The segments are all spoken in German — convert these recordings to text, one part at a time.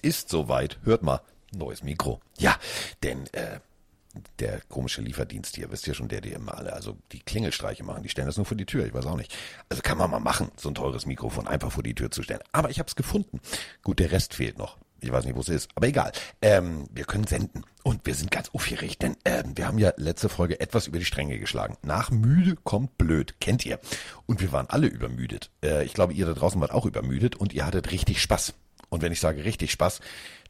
Ist soweit. Hört mal. Neues Mikro. Ja, denn äh, der komische Lieferdienst hier, wisst ihr schon, der, die immer alle, also die Klingelstreiche machen, die stellen das nur vor die Tür, ich weiß auch nicht. Also kann man mal machen, so ein teures Mikrofon einfach vor die Tür zu stellen. Aber ich habe es gefunden. Gut, der Rest fehlt noch. Ich weiß nicht, wo es ist, aber egal. Ähm, wir können senden. Und wir sind ganz aufgeregt, denn ähm, wir haben ja letzte Folge etwas über die Stränge geschlagen. Nach müde kommt blöd, kennt ihr. Und wir waren alle übermüdet. Äh, ich glaube, ihr da draußen wart auch übermüdet und ihr hattet richtig Spaß. Und wenn ich sage richtig Spaß,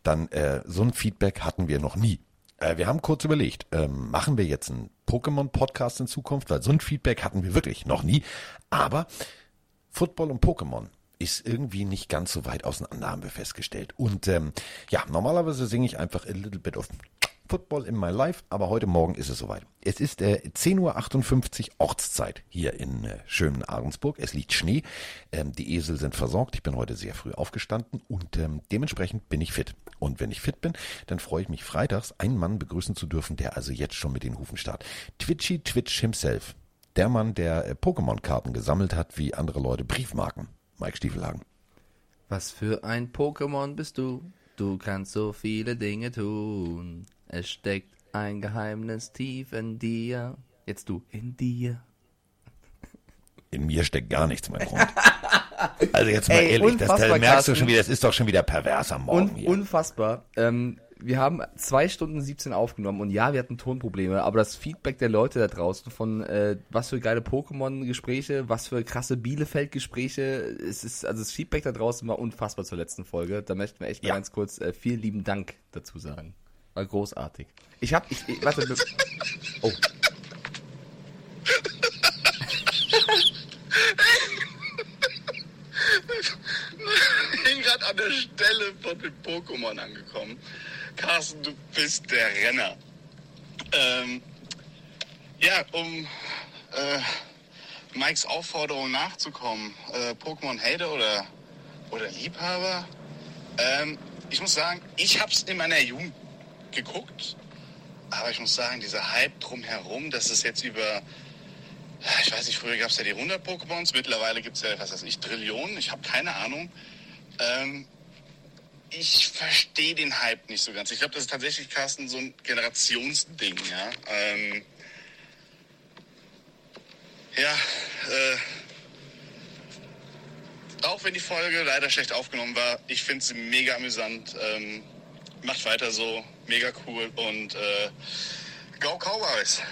dann äh, so ein Feedback hatten wir noch nie. Äh, wir haben kurz überlegt, ähm, machen wir jetzt einen Pokémon-Podcast in Zukunft, weil so ein Feedback hatten wir wirklich noch nie. Aber Football und Pokémon ist irgendwie nicht ganz so weit auseinander, haben wir festgestellt. Und ähm, ja, normalerweise singe ich einfach a little bit of Football in my life, aber heute Morgen ist es soweit. Es ist äh, 10.58 Uhr Ortszeit hier in äh, schönen Ahrensburg. Es liegt Schnee, ähm, die Esel sind versorgt. Ich bin heute sehr früh aufgestanden und ähm, dementsprechend bin ich fit. Und wenn ich fit bin, dann freue ich mich freitags, einen Mann begrüßen zu dürfen, der also jetzt schon mit den Hufen starrt. Twitchy Twitch himself. Der Mann, der äh, Pokémon-Karten gesammelt hat, wie andere Leute Briefmarken. Mike Stiefelhagen. Was für ein Pokémon bist du? Du kannst so viele Dinge tun. Es steckt ein Geheimnis tief in dir. Jetzt du, in dir. In mir steckt gar nichts, mein Freund. Also jetzt mal Ey, ehrlich, das, merkst du schon wieder, das ist doch schon wieder pervers am Morgen. Un hier. Unfassbar. Ähm, wir haben zwei Stunden 17 aufgenommen und ja, wir hatten Tonprobleme, aber das Feedback der Leute da draußen von äh, was für geile Pokémon-Gespräche, was für krasse Bielefeld-Gespräche, es ist, also das Feedback da draußen war unfassbar zur letzten Folge. Da möchten wir echt ja. mal ganz kurz äh, vielen lieben Dank dazu sagen. War großartig. Ich hab, ich, ich warte, oh. Ich bin gerade an der Stelle von dem Pokémon angekommen. Carsten, du bist der Renner. Ähm, ja, um äh, Mikes Aufforderung nachzukommen, äh, Pokémon Hater oder, oder Liebhaber, ähm, ich muss sagen, ich hab's in meiner Jugend geguckt, aber ich muss sagen, dieser Hype drumherum, dass es jetzt über, ich weiß nicht, früher gab es ja die 100 Pokémons, mittlerweile gibt es ja, was weiß ich, Trillionen, ich habe keine Ahnung. Ähm, ich verstehe den Hype nicht so ganz. Ich glaube, das ist tatsächlich, Carsten, so ein Generationsding, ja. Ähm, ja, äh, auch wenn die Folge leider schlecht aufgenommen war, ich finde sie mega amüsant. Ähm, macht weiter so, mega cool und äh, go Cowboys!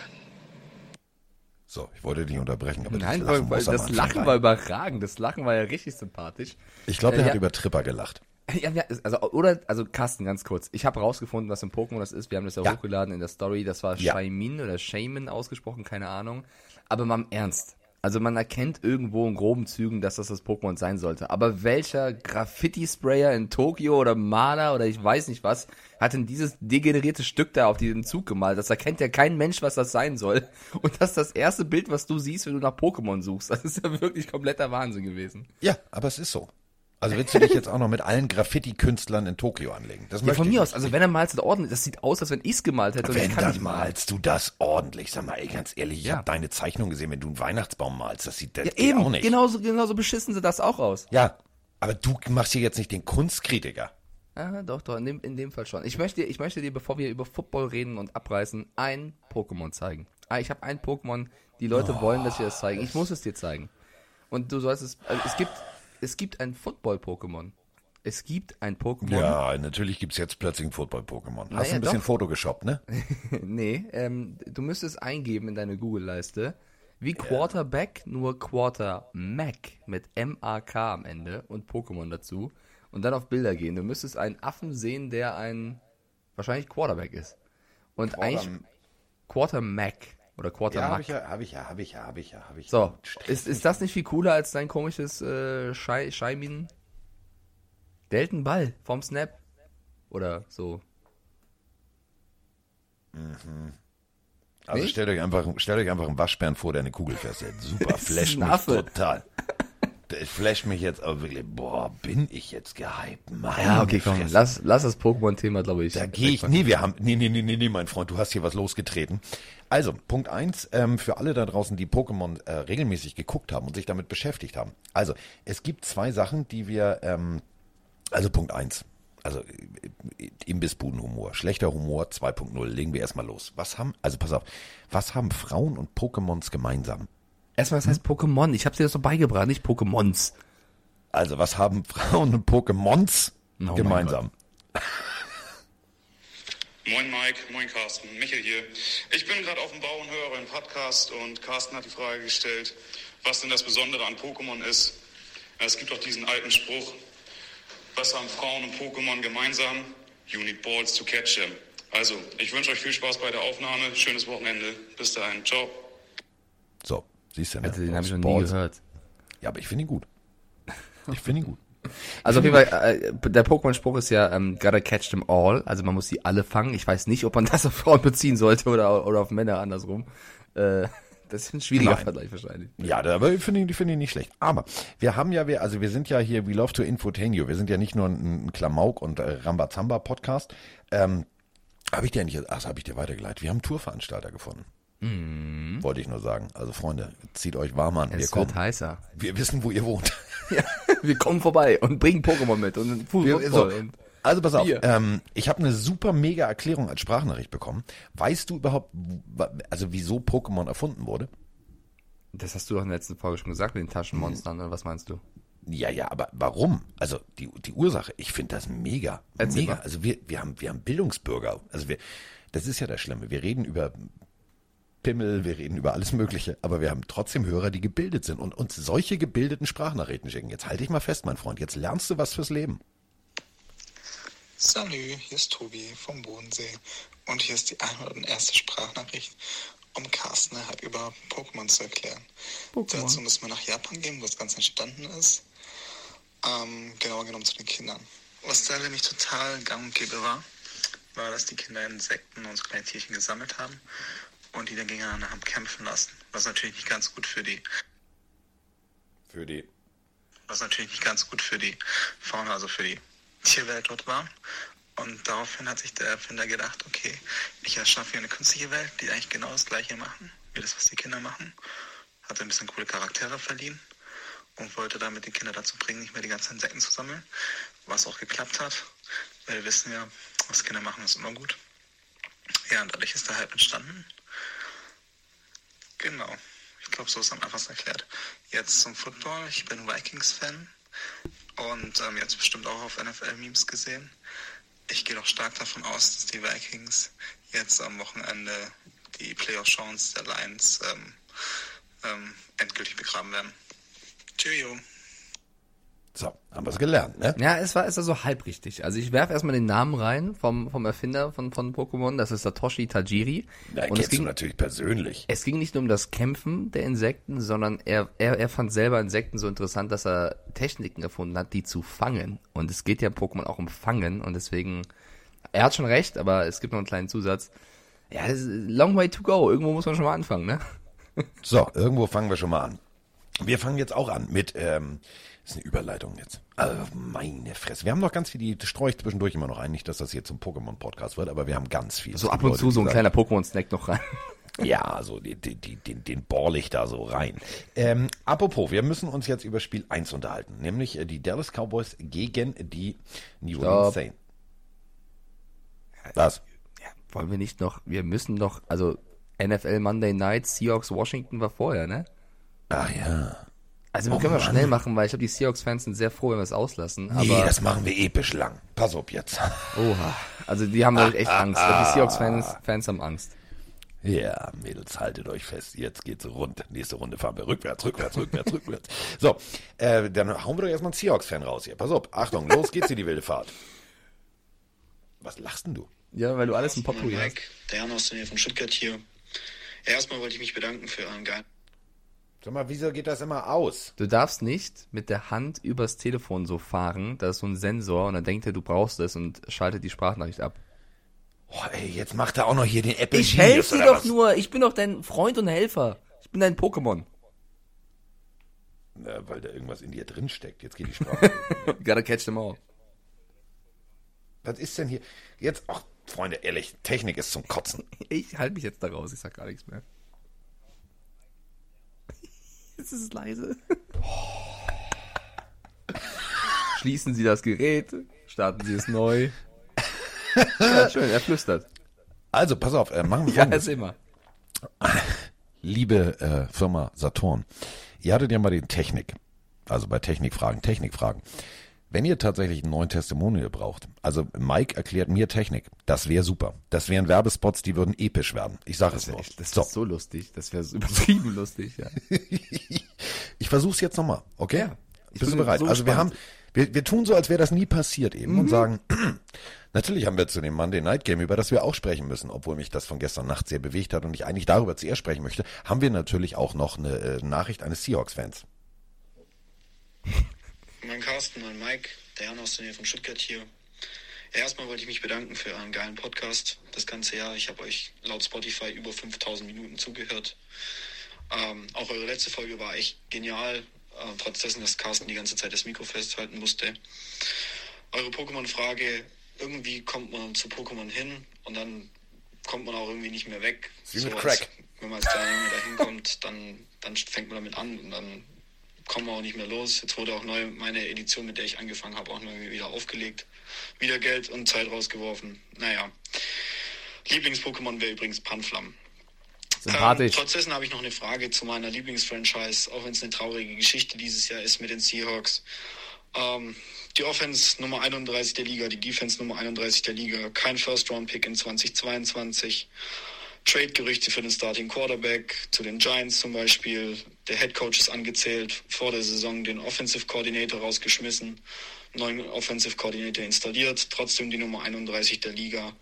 So, ich wollte dich unterbrechen, aber Nein, Lachen weil, das Lachen war überragend. Das Lachen war ja richtig sympathisch. Ich glaube, er äh, hat ja. über Tripper gelacht. Ja, also, oder, also Carsten, ganz kurz. Ich habe rausgefunden, was ein Pokémon das ist. Wir haben das ja, ja. hochgeladen in der Story. Das war ja. Shaimin oder Shaman ausgesprochen, keine Ahnung. Aber mal im Ernst. Also man erkennt irgendwo in groben Zügen, dass das das Pokémon sein sollte. Aber welcher Graffiti-Sprayer in Tokio oder Maler oder ich weiß nicht was, hat denn dieses degenerierte Stück da auf diesem Zug gemalt? Das erkennt ja kein Mensch, was das sein soll. Und das ist das erste Bild, was du siehst, wenn du nach Pokémon suchst. Das ist ja wirklich kompletter Wahnsinn gewesen. Ja, aber es ist so. Also willst du dich jetzt auch noch mit allen Graffiti-Künstlern in Tokio anlegen? Das ja, von mir aus. Also wenn er malt es ordentlich, das sieht aus, als wenn ich's gemalt hätte. Wenn, dann nicht malst du das ordentlich. Sag mal, ey, ganz ehrlich, ich ja. habe deine Zeichnung gesehen, wenn du einen Weihnachtsbaum malst, das sieht das ja, eben, auch nicht. Genauso, genauso beschissen sie das auch aus. Ja, aber du machst hier jetzt nicht den Kunstkritiker. Ah, doch, doch, in dem, in dem Fall schon. Ich möchte, ich möchte dir, bevor wir über Football reden und abreißen, ein Pokémon zeigen. Ah, ich habe ein Pokémon, die Leute oh, wollen, dass wir das zeigen. Ich muss es dir zeigen. Und du sollst es, also es gibt, es gibt ein Football-Pokémon. Es gibt ein Pokémon. Ja, natürlich gibt es jetzt plötzlich ein Football-Pokémon. Hast du ein bisschen doch. Foto geshoppt, ne? nee, ähm, du müsstest eingeben in deine Google-Leiste, wie Quarterback, ja. nur Quartermac mit M-A-K am Ende und Pokémon dazu. Und dann auf Bilder gehen. Du müsstest einen Affen sehen, der ein wahrscheinlich Quarterback ist. Und Quarter eigentlich Quartermac oder Quartermac. Ja, habe ich ja, habe ich ja, habe ich ja, habe ich ja. So, ist, ist das nicht viel cooler als dein komisches äh, Scheimin? Delten Ball vom Snap. Oder so. Mhm. Also stellt euch einfach, stellt euch einfach einen Waschbären vor, der eine Kugel festhält. Super, flasht mich total. Das flasht mich jetzt aber wirklich, boah, bin ich jetzt gehypt. Meine ja, okay, komm, lass, lass das Pokémon-Thema, glaube ich. Da gehe ich, nee, wir haben, nee, nee, nee, nee, nee, mein Freund, du hast hier was losgetreten. Also, Punkt eins ähm, für alle da draußen, die Pokémon äh, regelmäßig geguckt haben und sich damit beschäftigt haben. Also, es gibt zwei Sachen, die wir, ähm, also Punkt eins also Imbissbudenhumor, schlechter Humor 2.0, legen wir erstmal los. Was haben, also pass auf, was haben Frauen und Pokémons gemeinsam? Erstmal, was heißt Pokémon? Ich habe dir das so beigebracht, nicht Pokémons. Also, was haben Frauen und Pokémons oh gemeinsam? Moin Mike, moin Carsten, Michael hier. Ich bin gerade auf dem Bau und höre einen Podcast und Carsten hat die Frage gestellt, was denn das Besondere an Pokémon ist. Es gibt doch diesen alten Spruch, was haben Frauen und Pokémon gemeinsam? You need balls to catch them. Also, ich wünsche euch viel Spaß bei der Aufnahme, schönes Wochenende, bis dahin, ciao. So, siehst du, ne? Also, den habe ich noch nie gehört. Ja, aber ich finde ihn gut. Ich finde ihn gut. Also auf jeden Fall, äh, der Pokémon-Spruch ist ja, ähm, gotta catch them all. Also man muss sie alle fangen. Ich weiß nicht, ob man das auf Frauen beziehen sollte oder, oder auf Männer andersrum. Äh, das ist ein schwieriger Nein. Vergleich wahrscheinlich. Ja, aber ich finde ich, find ihn nicht schlecht. Aber wir haben ja, wir, also wir sind ja hier, we love to infotain you. Wir sind ja nicht nur ein, ein Klamauk und äh, Rambazamba-Podcast. Ähm, habe ich dir nicht, ach, habe ich dir weitergeleitet. Wir haben Tourveranstalter gefunden. Mhm. Wollte ich nur sagen. Also Freunde, zieht euch warm an. Es wir kommen. heißer. Wir wissen, wo ihr wohnt. Ja, wir kommen vorbei und bringen Pokémon mit und Fußball. So, also pass auf, ähm, ich habe eine super mega Erklärung als Sprachnachricht bekommen. Weißt du überhaupt, also wieso Pokémon erfunden wurde? Das hast du doch in der letzten Folge schon gesagt mit den Taschenmonstern, oder was meinst du? Ja, ja, aber warum? Also die, die Ursache, ich finde das mega. Erzähl mega. Mal. Also wir, wir, haben, wir haben Bildungsbürger. Also wir, das ist ja das Schlimme. Wir reden über Pimmel, wir reden über alles Mögliche, aber wir haben trotzdem Hörer, die gebildet sind und uns solche gebildeten Sprachnachrichten schicken. Jetzt halte ich mal fest, mein Freund, jetzt lernst du was fürs Leben. Salü, hier ist Tobi vom Bodensee und hier ist die 101. Sprachnachricht, um Carsten halt über Pokémon zu erklären. Pokémon. Dazu müssen wir nach Japan gehen, wo das Ganze entstanden ist. Ähm, genauer genommen zu den Kindern. Was da nämlich total gang und gäbe war, war, dass die Kinder Insekten und so kleine Tierchen gesammelt haben und die dann gegeneinander haben kämpfen lassen. Was natürlich nicht ganz gut für die. Für die. Was natürlich nicht ganz gut für die Fauna, also für die Tierwelt dort war. Und daraufhin hat sich der Erfinder gedacht, okay, ich erschaffe hier eine künstliche Welt, die eigentlich genau das gleiche machen, wie das, was die Kinder machen. Hat ein bisschen coole Charaktere verliehen und wollte damit die Kinder dazu bringen, nicht mehr die ganzen Insekten zu sammeln. Was auch geklappt hat, weil wir wissen ja, was Kinder machen, ist immer gut. Ja, und dadurch ist der Hype entstanden. Genau. Ich glaube, so ist am einfachsten erklärt. Jetzt zum Football. Ich bin Vikings-Fan und ähm, jetzt bestimmt auch auf NFL-Memes gesehen. Ich gehe doch stark davon aus, dass die Vikings jetzt am Wochenende die Playoff-Chance der Lions ähm, ähm, endgültig begraben werden. Cheerio. So, haben wir es gelernt, ne? Ja, es war, es war so halb richtig. Also ich werfe erstmal den Namen rein vom, vom Erfinder von, von Pokémon, das ist Satoshi Tajiri. Ja, und es ging, natürlich persönlich. Es ging nicht nur um das Kämpfen der Insekten, sondern er, er, er fand selber Insekten so interessant, dass er Techniken erfunden hat, die zu fangen. Und es geht ja Pokémon auch um Fangen und deswegen, er hat schon recht, aber es gibt noch einen kleinen Zusatz. Ja, das ist long way to go. Irgendwo muss man schon mal anfangen, ne? So, irgendwo fangen wir schon mal an. Wir fangen jetzt auch an mit, ähm, das ist eine Überleitung jetzt. Also meine Fresse. Wir haben noch ganz viel, die streue ich zwischendurch immer noch ein. Nicht, dass das hier zum Pokémon-Podcast wird, aber wir haben ganz viel. So ab und Leute, zu so ein kleiner Pokémon-Snack noch rein. Ja, so die, die, die, den, den ich da so rein. Ähm, apropos, wir müssen uns jetzt über Spiel 1 unterhalten, nämlich äh, die Dallas Cowboys gegen die New Orleans Saints. Was? Ja, wollen wir nicht noch, wir müssen doch, also NFL Monday Night, Seahawks Washington war vorher, ne? Ach ja. Also wir oh, können wir schnell machen, weil ich glaube, die Seahawks-Fans sind sehr froh, wenn wir es auslassen. Aber nee, das machen wir episch lang. Pass auf jetzt. Oha. Also die haben ah, echt ah, Angst. Ah, die Seahawks-Fans Fans haben Angst. Ja, Mädels, haltet euch fest. Jetzt geht's rund. Nächste Runde fahren wir rückwärts, rückwärts, rückwärts, rückwärts. So, äh, dann hauen wir doch erstmal einen Seahawks-Fan raus hier. Pass auf, Achtung, los geht's hier, die wilde Fahrt. Was lachst denn du? Ja, weil du alles im Potpourri hast. Der Jan aus der Nähe von Stuttgart hier. Erstmal wollte ich mich bedanken für euren geilen Sag mal, wieso geht das immer aus? Du darfst nicht mit der Hand übers Telefon so fahren. Da ist so ein Sensor und dann denkt er, du brauchst es und schaltet die Sprachnachricht ab. Oh, ey, jetzt macht er auch noch hier den Apple Ich helfe dir doch was? nur. Ich bin doch dein Freund und Helfer. Ich bin dein Pokémon. Na, weil da irgendwas in dir drin steckt. Jetzt geht die Sprache. Gotta catch them all. Was ist denn hier? Jetzt, ach, Freunde, ehrlich, Technik ist zum Kotzen. Ich halte mich jetzt da raus. Ich sag gar nichts mehr. Jetzt ist es leise. Schließen Sie das Gerät. Starten Sie es neu. ja, schön, er flüstert. Also, pass auf, äh, machen wir Ja, immer. Liebe äh, Firma Saturn, ihr hattet ja mal die Technik, also bei Technikfragen, Technikfragen. Wenn ihr tatsächlich einen neuen Testimonial braucht, also Mike erklärt mir Technik, das wäre super. Das wären Werbespots, die würden episch werden. Ich sage es nur. wäre das so. wär so lustig. Das wäre übertrieben lustig, ja. Ich versuch's jetzt nochmal, okay? Ja, ich Bist du bereit? so also wir haben, wir, wir tun so, als wäre das nie passiert eben und sagen, natürlich haben wir zu dem Monday Night Game, über das wir auch sprechen müssen, obwohl mich das von gestern Nacht sehr bewegt hat und ich eigentlich darüber zuerst sprechen möchte, haben wir natürlich auch noch eine äh, Nachricht eines Seahawks-Fans. Mein Carsten, mein Mike, der Jan aus der Nähe von Stuttgart hier. Ja, erstmal wollte ich mich bedanken für euren geilen Podcast das ganze Jahr. Ich habe euch laut Spotify über 5000 Minuten zugehört. Ähm, auch eure letzte Folge war echt genial, äh, trotz dessen, dass Carsten die ganze Zeit das Mikro festhalten musste. Eure Pokémon-Frage, irgendwie kommt man zu Pokémon hin und dann kommt man auch irgendwie nicht mehr weg. Wie mit als- Crack. wenn man als kleiner Junge da hinkommt, dann, dann fängt man damit an und dann kommen wir auch nicht mehr los. Jetzt wurde auch neu meine Edition, mit der ich angefangen habe, auch neu wieder aufgelegt. Wieder Geld und Zeit rausgeworfen. Naja. Lieblings-Pokémon wäre übrigens Panflam. Sympathisch. Ähm, trotz dessen habe ich noch eine Frage zu meiner Lieblingsfranchise, auch wenn es eine traurige Geschichte dieses Jahr ist mit den Seahawks. Ähm, die Offense Nummer 31 der Liga, die Defense Nummer 31 der Liga, kein First-Round-Pick in 2022. Trade-Gerüchte für den Starting Quarterback zu den Giants zum Beispiel. Der Head Coach ist angezählt, vor der Saison den Offensive Coordinator rausgeschmissen, neuen Offensive Coordinator installiert, trotzdem die Nummer 31 der Liga.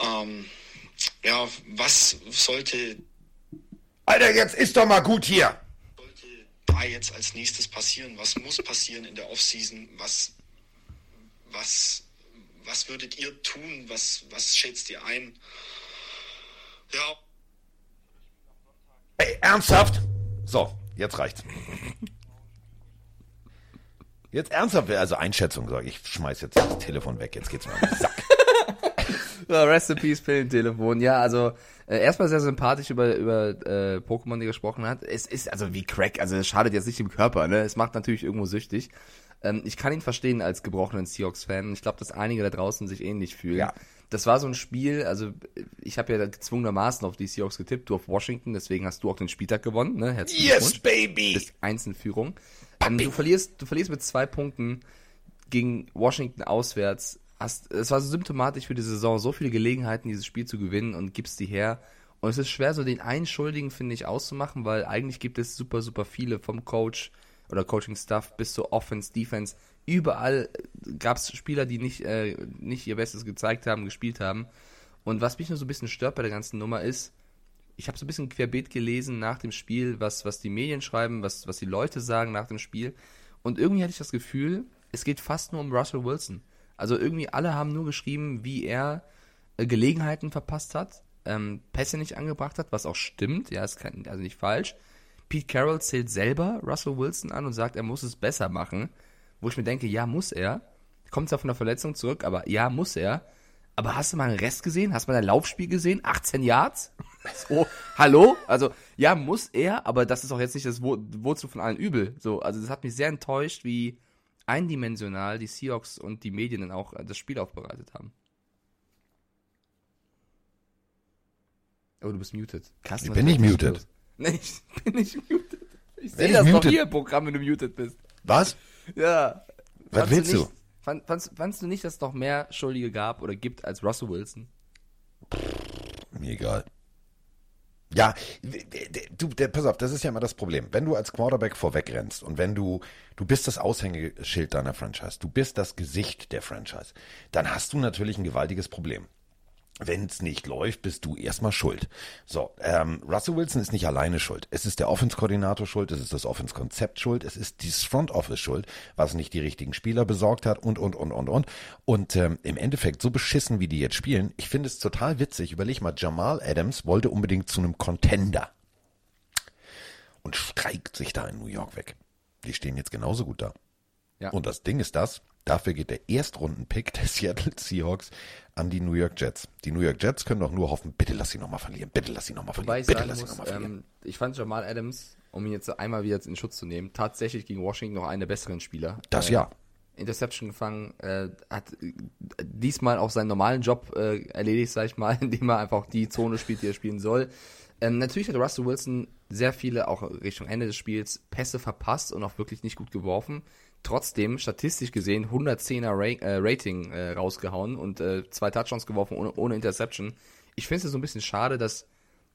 Ähm, ja, was sollte, Alter, jetzt ist doch mal gut hier! sollte da jetzt als nächstes passieren? Was muss passieren in der Offseason? Was, was, was würdet ihr tun? Was, was schätzt ihr ein? Ja, Ey, ernsthaft? So, jetzt reicht's. Jetzt ernsthaft, also Einschätzung, sag ich. Ich schmeiß jetzt das Telefon weg, jetzt geht's mir am Sack. Ja, Rest in Peace, Pillentelefon. Ja, also äh, erstmal sehr sympathisch über, über äh, Pokémon, die gesprochen hat. Es ist also wie Crack, also es schadet jetzt nicht dem Körper, ne? Es macht natürlich irgendwo süchtig. Ähm, ich kann ihn verstehen als gebrochenen Seahawks-Fan. Ich glaube, dass einige da draußen sich ähnlich fühlen. Ja. Das war so ein Spiel, also ich habe ja gezwungenermaßen auf die Seahawks getippt, du auf Washington, deswegen hast du auch den Spieltag gewonnen, ne? Herzlichen Yes, Glückwunsch baby! bist eins in Führung. Ähm, du verlierst, du verlierst mit zwei Punkten gegen Washington auswärts. Hast, es war so symptomatisch für die Saison, so viele Gelegenheiten, dieses Spiel zu gewinnen und gibst die her. Und es ist schwer, so den einen Schuldigen, finde ich, auszumachen, weil eigentlich gibt es super, super viele vom Coach oder Coaching-Staff bis zur Offense, Defense. Überall gab es Spieler, die nicht, äh, nicht ihr Bestes gezeigt haben, gespielt haben. Und was mich nur so ein bisschen stört bei der ganzen Nummer ist, ich habe so ein bisschen querbeet gelesen nach dem Spiel, was, was die Medien schreiben, was, was die Leute sagen nach dem Spiel. Und irgendwie hatte ich das Gefühl, es geht fast nur um Russell Wilson. Also irgendwie alle haben nur geschrieben, wie er äh, Gelegenheiten verpasst hat, ähm, Pässe nicht angebracht hat, was auch stimmt, ja, ist kein, also nicht falsch. Pete Carroll zählt selber Russell Wilson an und sagt, er muss es besser machen. Wo ich mir denke, ja, muss er. Kommt zwar von der Verletzung zurück, aber ja, muss er. Aber hast du mal einen Rest gesehen? Hast du mal ein Laufspiel gesehen? 18 Yards? So, hallo? Also, ja, muss er, aber das ist auch jetzt nicht das Wur- Wurzel von allen Übel. So, also das hat mich sehr enttäuscht, wie eindimensional die Seahawks und die Medien dann auch äh, das Spiel aufbereitet haben. Oh, du bist muted. Carsten, Ich bin nicht muted. los? Nee, ich bin nicht muted. Ich sehe das doch muted- hier im Programm, wenn du muted bist. Was? Ja. Was Fandst willst du? nicht, Fand, fandst, fandst du nicht, dass es noch mehr Schuldige gab oder gibt als Russell Wilson? Mir egal. Ja, du, der, pass auf, das ist ja immer das Problem. Wenn du als Quarterback vorwegrennst und wenn du, du bist das Aushängeschild deiner Franchise, du bist das Gesicht der Franchise, dann hast du natürlich ein gewaltiges Problem. Wenn es nicht läuft, bist du erstmal schuld. So, ähm, Russell Wilson ist nicht alleine schuld. Es ist der Offense-Koordinator schuld, es ist das Offense-Konzept schuld, es ist das Front Office schuld, was nicht die richtigen Spieler besorgt hat und, und, und, und, und. Und ähm, im Endeffekt, so beschissen, wie die jetzt spielen, ich finde es total witzig. Überleg mal, Jamal Adams wollte unbedingt zu einem Contender und streikt sich da in New York weg. Die stehen jetzt genauso gut da. Ja. Und das Ding ist das, dafür geht der Erstrunden-Pick der Seattle Seahawks an die New York Jets. Die New York Jets können doch nur hoffen, bitte lass sie nochmal verlieren, bitte lass sie nochmal verlieren, ich bitte lass sie muss, nochmal verlieren. ähm, ich fand Jamal Adams, um ihn jetzt einmal wieder in Schutz zu nehmen, tatsächlich gegen Washington noch einen der besseren Spieler. Das Äh, ja. Interception gefangen, äh, hat äh, diesmal auch seinen normalen Job äh, erledigt, sag ich mal, indem er einfach die Zone spielt, die er spielen soll. Ähm, natürlich hat Russell Wilson sehr viele, auch Richtung Ende des Spiels, Pässe verpasst und auch wirklich nicht gut geworfen. Trotzdem, statistisch gesehen, 110er Ra äh, Rating äh, rausgehauen und äh, zwei Touchdowns geworfen ohne, ohne Interception. Ich finde es so ein bisschen schade, dass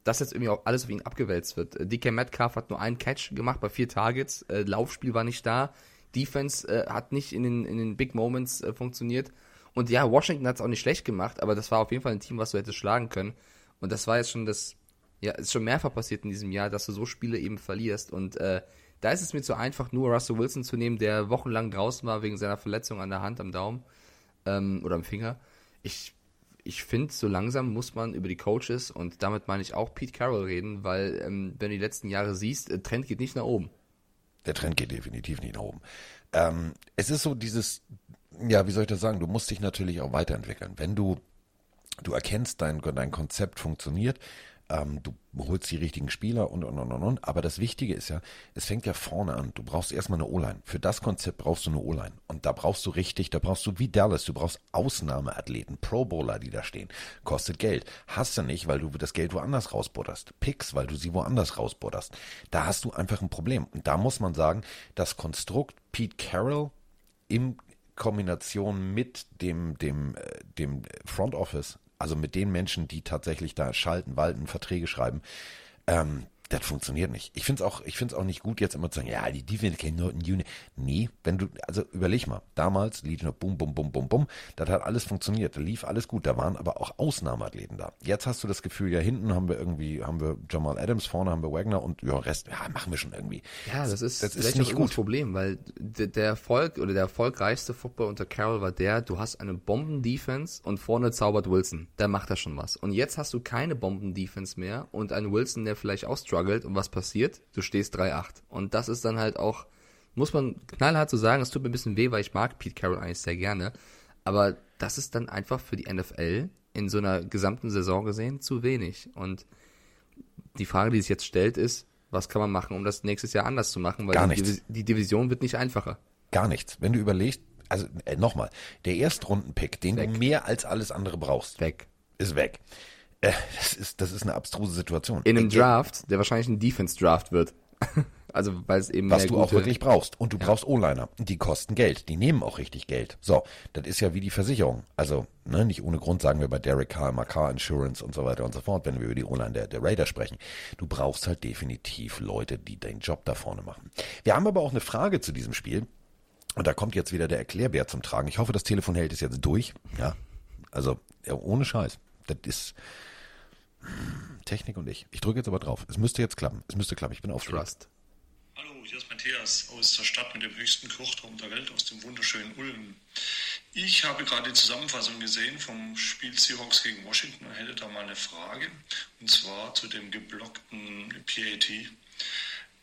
das jetzt irgendwie auch alles auf ihn abgewälzt wird. DK Metcalf hat nur einen Catch gemacht bei vier Targets, äh, Laufspiel war nicht da, Defense äh, hat nicht in den, in den Big Moments äh, funktioniert. Und ja, Washington hat es auch nicht schlecht gemacht, aber das war auf jeden Fall ein Team, was du hättest schlagen können. Und das war jetzt schon das, ja, ist schon mehrfach passiert in diesem Jahr, dass du so Spiele eben verlierst. Und äh, da ist es mir zu einfach, nur Russell Wilson zu nehmen, der wochenlang draußen war wegen seiner Verletzung an der Hand, am Daumen ähm, oder am Finger. Ich, ich finde, so langsam muss man über die Coaches und damit meine ich auch Pete Carroll reden, weil ähm, wenn du die letzten Jahre siehst, der Trend geht nicht nach oben. Der Trend geht definitiv nicht nach oben. Ähm, es ist so dieses, ja, wie soll ich das sagen? Du musst dich natürlich auch weiterentwickeln. Wenn du, du erkennst, dein, dein Konzept funktioniert, ähm, du holst die richtigen Spieler und, und, und, und. Aber das Wichtige ist ja, es fängt ja vorne an. Du brauchst erstmal eine O-Line. Für das Konzept brauchst du eine O-Line. Und da brauchst du richtig, da brauchst du wie Dallas, du brauchst Ausnahmeathleten, Pro Bowler, die da stehen. Kostet Geld. Hast du nicht, weil du das Geld woanders rausbutterst. Picks, weil du sie woanders rausbutterst. Da hast du einfach ein Problem. Und da muss man sagen, das Konstrukt Pete Carroll im Kombination mit dem, dem, äh, dem Front Office also mit den Menschen, die tatsächlich da schalten, walten, Verträge schreiben, ähm, das funktioniert nicht. Ich finde es auch, ich finde es auch nicht gut, jetzt immer zu sagen, ja, die Defense can not Unit. Nee, wenn du, also überleg mal, damals lief noch bum, bum, bum, bum, bum, das hat alles funktioniert, da lief alles gut, da waren aber auch Ausnahmeathleten da. Jetzt hast du das Gefühl, ja, hinten haben wir irgendwie, haben wir Jamal Adams, vorne haben wir Wagner und ja, Rest, ja, machen wir schon irgendwie. Ja, das ist, das ist nicht gut. Problem, weil der Erfolg oder der erfolgreichste Football unter Carroll war der, du hast eine Bomben-Defense und vorne zaubert Wilson. Der macht da schon was. Und jetzt hast du keine Bomben-Defense mehr und einen Wilson, der vielleicht auch struggles struggelt und was passiert? Du stehst 3-8. Und das ist dann halt auch, muss man knallhart so sagen, es tut mir ein bisschen weh, weil ich mag Pete Carroll eigentlich sehr gerne. Aber das ist dann einfach für die NFL in so einer gesamten Saison gesehen zu wenig. Und die Frage, die sich jetzt stellt, ist, was kann man machen, um das nächstes Jahr anders zu machen? Weil Gar die, nichts. die Division wird nicht einfacher. Gar nichts. Wenn du überlegst, also äh, nochmal, der Erstrundenpick, den weg. du mehr als alles andere brauchst, weg. ist weg. Äh, das, ist, das ist eine abstruse Situation. In einem Draft, der wahrscheinlich ein Defense-Draft wird. also, weil es eben Was du auch wirklich brauchst. Und du ja. brauchst O-Liner. Die kosten Geld. Die nehmen auch richtig Geld. So, das ist ja wie die Versicherung. Also, ne, nicht ohne Grund sagen wir bei Derek Carr immer Car Insurance und so weiter und so fort, wenn wir über die O-Line der, der Raider sprechen. Du brauchst halt definitiv Leute, die den Job da vorne machen. Wir haben aber auch eine Frage zu diesem Spiel. Und da kommt jetzt wieder der Erklärbär zum Tragen. Ich hoffe, das Telefon hält es jetzt durch. Ja. Also, ja, ohne Scheiß. Das ist, Technik und ich. Ich drücke jetzt aber drauf. Es müsste jetzt klappen. Es müsste klappen. Ich bin auf Trust. Hallo, hier ist Matthias aus der Stadt mit dem höchsten Kirchturm der Welt, aus dem wunderschönen Ulm. Ich habe gerade die Zusammenfassung gesehen vom Spiel Seahawks gegen Washington und hätte da mal eine Frage. Und zwar zu dem geblockten PAT.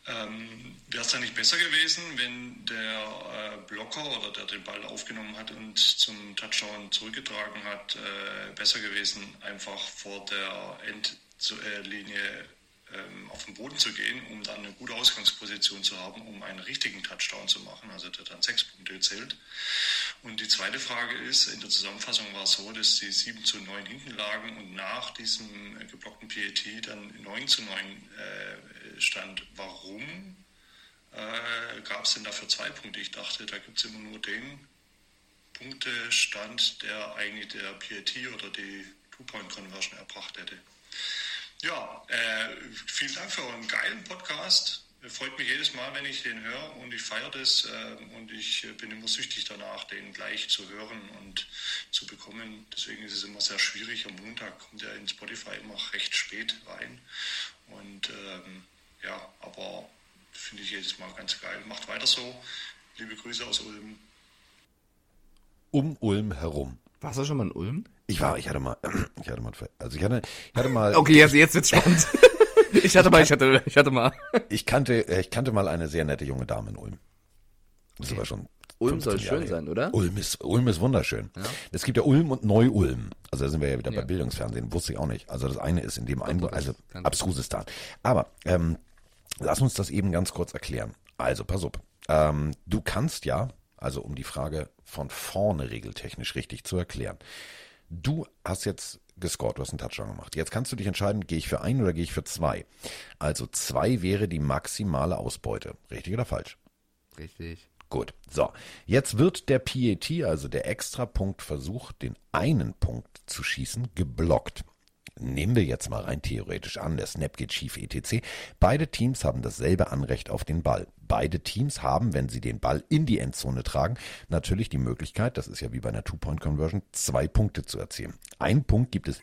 Ähm, Wäre es da nicht besser gewesen, wenn der äh, Blocker oder der den Ball aufgenommen hat und zum Touchdown zurückgetragen hat, äh, besser gewesen, einfach vor der Endlinie ähm, auf den Boden zu gehen, um dann eine gute Ausgangsposition zu haben, um einen richtigen Touchdown zu machen, also der dann sechs Punkte zählt. Und die zweite Frage ist, in der Zusammenfassung war es so, dass sie 7 zu 9 hinten lagen und nach diesem geblockten PAT dann 9 zu 9 äh, stand. Warum äh, gab es denn dafür zwei Punkte? Ich dachte, da gibt es immer nur den Punktestand, der eigentlich der PAT oder die Two-Point-Conversion erbracht hätte. Ja, äh, vielen Dank für euren geilen Podcast. Freut mich jedes Mal, wenn ich den höre und ich feiere das äh, und ich bin immer süchtig danach, den gleich zu hören und zu bekommen. Deswegen ist es immer sehr schwierig. Am Montag kommt er in Spotify immer recht spät rein. Und ähm, ja, aber finde ich jedes Mal ganz geil. Macht weiter so. Liebe Grüße aus Ulm. Um Ulm herum. Warst du schon mal in Ulm? Ich war, ich hatte mal, ich hatte mal, also ich hatte, ich hatte mal. Okay, jetzt, jetzt wird's spannend. ich hatte mal, ich hatte, ich hatte mal. Ich kannte, ich kannte mal eine sehr nette junge Dame in Ulm. Das okay. war schon. Ulm soll schön Jahre sein, oder? Ulm ist, Ulm ist wunderschön. Ja. Es gibt ja Ulm und Neu-Ulm. Also da sind wir ja wieder ja. bei Bildungsfernsehen. Wusste ich auch nicht. Also das eine ist in dem einen, also Abstrusistan. Aber ähm, lass uns das eben ganz kurz erklären. Also pass auf. Ähm, du kannst ja Also um die Frage von vorne regeltechnisch richtig zu erklären. Du hast jetzt gescored, du hast einen Touchdown gemacht. Jetzt kannst du dich entscheiden, gehe ich für ein oder gehe ich für zwei. Also zwei wäre die maximale Ausbeute. Richtig oder falsch? Richtig. Gut. So. Jetzt wird der PAT, also der Extrapunktversuch, den einen Punkt zu schießen, geblockt. Nehmen wir jetzt mal rein theoretisch an, der Snap geht schief etc. Beide Teams haben dasselbe Anrecht auf den Ball. Beide Teams haben, wenn sie den Ball in die Endzone tragen, natürlich die Möglichkeit, das ist ja wie bei einer Two-Point-Conversion, zwei Punkte zu erzielen. Ein Punkt gibt es,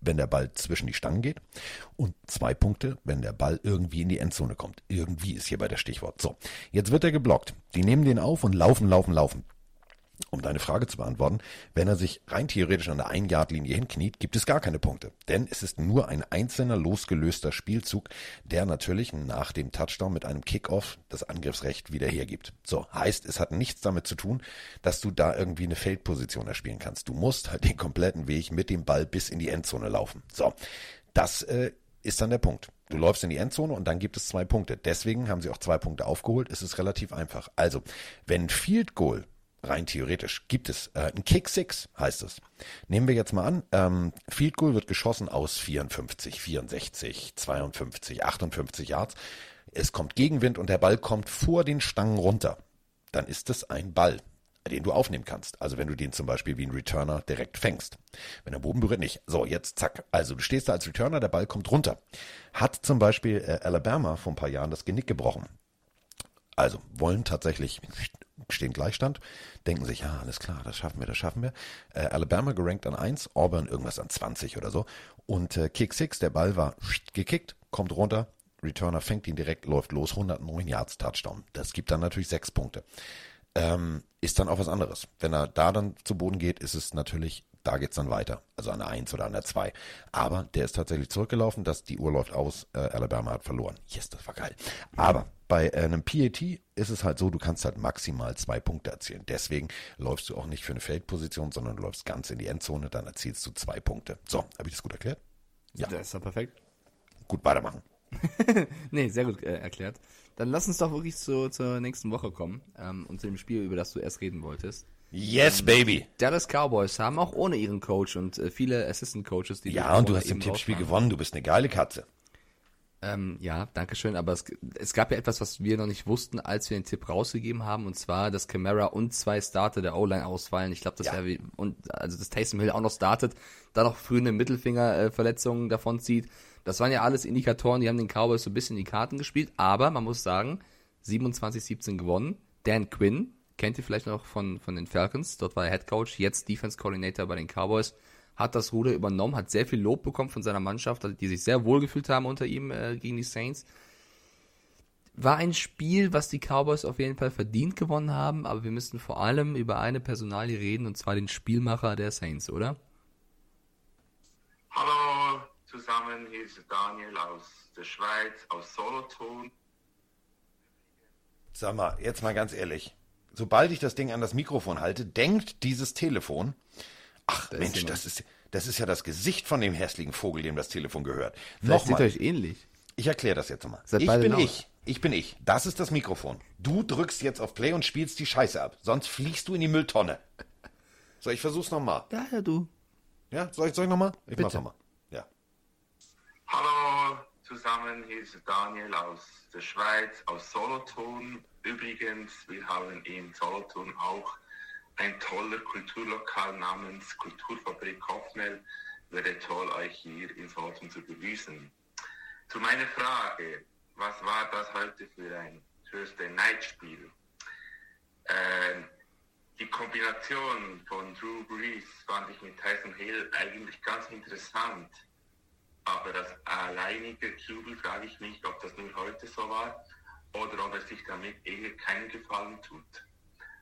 wenn der Ball zwischen die Stangen geht und zwei Punkte, wenn der Ball irgendwie in die Endzone kommt. Irgendwie ist hier bei der Stichwort. So, jetzt wird er geblockt. Die nehmen den auf und laufen, laufen, laufen um deine Frage zu beantworten, wenn er sich rein theoretisch an der Ein-Yard-Linie hinkniet, gibt es gar keine Punkte. Denn es ist nur ein einzelner losgelöster Spielzug, der natürlich nach dem Touchdown mit einem Kickoff das Angriffsrecht wieder hergibt. So, heißt, es hat nichts damit zu tun, dass du da irgendwie eine Feldposition erspielen kannst. Du musst halt den kompletten Weg mit dem Ball bis in die Endzone laufen. So, das äh, ist dann der Punkt. Du läufst in die Endzone und dann gibt es zwei Punkte. Deswegen haben sie auch zwei Punkte aufgeholt. Es ist relativ einfach. Also, wenn Field Goal rein theoretisch gibt es äh, ein Kick Six, heißt es. Nehmen wir jetzt mal an, ähm, Field Goal wird geschossen aus 54, 64, 52, 58 Yards. Es kommt Gegenwind und der Ball kommt vor den Stangen runter. Dann ist es ein Ball, den du aufnehmen kannst. Also wenn du den zum Beispiel wie ein Returner direkt fängst. Wenn er Boden berührt, nicht. So, jetzt zack. Also du stehst da als Returner, der Ball kommt runter. Hat zum Beispiel äh, Alabama vor ein paar Jahren das Genick gebrochen. Also wollen tatsächlich stehen Gleichstand, denken sich, ja, alles klar, das schaffen wir, das schaffen wir. Äh, Alabama gerankt an 1, Auburn irgendwas an 20 oder so. Und äh, Kick 6, der Ball war gekickt, kommt runter, Returner fängt ihn direkt, läuft los, 109 Yards Touchdown. Das gibt dann natürlich sechs Punkte. Ähm, ist dann auch was anderes. Wenn er da dann zu Boden geht, ist es natürlich da geht's dann weiter. Also an der 1 oder an der 2. Aber der ist tatsächlich zurückgelaufen, dass die Uhr läuft aus, äh, Alabama hat verloren. Yes, das war geil. Aber bei äh, einem PAT ist es halt so, du kannst halt maximal zwei Punkte erzielen. Deswegen läufst du auch nicht für eine Feldposition, sondern du läufst ganz in die Endzone, dann erzielst du zwei Punkte. So, habe ich das gut erklärt? Ja. Das ist ja perfekt. Gut, weitermachen. nee, sehr gut äh, erklärt. Dann lass uns doch wirklich zu, zur nächsten Woche kommen ähm, und zu dem Spiel, über das du erst reden wolltest. Yes, baby. Dallas Cowboys haben auch ohne ihren Coach und äh, viele Assistant Coaches, die Ja, und du hast im Tippspiel gewonnen. Du bist eine geile Katze. Ähm, ja, danke schön. Aber es, es, gab ja etwas, was wir noch nicht wussten, als wir den Tipp rausgegeben haben, und zwar, dass Camara und zwei Starter der O-Line ausfallen. Ich glaube, das ja. wäre wie, und also dass Taysom Hill auch noch startet, da noch früh eine Mittelfingerverletzung äh, davon zieht. Das waren ja alles Indikatoren, die haben den Cowboys so ein bisschen die Karten gespielt. Aber man muss sagen, 27-17 gewonnen. Dan Quinn, kennt ihr vielleicht noch von, von den Falcons, dort war er Head Coach, jetzt Defense Coordinator bei den Cowboys, hat das Ruder übernommen, hat sehr viel Lob bekommen von seiner Mannschaft, die sich sehr wohlgefühlt haben unter ihm äh, gegen die Saints. War ein Spiel, was die Cowboys auf jeden Fall verdient gewonnen haben, aber wir müssen vor allem über eine Personalie reden, und zwar den Spielmacher der Saints, oder? Hallo zusammen, hier ist Daniel aus der Schweiz, aus Solothurn. Sag mal, jetzt mal ganz ehrlich, sobald ich das Ding an das Mikrofon halte, denkt dieses Telefon, ach das Mensch, das ist, das ist ja das Gesicht von dem hässlichen Vogel, dem das Telefon gehört. Vielleicht Nochmal. euch ähnlich. Ich erkläre das jetzt nochmal. ich bin laut. ich. Ich bin ich. Das ist das Mikrofon. Du drückst jetzt auf Play und spielst die Scheiße ab. Sonst fliegst du in die Mülltonne. So, ich versuch's nochmal. Ja, ja, du. Ja, soll ich, soll ich nochmal? Ich Bitte. mach's nochmal. Ja. Hallo zusammen, hier ist Daniel aus der Schweiz, aus Solothurn. Übrigens, wir haben in Solothurn auch ein toller Kulturlokal namens Kulturfabrik Hoffnell. Wäre toll, euch hier in Solothurn zu begrüßen. Zu meiner Frage, was war das heute für ein Thursday Night Spiel? Äh, die Kombination von Drew Brees fand ich mit Tyson Hill eigentlich ganz interessant. Aber das alleinige Jubel frage ich mich, ob das nur heute so war oder ob er sich damit eher keinen Gefallen tut.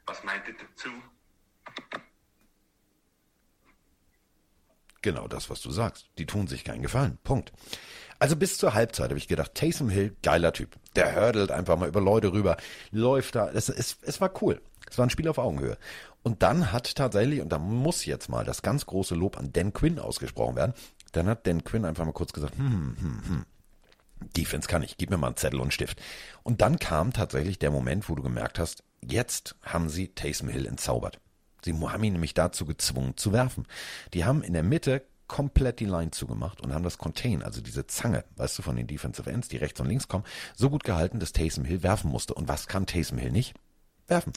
Was meint ihr dazu? Genau das, was du sagst. Die tun sich keinen Gefallen. Punkt. Also bis zur Halbzeit habe ich gedacht, Taysom Hill, geiler Typ. Der hördelt einfach mal über Leute rüber, läuft da. Es, es, es war cool. Es war ein Spiel auf Augenhöhe. Und dann hat tatsächlich, und da muss jetzt mal das ganz große Lob an Dan Quinn ausgesprochen werden, dann hat Dan Quinn einfach mal kurz gesagt, hm, hm, hm, Defense kann ich, gib mir mal einen Zettel und einen Stift. Und dann kam tatsächlich der Moment, wo du gemerkt hast, jetzt haben sie Taysom Hill entzaubert. Sie haben ihn nämlich dazu gezwungen zu werfen. Die haben in der Mitte komplett die Line zugemacht und haben das Contain, also diese Zange, weißt du, von den Defensive Ends, die rechts und links kommen, so gut gehalten, dass Taysom Hill werfen musste. Und was kann Taysom Hill nicht? Werfen.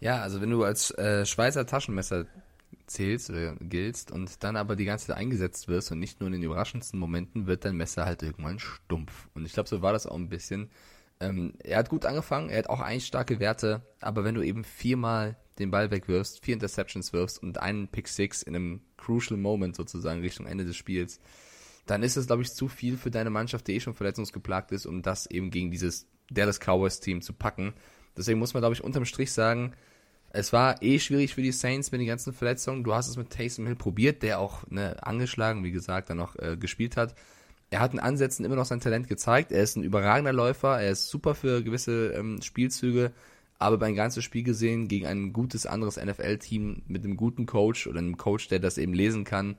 Ja, also wenn du als äh, Schweizer Taschenmesser zählst oder giltst und dann aber die ganze Zeit eingesetzt wirst und nicht nur in den überraschendsten Momenten, wird dein Messer halt irgendwann stumpf. Und ich glaube, so war das auch ein bisschen. Ähm, er hat gut angefangen, er hat auch eigentlich starke Werte, aber wenn du eben viermal den Ball wegwirfst, vier Interceptions wirfst und einen Pick Six in einem crucial Moment sozusagen Richtung Ende des Spiels, dann ist es, glaube ich, zu viel für deine Mannschaft, die eh schon verletzungsgeplagt ist, um das eben gegen dieses Dallas Cowboys Team zu packen. Deswegen muss man, glaube ich, unterm Strich sagen, es war eh schwierig für die Saints mit den ganzen Verletzungen. Du hast es mit Taysom Hill probiert, der auch ne, angeschlagen, wie gesagt, dann noch äh, gespielt hat. Er hat in Ansätzen immer noch sein Talent gezeigt. Er ist ein überragender Läufer. Er ist super für gewisse ähm, Spielzüge. Aber beim ganzen Spiel gesehen, gegen ein gutes anderes NFL-Team mit einem guten Coach oder einem Coach, der das eben lesen kann,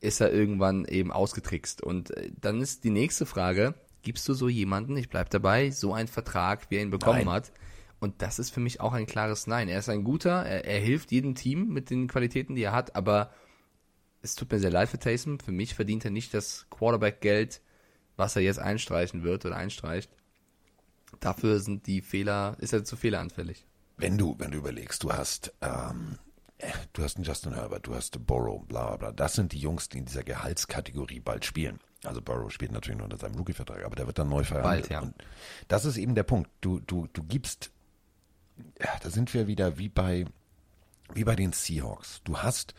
ist er irgendwann eben ausgetrickst. Und äh, dann ist die nächste Frage, gibst du so jemanden, ich bleib dabei, so einen Vertrag, wie er ihn bekommen Nein. hat? Und das ist für mich auch ein klares Nein. Er ist ein guter, er, er hilft jedem Team mit den Qualitäten, die er hat, aber es tut mir sehr leid für Taysom. Für mich verdient er nicht das Quarterback-Geld, was er jetzt einstreichen wird oder einstreicht. Dafür sind die Fehler, ist er zu fehleranfällig. Wenn du, wenn du überlegst, du hast, ähm, du hast einen Justin Herbert, du hast Borrow, bla bla bla. Das sind die Jungs, die in dieser Gehaltskategorie bald spielen. Also Burrow spielt natürlich nur unter seinem Rookie-Vertrag, aber der wird dann neu verhandelt. Bald, ja. Und das ist eben der Punkt. Du, du, du gibst ja, da sind wir wieder wie bei, wie bei den Seahawks. Du hast,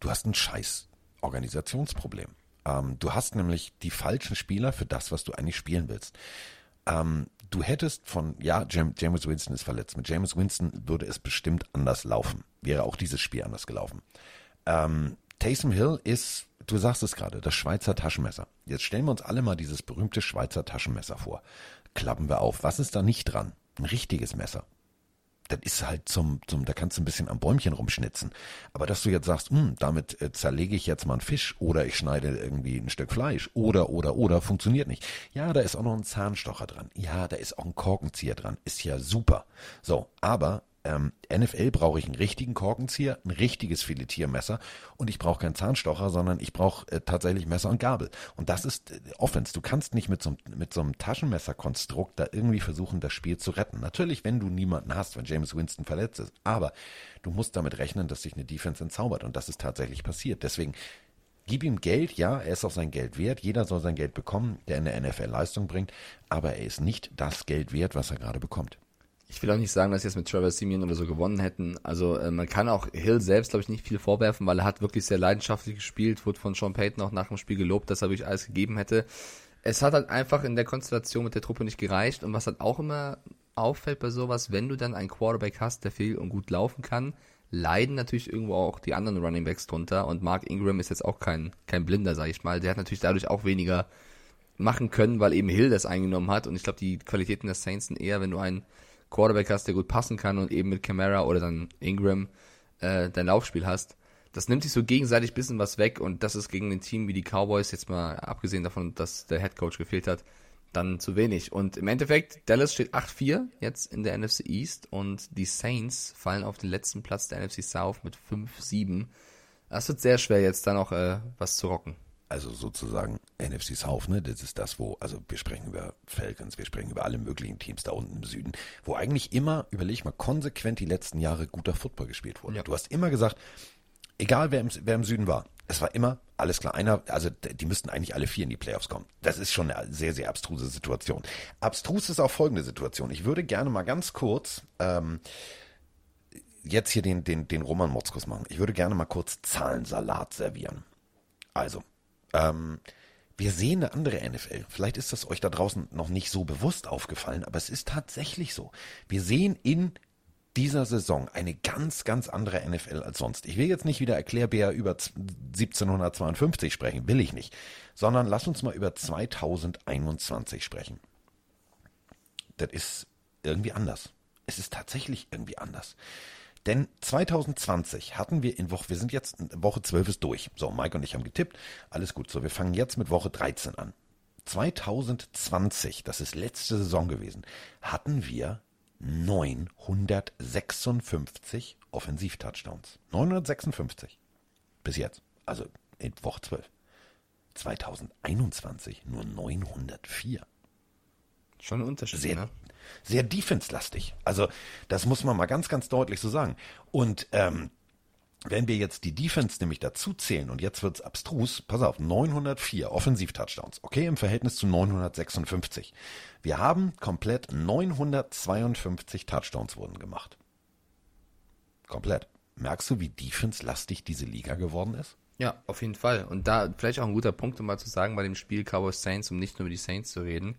du hast ein scheiß Organisationsproblem. Ähm, du hast nämlich die falschen Spieler für das, was du eigentlich spielen willst. Ähm, du hättest von, ja, James Winston ist verletzt. Mit James Winston würde es bestimmt anders laufen. Wäre auch dieses Spiel anders gelaufen. Ähm, Taysom Hill ist, du sagst es gerade, das Schweizer Taschenmesser. Jetzt stellen wir uns alle mal dieses berühmte Schweizer Taschenmesser vor. Klappen wir auf. Was ist da nicht dran? Ein richtiges Messer das ist halt zum, zum, da kannst du ein bisschen am Bäumchen rumschnitzen. Aber dass du jetzt sagst, hm, damit äh, zerlege ich jetzt mal einen Fisch oder ich schneide irgendwie ein Stück Fleisch oder, oder, oder, funktioniert nicht. Ja, da ist auch noch ein Zahnstocher dran. Ja, da ist auch ein Korkenzieher dran. Ist ja super. So, aber ähm, NFL brauche ich einen richtigen Korkenzieher, ein richtiges Filetiermesser und ich brauche keinen Zahnstocher, sondern ich brauche äh, tatsächlich Messer und Gabel. Und das ist äh, Offense. Du kannst nicht mit so, mit so einem Taschenmesserkonstrukt da irgendwie versuchen, das Spiel zu retten. Natürlich, wenn du niemanden hast, wenn James Winston verletzt ist. Aber du musst damit rechnen, dass sich eine Defense entzaubert. Und das ist tatsächlich passiert. Deswegen Gib ihm Geld, ja, er ist auch sein Geld wert. Jeder soll sein Geld bekommen, der in der NFL Leistung bringt. Aber er ist nicht das Geld wert, was er gerade bekommt. Ich will auch nicht sagen, dass sie jetzt mit Trevor Simeon oder so gewonnen hätten. Also äh, man kann auch Hill selbst, glaube ich, nicht viel vorwerfen, weil er hat wirklich sehr leidenschaftlich gespielt, wurde von Sean Payton auch nach dem Spiel gelobt, dass er wirklich alles gegeben hätte. Es hat halt einfach in der Konstellation mit der Truppe nicht gereicht und was halt auch immer auffällt bei sowas, wenn du dann einen Quarterback hast, der viel und gut laufen kann, leiden natürlich irgendwo auch die anderen Running Backs drunter und Mark Ingram ist jetzt auch kein, kein Blinder, sag ich mal. Der hat natürlich dadurch auch weniger machen können, weil eben Hill das eingenommen hat und ich glaube, die Qualitäten der Saints sind eher, wenn du einen Quarterback hast, der gut passen kann und eben mit Camara oder dann Ingram äh, dein Laufspiel hast. Das nimmt sich so gegenseitig bisschen was weg und das ist gegen ein Team wie die Cowboys, jetzt mal abgesehen davon, dass der Head Coach gefehlt hat, dann zu wenig. Und im Endeffekt, Dallas steht 8-4 jetzt in der NFC East und die Saints fallen auf den letzten Platz der NFC South mit 5-7. Das wird sehr schwer jetzt da noch äh, was zu rocken also sozusagen NFC South, ne? Das ist das, wo, also wir sprechen über Falcons, wir sprechen über alle möglichen Teams da unten im Süden, wo eigentlich immer, überleg mal, konsequent die letzten Jahre guter Football gespielt wurde. Ja. Du hast immer gesagt, egal wer im, wer im Süden war, es war immer, alles klar, einer, also die müssten eigentlich alle vier in die Playoffs kommen. Das ist schon eine sehr, sehr abstruse Situation. Abstrus ist auch folgende Situation. Ich würde gerne mal ganz kurz ähm, jetzt hier den, den, den Roman Motzkus machen. Ich würde gerne mal kurz Zahlensalat servieren. Also, ähm, wir sehen eine andere NFL. Vielleicht ist das euch da draußen noch nicht so bewusst aufgefallen, aber es ist tatsächlich so. Wir sehen in dieser Saison eine ganz, ganz andere NFL als sonst. Ich will jetzt nicht wieder Erklärbär über 1752 sprechen, will ich nicht, sondern lass uns mal über 2021 sprechen. Das ist irgendwie anders. Es ist tatsächlich irgendwie anders. Denn 2020 hatten wir in Woche, wir sind jetzt, Woche 12 ist durch. So, Mike und ich haben getippt. Alles gut. So, wir fangen jetzt mit Woche 13 an. 2020, das ist letzte Saison gewesen, hatten wir 956 Offensiv-Touchdowns. 956. Bis jetzt. Also in Woche 12. 2021 nur 904. Schon ein Unterschied, Sehr, ne? Sehr defense-lastig. Also das muss man mal ganz, ganz deutlich so sagen. Und ähm, wenn wir jetzt die Defense nämlich dazu zählen und jetzt wird's abstrus, pass auf, 904 Offensiv-Touchdowns, okay, im Verhältnis zu 956. Wir haben komplett 952 Touchdowns wurden gemacht. Komplett. Merkst du, wie defense-lastig diese Liga geworden ist? Ja, auf jeden Fall. Und da vielleicht auch ein guter Punkt, um mal zu sagen, bei dem Spiel Cowboys Saints, um nicht nur über die Saints zu reden.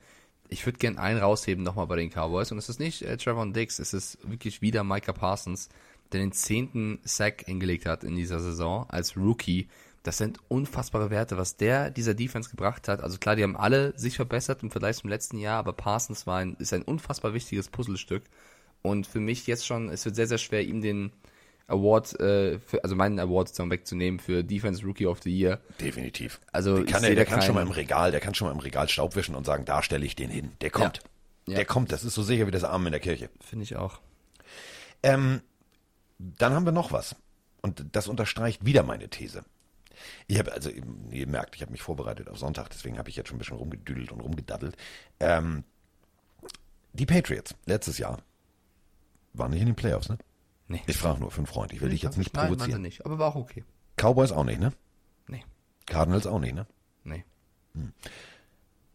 Ich würde gern einen rausheben nochmal bei den Cowboys. Und es ist nicht äh, Trevor Dix, es ist wirklich wieder Micah Parsons, der den zehnten Sack hingelegt hat in dieser Saison als Rookie. Das sind unfassbare Werte, was der dieser Defense gebracht hat. Also klar, die haben alle sich verbessert im Vergleich zum letzten Jahr, aber Parsons war ein, ist ein unfassbar wichtiges Puzzlestück. Und für mich jetzt schon, es wird sehr, sehr schwer, ihm den Award, äh, für, also meinen Award sozusagen wegzunehmen für Defense Rookie of the Year. Definitiv. Also Den kann er, der da kann schon mal im Regal, der kann schon mal im Regal Staub wischen und sagen, da stelle ich den hin. Der kommt. Ja. Der kommt. Das ist so sicher wie das Arm in der Kirche. Finde ich auch. Ähm, dann haben wir noch was. Und das unterstreicht wieder meine These. Ich habe, also ihr merkt, ich habe mich vorbereitet auf Sonntag, deswegen habe ich jetzt schon ein bisschen rumgedüdelt und rumgedaddelt. Ähm, die Patriots, letztes Jahr, waren nicht in den Playoffs, ne? Nee. Ich frage nur für einen Freund, ich will dich jetzt nicht Nein, provozieren. meinte nicht, aber war auch okay. Cowboys auch nicht, ne? Nee, Cardinals auch nicht, ne? nee.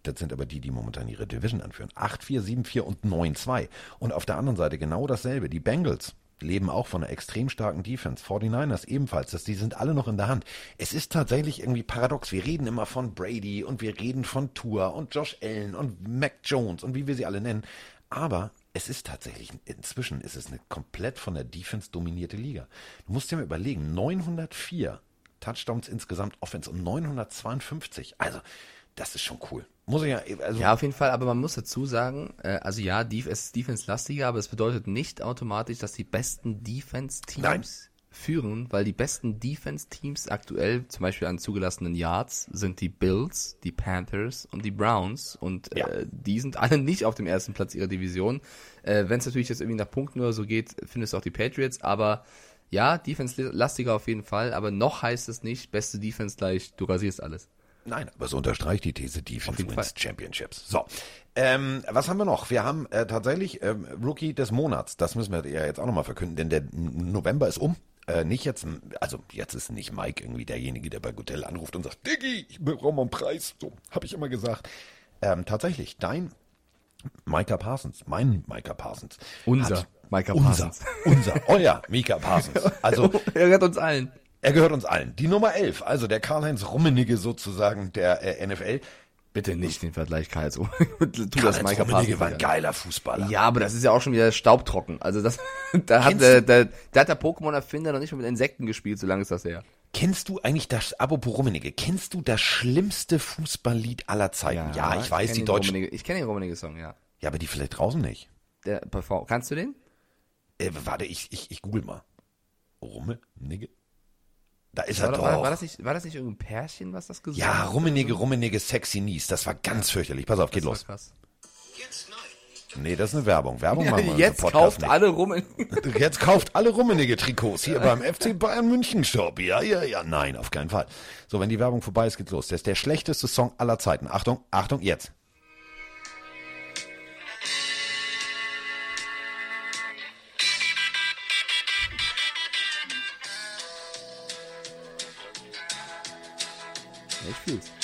Das sind aber die, die momentan ihre Division anführen. 8-4, 7-4 und 9-2. Und auf der anderen Seite genau dasselbe. Die Bengals leben auch von einer extrem starken Defense. 49ers ebenfalls. Das, die sind alle noch in der Hand. Es ist tatsächlich irgendwie paradox. Wir reden immer von Brady und wir reden von Tua und Josh Allen und Mac Jones und wie wir sie alle nennen. Aber es ist tatsächlich, inzwischen ist es eine komplett von der Defense dominierte Liga. Du musst dir mal überlegen, 904 Touchdowns insgesamt Offense und 952. Also, das ist schon cool. Muss ich ja, also, Ja, auf jeden Fall, aber man muss dazu sagen, äh, also ja, Def es ist Defense-lastiger, aber es bedeutet nicht automatisch, dass die besten. Defense-Teams führen, weil die besten Defense-Teams aktuell, zum Beispiel an zugelassenen Yards, sind die Bills, die Panthers und die Browns und Ja. äh, die sind alle nicht auf dem ersten Platz ihrer Division. Äh, Wenn es natürlich jetzt irgendwie nach Punkten oder so geht, findest du auch die Patriots, aber ja, Defense-lastiger auf jeden Fall, aber noch heißt es nicht, beste Defense gleich, du rasierst alles. Nein, aber so unterstreicht die These Defense wins Fall. Championships. So, ähm, was haben wir noch? Wir haben äh, tatsächlich ähm, Rookie des Monats. Das müssen wir ja jetzt auch nochmal verkünden, denn der November ist um. Äh, nicht jetzt, also jetzt ist nicht Mike irgendwie derjenige, der bei Goodell anruft und sagt, Diggi, ich brauche mal einen Preis. So, habe ich immer gesagt. Ähm, tatsächlich, dein Micah Parsons, mein Micah Parsons. Unser hat- Micah unser, Parsons. Unser, euer Micah Parsons. Also er rettet uns allen. er gehört uns allen. Die Nummer 11, also der Karl-Heinz Rummenigge sozusagen der äh, NFL. Bitte nicht den Vergleich Karl tu das Micah Rummenigge war ein geiler Fußballer. Ja, aber das ist ja auch schon wieder staubtrocken. Also das, da hat der, der, da hat der Pokémon-Erfinder noch nicht mal mit Insekten gespielt, so lange ist das her. Kennst du eigentlich das, apropos Rummenigge, kennst du das schlimmste Fußballlied aller Zeiten? Ja, ich weiß, kenn die Deutschen. Ich kenne den Rummenigge-Song, ja. Ja, aber die vielleicht draußen nicht. Der Kannst du den? Äh, warte, ich, ich, ich google mal. Rummenigge? Da ist War, er doch. war, war, das nicht, war das nicht irgendein Pärchen, was das gesagt ja, hat? Rummenigge, Rummenigge, sexy Nies. Das war ganz fürchterlich. Pass auf, geht Das war los. krass. Nee, das ist eine Werbung. Werbung machen wir Jetzt kauft nicht. alle. Jetzt kauft alle Rummenigge-Trikots hier beim FC Bayern München Shop. Ja, ja, ja. Nein, auf keinen Fall. So, wenn die Werbung vorbei ist, geht's los. Das ist der schlechteste Song aller Zeiten. Achtung, Achtung, jetzt. Ich fühl's.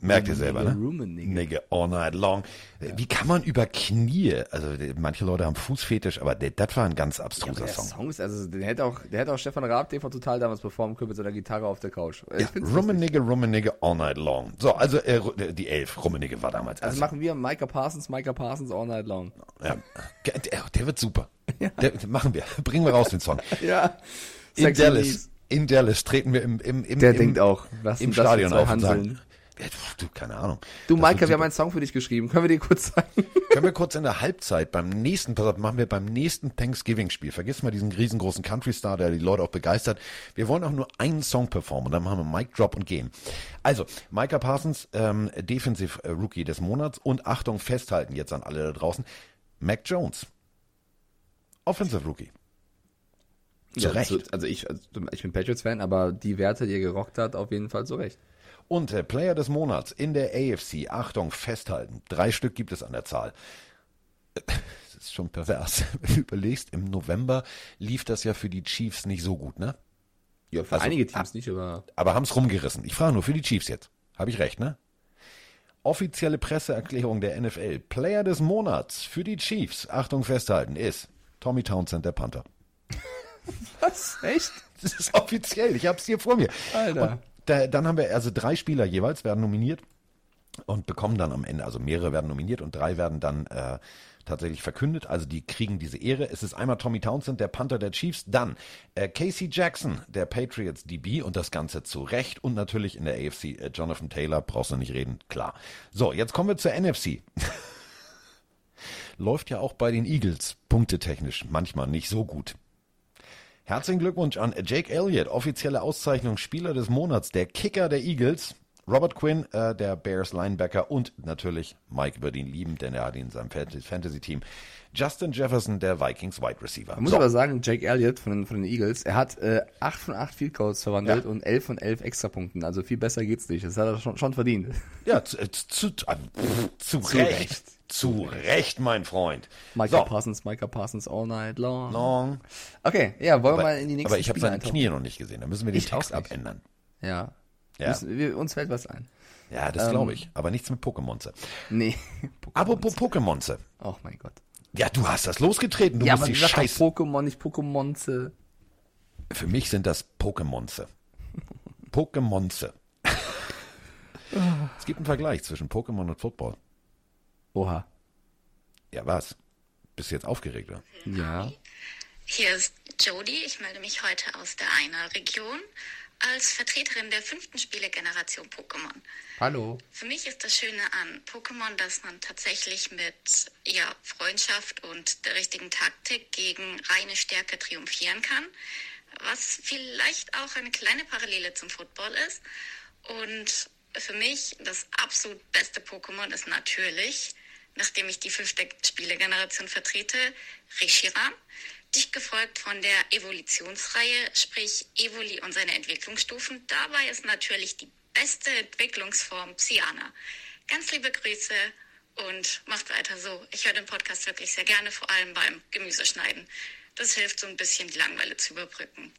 Merkt ihr selber, ne? Rummenigge. Nigga, all night long. Wie kann man über Knie, also manche Leute haben Fußfetisch, aber das war ein ganz abstruser Der Song. Song ist, also, den hätte auch, der hätte auch Stefan Raab TV total damals performen können mit seiner Gitarre auf der Couch. Ja. Rummenigge, Rummenigge, all night long. So, also äh, Ru- die elf, Rummenigge war damals. Also machen wir Micah Parsons, Micah Parsons all night long. ja, der, der wird super. Der, machen wir. Bringen wir raus den Song. Ja. In Dallas. In Dallas treten wir im, im, im, Der im, denkt auch, im Stadion auf und sagen? Ja, du, keine Ahnung. Du, Das Maika, wird wir haben einen Song für dich geschrieben. Können wir dir kurz zeigen? Können wir kurz in der Halbzeit beim nächsten, pass auf, machen wir beim nächsten Thanksgiving-Spiel. Vergiss mal diesen riesengroßen Country-Star, der die Leute auch begeistert. Wir wollen auch nur einen Song performen und dann machen wir Mic Drop und gehen. Also, Micah Parsons, ähm, Defensive äh, Rookie des Monats und Achtung, festhalten jetzt an alle da draußen. Mac Jones, Offensive Rookie. Zu Ja, Recht. so- Also ich, also ich bin Patriots-Fan, aber die Werte, die er gerockt hat, auf jeden Fall zu Recht. Und äh, Player des Monats in der AFC, Achtung, festhalten. Drei Stück gibt es an der Zahl. Das ist schon pervers. Wenn du überlegst, im November lief das ja für die Chiefs nicht so gut, ne? Ja, für Also, einige Teams nicht, aber Aber haben's rumgerissen. Ich frage nur für die Chiefs jetzt. Habe ich recht, ne? Offizielle Presseerklärung der NFL. Player des Monats für die Chiefs, Achtung, festhalten, ist Tommy Townsend, der Panther. was? Echt? Das ist offiziell. Ich hab's hier vor mir. Alter. Und da, dann haben wir also drei Spieler jeweils werden nominiert und bekommen dann am Ende, also mehrere werden nominiert und drei werden dann äh, tatsächlich verkündet. Also die kriegen diese Ehre. Es ist einmal Tommy Townsend, der Panther der Chiefs, dann äh, Casey Jackson, der Patriots DB und das Ganze zu Recht und natürlich in der AFC äh, Jonathan Taylor, brauchst du nicht reden, klar. So, jetzt kommen wir zur NFC. Läuft ja auch bei den Eagles punktetechnisch manchmal nicht so gut. Herzlichen Glückwunsch an Jake Elliott, offizielle Auszeichnung Spieler des Monats, der Kicker der Eagles, Robert Quinn, äh, der Bears Linebacker und natürlich Mike wird ihn lieben, denn er hat ihn in seinem Fant- Fantasy-Team. Justin Jefferson, der Vikings Wide Receiver. Man muss So. aber sagen, Jake Elliott von, den- von den Eagles, er hat äh, 8 von 8 Field Goals verwandelt Ja. und 11 von 11 Extrapunkten. Also viel besser geht's nicht. Das hat er schon, schon verdient. Ja, zu, äh, zu, zu, äh, zu, Zu Recht. Recht. Zu Recht, mein Freund. Micah So. Parsons, Micah Parsons all night long. Long. Okay, ja, wollen wir Aber, mal in die nächsten aber ich habe seine? Knie noch nicht gesehen. Da müssen wir den Ich Text abändern. Ja. Ja. Müssen, wir, uns fällt was ein. Ja, das Ähm. glaube ich. Aber nichts mit Pokémonze. Nee. Apropos Pokémonze. Oh mein Gott. Ja, du hast das losgetreten. Du ja, musst aber die Scheiße. Pokémon, nicht Pokémonze. Für mich sind das Pokémonze. Pokémonze. es gibt einen Vergleich zwischen Pokémon und Football. Oha. Ja, was? Bist du jetzt aufgeregt, oder? Ja. Hier ist Jody. Ich melde mich heute aus der einer Region als Vertreterin der fünften Spielegeneration Pokémon. Hallo. Für mich ist das Schöne an Pokémon, dass man tatsächlich mit ja, Freundschaft und der richtigen Taktik gegen reine Stärke triumphieren kann, was vielleicht auch eine kleine Parallele zum Football ist. Und für mich das absolut beste Pokémon ist natürlich, nachdem ich die fünfte Spielegeneration vertrete, Reshiram. Dicht gefolgt von der Evolutionsreihe, sprich Evoli und seine Entwicklungsstufen. Dabei ist natürlich die beste Entwicklungsform Psyana. Ganz liebe Grüße und macht weiter so. Ich höre den Podcast wirklich sehr gerne, vor allem beim Gemüseschneiden. Das hilft so ein bisschen die Langeweile zu überbrücken.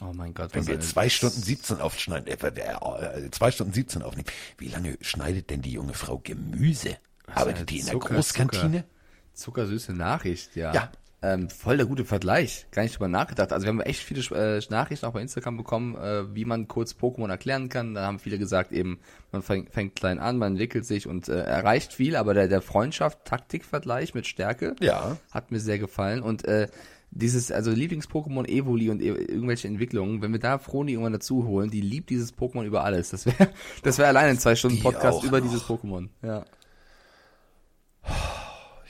Oh mein Gott. Wenn was wir zwei Stunden 17 aufschneiden, äh, äh, äh, zwei Stunden 17 aufnehmen, wie lange schneidet denn die junge Frau Gemüse? Arbeitet die in der Zucker, Großkantine? Zuckersüße Nachricht, ja. Ja. Ähm, voll der gute Vergleich. Gar nicht drüber nachgedacht. Also wir haben echt viele äh, Nachrichten auch bei Instagram bekommen, äh, wie man kurz Pokémon erklären kann. Da haben viele gesagt, eben, man fängt, fängt klein an, man entwickelt sich und äh, erreicht viel, aber der, der Freundschaft-Taktik-Vergleich mit Stärke Ja. hat mir sehr gefallen. Und äh, dieses, also Lieblings-Pokémon Evoli und e irgendwelche Entwicklungen, wenn wir da Froni irgendwann dazu holen, die liebt dieses Pokémon über alles. Das wäre das wäre allein ein zwei Stunden Podcast über noch. dieses Pokémon. Ja.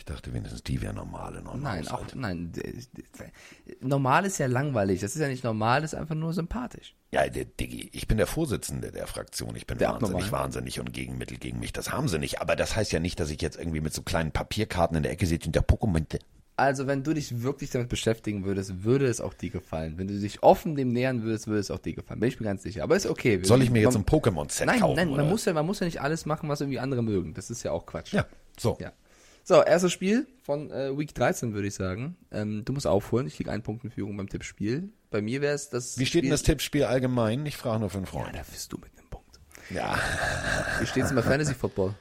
Ich dachte wenigstens, die wäre normale noch. Nein, auch, nein. d- d- Normal ist ja langweilig. Das ist ja nicht normal, das ist einfach nur sympathisch. Ja, der Diggi, ich bin der Vorsitzende der Fraktion. Ich bin Der wahnsinnig, Abnormal. wahnsinnig und Gegenmittel gegen mich. Das haben sie nicht. Aber das heißt ja nicht, dass ich jetzt irgendwie mit so kleinen Papierkarten in der Ecke sitze und der Pokémon. Also, wenn du dich wirklich damit beschäftigen würdest, würde es auch dir gefallen. Wenn du dich offen dem nähern würdest, würde es auch dir gefallen. Bin ich mir ganz sicher. Aber ist okay. Soll ich mir jetzt ein Pokémon-Set Nein, kaufen? nein, oder? man muss, ja, man muss ja nicht alles machen, was irgendwie andere mögen. Das ist ja auch Quatsch. Ja, so. Ja. So, erstes Spiel von äh, Week 13, würde ich sagen. Ähm, du musst aufholen. Ich krieg einen Punkt in Führung beim Tippspiel. Bei mir wäre es das. Wie steht denn Spiel- das Tippspiel allgemein? Ich frage nur für einen Ja, Freund. da bist du mit einem Punkt. Ja, Wie steht's denn bei Fantasy Football?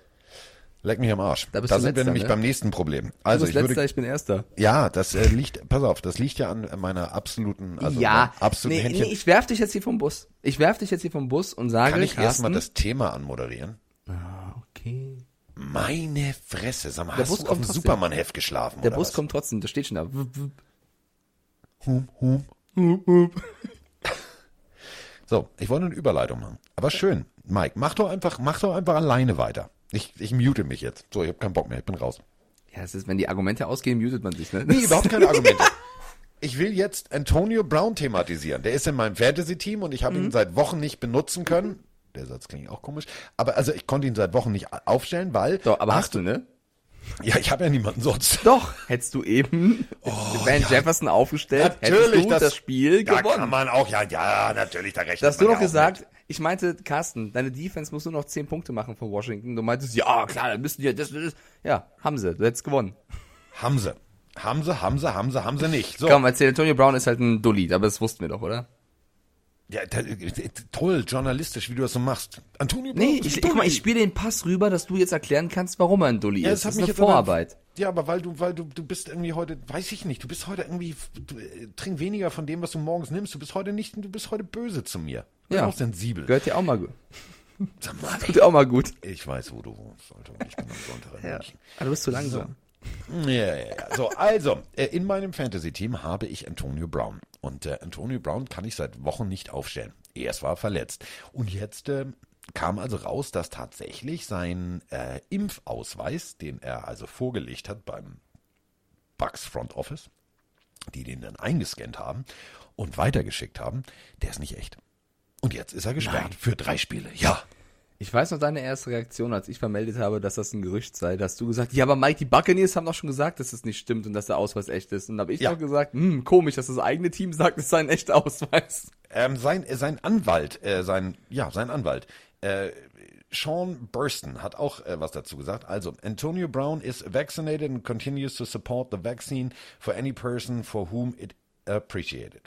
leck mich am Arsch. Da Da, bist du sind wir Letzter, nämlich ne? beim nächsten Problem. Du Also bist ich letzter, würde, ich bin erster. ja, das äh, liegt, pass auf, das liegt ja an meiner absoluten, also ja, absoluten nee, Händchen. nee, ich werf dich jetzt hier vom Bus. Ich werf dich jetzt hier vom Bus und sage, Kann ich erstmal das Thema anmoderieren? Okay. Meine Fresse, sag mal, Der hast Bus du auf kommt dem. Superman-Heft geschlafen Der Bus was? kommt trotzdem, da steht schon da. Wup, wup. Hum, hum. So, ich wollte eine Überleitung machen. Aber schön. Mike, mach doch einfach, mach doch einfach alleine weiter. Ich, ich mute mich jetzt. So, ich habe keinen Bock mehr, ich bin raus. Ja, es ist, wenn die Argumente ausgehen, mutet man sich, ne? Nee, überhaupt keine Argumente. Ich will jetzt Antonio Brown thematisieren. Der ist in meinem Fantasy-Team und ich habe Mhm. ihn seit Wochen nicht benutzen können. Der Satz klingt auch komisch. Aber also ich konnte ihn seit Wochen nicht aufstellen, weil. Doch, aber hast du, ne? Ja, ich habe ja niemanden sonst. Doch, hättest du eben Van Jefferson aufgestellt, hättest du das, Spiel da gewonnen. kann man auch, ja, ja, natürlich, da rechnet Da hast du noch ja gesagt, ich meinte, Carsten, deine Defense muss nur noch 10 Punkte machen von Washington. Du meintest, ja, klar, dann müssen die, das, das, ja, haben sie, du hättest gewonnen. mit. Haben sie. Haben sie, haben sie, haben sie, haben sie nicht. So. Komm, erzähl, Antonio Brown ist halt ein Dulli, aber das wussten wir doch, oder? Ja, da, toll, journalistisch, wie du das so machst. Antonio Brown Nee, ist ich, guck mal, ich spiele den Pass rüber, dass du jetzt erklären kannst, warum er ein Dulli Ja, ist. das hat Das ist mich eine Vorarbeit. Ja, aber weil du, weil du, du bist irgendwie heute, weiß ich nicht, du bist heute irgendwie, du, äh, trink weniger von dem, was du morgens nimmst. Du bist heute nicht, du bist heute böse zu mir. Ich bin Ja. auch sensibel. Gehört dir auch mal gut. Sag mal, Tut dir auch mal gut. ich weiß, wo du wohnst, Alter. und Ich bin am Sonntag in München. Aber du bist zu langsam. Ja, ja, ja. So, also, äh, in meinem Fantasy-Team habe ich Antonio Brown. Und äh, Antonio Brown kann ich seit Wochen nicht aufstellen. Erst war er verletzt. Und jetzt äh, kam also raus, dass tatsächlich sein äh, Impfausweis, den er also vorgelegt hat beim Bucks Front Office, die den dann eingescannt haben und weitergeschickt haben, der ist nicht echt. Und jetzt ist er gesperrt Nein. für drei Spiele. Ja. Ich weiß noch deine erste Reaktion, als ich vermeldet habe, dass das ein Gerücht sei. Da hast du gesagt, ja, aber Mike, die Buccaneers haben doch schon gesagt, dass es nicht stimmt und dass der Ausweis echt ist. Und da habe ich Ja. doch gesagt, hm, komisch, dass das eigene Team sagt, es sei ein echter Ausweis. Ähm, sein, äh, sein Anwalt, äh, sein, ja, sein Anwalt, äh, Sean Burston hat auch äh, was dazu gesagt. Also, Antonio Brown is vaccinated and continues to support the vaccine for any person for whom it appreciated.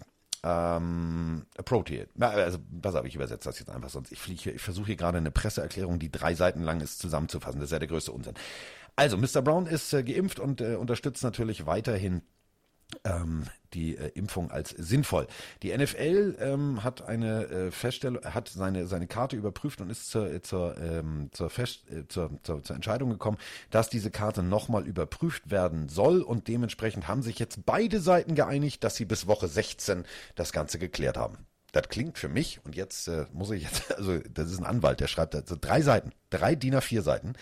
Ähm. Na, Also, pass auf, ich übersetze das jetzt einfach, sonst ich fliege, ich versuche hier gerade eine Presseerklärung, die drei Seiten lang ist, zusammenzufassen. Das ist ja der größte Unsinn. Also, Mr. Brown ist äh, geimpft und äh, unterstützt natürlich weiterhin ähm, die äh, Impfung als sinnvoll. Die NFL ähm, hat eine äh, Feststellung, hat seine seine Karte überprüft und ist zur äh, zur ähm, zur, Fest, äh, zur, zur zur Entscheidung gekommen, dass diese Karte nochmal überprüft werden soll und dementsprechend haben sich jetzt beide Seiten geeinigt, dass sie bis Woche 16 das Ganze geklärt haben. Das klingt für mich und jetzt äh, muss ich jetzt, also das ist ein Anwalt, der schreibt also drei Seiten, drei DIN A4 Seiten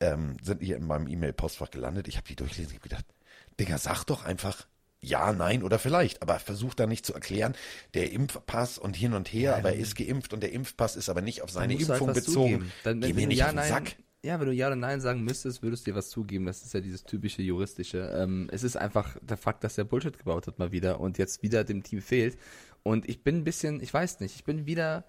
ähm, sind hier in meinem E-Mail-Postfach gelandet. Ich habe die durchgelesen, ich habe gedacht, Digga, sag doch einfach ja, nein oder vielleicht, aber versuch da nicht zu erklären, der Impfpass und hin und her, aber er ist geimpft und der Impfpass ist aber nicht auf seine halt Impfung was bezogen. Dann, Geh mir nicht ja, auf den nein, Sack. Ja, wenn du Ja oder Nein sagen müsstest, würdest du dir was zugeben. Das ist ja dieses typische juristische. Ähm, es ist einfach der Fakt, dass er Bullshit gebaut hat mal wieder und jetzt wieder dem Team fehlt. Und ich bin ein bisschen, ich weiß nicht, ich bin wieder,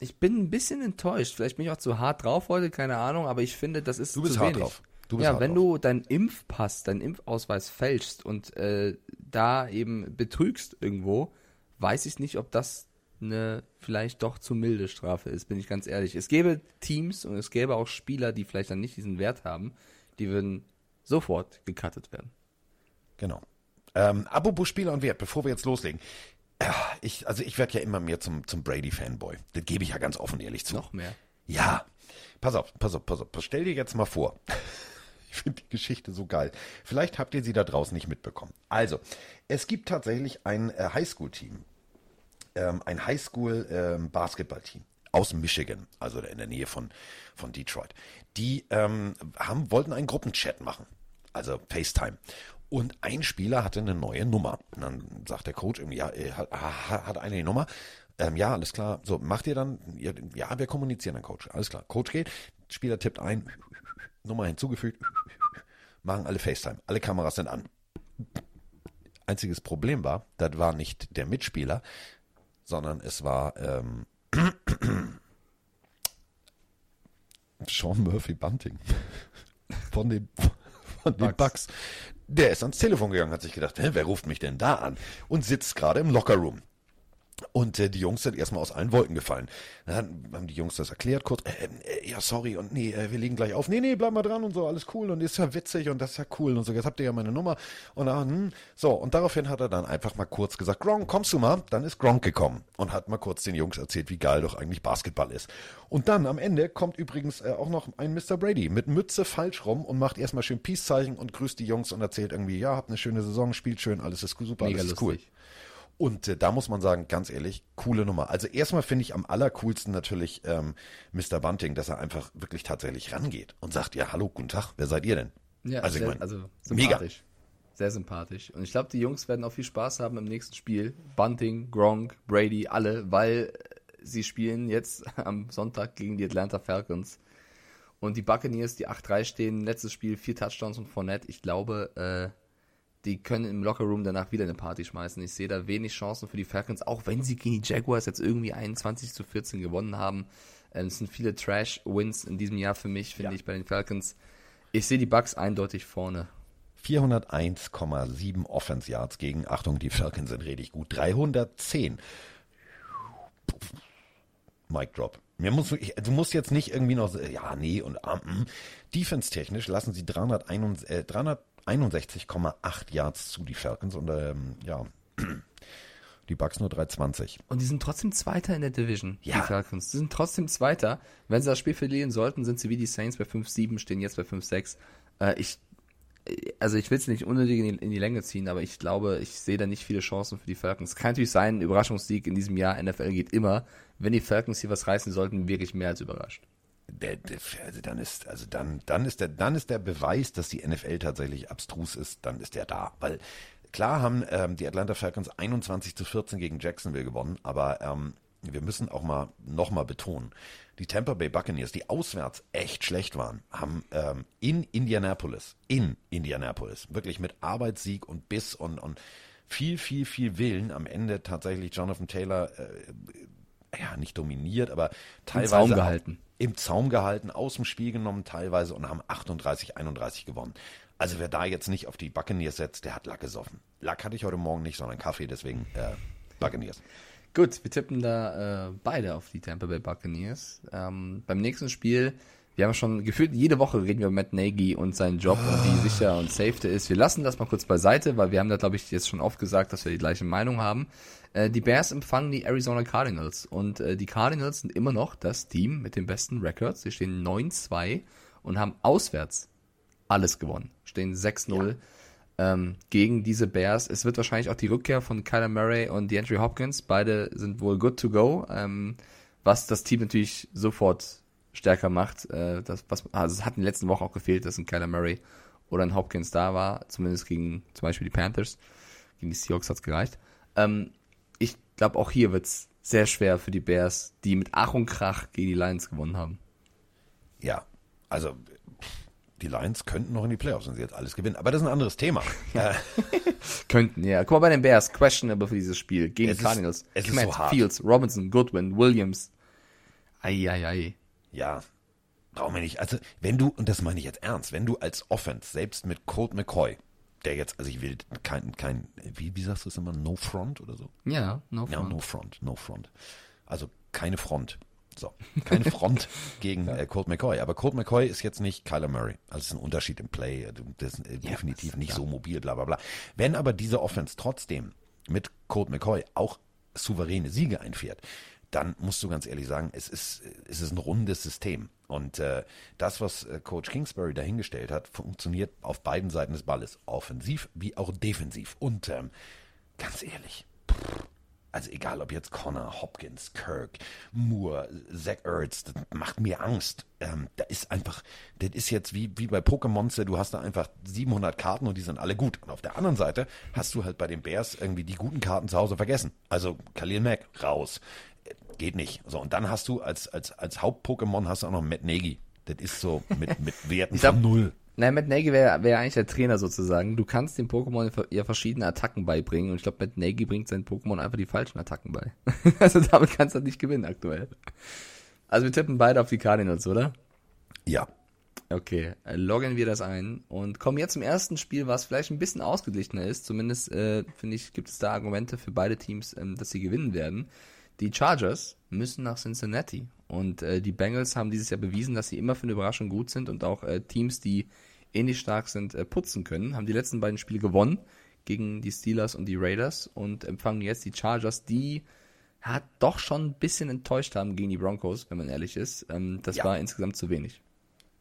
ich bin ein bisschen enttäuscht. Vielleicht bin ich auch zu hart drauf heute, keine Ahnung, aber ich finde, das ist Du bist zu hart wenig. drauf. Du bist ja, wenn drauf. du deinen Impfpass, deinen Impfausweis fälschst und äh, da eben betrügst irgendwo, weiß ich nicht, ob das eine vielleicht doch zu milde Strafe ist, bin ich ganz ehrlich. Es gäbe Teams und es gäbe auch Spieler, die vielleicht dann nicht diesen Wert haben, die würden sofort gecuttet werden. Genau. Ähm, apropos Spieler und Wert, bevor wir jetzt loslegen. Ich, also ich werde ja immer mehr zum, zum Brady-Fanboy. Das gebe ich ja ganz offen ehrlich zu. Noch mehr. Ja. Pass auf, pass auf, pass auf. Stell dir jetzt mal vor. Ich finde die Geschichte so geil. Vielleicht habt ihr sie da draußen nicht mitbekommen. Also, es gibt tatsächlich ein äh, Highschool-Team. Ähm, ein Highschool-Basketball-Team aus Michigan, also in der Nähe von, von Detroit. Die ähm, haben, wollten einen Gruppenchat machen. Also FaceTime. Und ein Spieler hatte eine neue Nummer. Und dann sagt der Coach ja, äh, hat, hat eine Nummer. Ähm, ja, alles klar. So, macht ihr dann, ja, wir kommunizieren dann, Coach. Alles klar. Coach geht, Spieler tippt ein, Nummer hinzugefügt, machen alle FaceTime. Alle Kameras sind an. Einziges Problem war, das war nicht der Mitspieler, sondern es war ähm, Sean Murphy Bunting von den, von den Bucks. Der ist ans Telefon gegangen, hat sich gedacht, Hä, wer ruft mich denn da an? Und sitzt gerade im Lockerroom. Und äh, die Jungs sind erstmal aus allen Wolken gefallen. Dann haben die Jungs das erklärt, kurz, äh, äh, ja, sorry, und nee, äh, wir legen gleich auf. Nee, nee, bleib mal dran und so, alles cool und ist ja witzig und das ist ja cool und so, jetzt habt ihr ja meine Nummer. Und dann, hm, so, und daraufhin hat er dann einfach mal kurz gesagt, Gronk, kommst du mal? Dann ist Gronk gekommen und hat mal kurz den Jungs erzählt, wie geil doch eigentlich Basketball ist. Und dann am Ende kommt übrigens äh, auch noch ein Mr. Brady mit Mütze falsch rum und macht erstmal schön Peace-Zeichen und grüßt die Jungs und erzählt irgendwie, ja, habt eine schöne Saison, spielt schön, alles ist super, Mega alles ist cool. Und äh, da muss man sagen, ganz ehrlich, coole Nummer. Also erstmal finde ich am allercoolsten natürlich ähm, Mr. Bunting, dass er einfach wirklich tatsächlich rangeht und sagt, ja, hallo, guten Tag, wer seid ihr denn? Ja, Also ich sehr, mein, also mega. sympathisch. Sehr sympathisch. Und ich glaube, die Jungs werden auch viel Spaß haben im nächsten Spiel. Bunting, Gronk, Brady, alle, weil äh, sie spielen jetzt am Sonntag gegen die Atlanta Falcons. Und die Buccaneers, die 8-3 stehen, letztes Spiel, vier Touchdowns und Fournette. Ich glaube, äh, die können im Lockerroom danach wieder eine Party schmeißen. Ich sehe da wenig Chancen für die Falcons, auch wenn sie gegen die Jaguars jetzt irgendwie 21 zu 14 gewonnen haben. Ähm, Es sind viele Trash-Wins in diesem Jahr für mich, finde Ja. ich, bei den Falcons. Ich sehe die Bucks eindeutig vorne. 401,7 Offense Yards gegen, Achtung, die Falcons sind richtig gut, 310. Mic Drop. Mir muss, wirklich- du musst jetzt nicht irgendwie noch, so, ja, nee, und ah, mm. Defense-technisch lassen sie 361, äh, 361,8 Yards zu, die Falcons, und ähm, ja, die Bucks nur 320. Und die sind trotzdem Zweiter in der Division, Ja. die Falcons. Die sind trotzdem Zweiter. Wenn sie das Spiel verlieren sollten, sind sie wie die Saints bei 5-7, stehen jetzt bei 5-6. Äh, ich, also ich will es nicht unnötig in die, in die Länge ziehen, aber ich glaube, ich sehe da nicht viele Chancen für die Falcons. Kann natürlich sein, ein Überraschungssieg in diesem Jahr, NFL geht immer. Wenn die Falcons hier was reißen sollten, wirklich mehr als überrascht. Der, der, also dann ist, also dann, dann ist der, dann ist der Beweis, dass die NFL tatsächlich abstrus ist, dann ist der da. Weil klar haben ähm, die Atlanta Falcons 21 zu 14 gegen Jacksonville gewonnen, aber ähm, wir müssen auch mal nochmal betonen, die Tampa Bay Buccaneers, die auswärts echt schlecht waren, haben ähm, in Indianapolis, in Indianapolis, wirklich mit Arbeitssieg und Biss und, und viel, viel, viel Willen am Ende tatsächlich Jonathan Taylor äh, ja, nicht dominiert, aber teilweise Zaum auch gehalten. Im Zaum gehalten, aus dem Spiel genommen teilweise und haben 38, 31 gewonnen. Also wer da jetzt nicht auf die Buccaneers setzt, der hat Lack gesoffen. Lack hatte ich heute Morgen nicht, sondern Kaffee, deswegen äh, Buccaneers. Gut, wir tippen da äh, beide auf die Tampa Bay Buccaneers. Ähm, beim nächsten Spiel, wir haben schon gefühlt jede Woche reden wir über Matt Nagy und seinen Job und wie sicher und safe der ist. Wir lassen das mal kurz beiseite, weil wir haben da, glaube ich, jetzt schon oft gesagt, dass wir die gleiche Meinung haben. Äh, die Bears empfangen die Arizona Cardinals und äh, die Cardinals sind immer noch das Team mit den besten Records. Sie stehen 9-2 und haben auswärts alles gewonnen. Stehen 6-0 ähm, gegen diese Bears. Es wird wahrscheinlich auch die Rückkehr von Kyler Murray und DeAndre Hopkins. Beide sind wohl good to go, ähm, was das Team natürlich sofort stärker macht. Äh, das, was, also es hat in den letzten Wochen auch gefehlt, dass ein Kyler Murray oder ein Hopkins da war, zumindest gegen zum Beispiel die Panthers. Gegen die Seahawks hat's gereicht. Ähm, ich glaube, auch hier wird's sehr schwer für die Bears, die mit Ach und Krach gegen die Lions gewonnen haben. Ja, also die Lions könnten noch in die Playoffs, wenn sie jetzt alles gewinnen. Aber das ist ein anderes Thema. Könnten, ja. Guck mal bei den Bears, questionable für dieses Spiel. Gegen Es die ist- Cardinals. es ist Kmet, so hart. Fields, Robinson, Goodwin, Williams. Eieiei. Ja, brauchen wir nicht. Also, wenn du, und das meine ich jetzt ernst, wenn du als Offense, selbst mit Colt McCoy, der jetzt, also ich will kein, kein, wie, wie sagst du es immer, no front oder so? Ja, no Ja, front. no front, no front. Also keine Front. So, keine Front gegen äh, Colt McCoy. Aber Colt McCoy ist jetzt nicht Kyler Murray. Also es ist ein Unterschied im Play. Das ist äh, definitiv nicht so mobil, bla bla bla. Wenn aber diese Offense trotzdem mit Colt McCoy auch souveräne Siege einfährt, dann musst du ganz ehrlich sagen, es ist, es ist ein rundes System. Und äh, das, was äh, Coach Kingsbury dahingestellt hat, funktioniert auf beiden Seiten des Balles. Offensiv wie auch defensiv. Und ähm, ganz ehrlich, also egal ob jetzt Connor, Hopkins, Kirk, Moore, Zach Ertz, das macht mir Angst. Ähm, da ist einfach, das ist jetzt wie, wie bei Pokémon, du hast da einfach 700 Karten und die sind alle gut. Und auf der anderen Seite hast du halt bei den Bears irgendwie die guten Karten zu Hause vergessen. Also Khalil Mack, raus. Geht nicht. So, und dann hast du als, als, als Haupt-Pokémon hast du auch noch Matt Nagy. Das ist so mit, mit Werten glaub- von null. Nein, Matt Nagy wäre wär eigentlich der Trainer sozusagen. Du kannst dem Pokémon ja verschiedene Attacken beibringen und ich glaube, Matt Nagy bringt seinen Pokémon einfach die falschen Attacken bei. also damit kannst du nicht gewinnen aktuell. Also wir tippen beide auf die Cardinals, oder? Ja. Okay, äh, loggen wir das ein und kommen jetzt zum ersten Spiel, was vielleicht ein bisschen ausgeglichener ist. Zumindest äh, finde ich, gibt es da Argumente für beide Teams, ähm, dass sie gewinnen werden. Die Chargers müssen nach Cincinnati und äh, die Bengals haben dieses Jahr bewiesen, dass sie immer für eine Überraschung gut sind und auch äh, Teams, die ähnlich stark sind, äh, putzen können. Haben die letzten beiden Spiele gewonnen gegen die Steelers und die Raiders und empfangen jetzt die Chargers, die hat doch schon ein bisschen enttäuscht haben gegen die Broncos, wenn man ehrlich ist. Ähm, das Ja. war insgesamt zu wenig.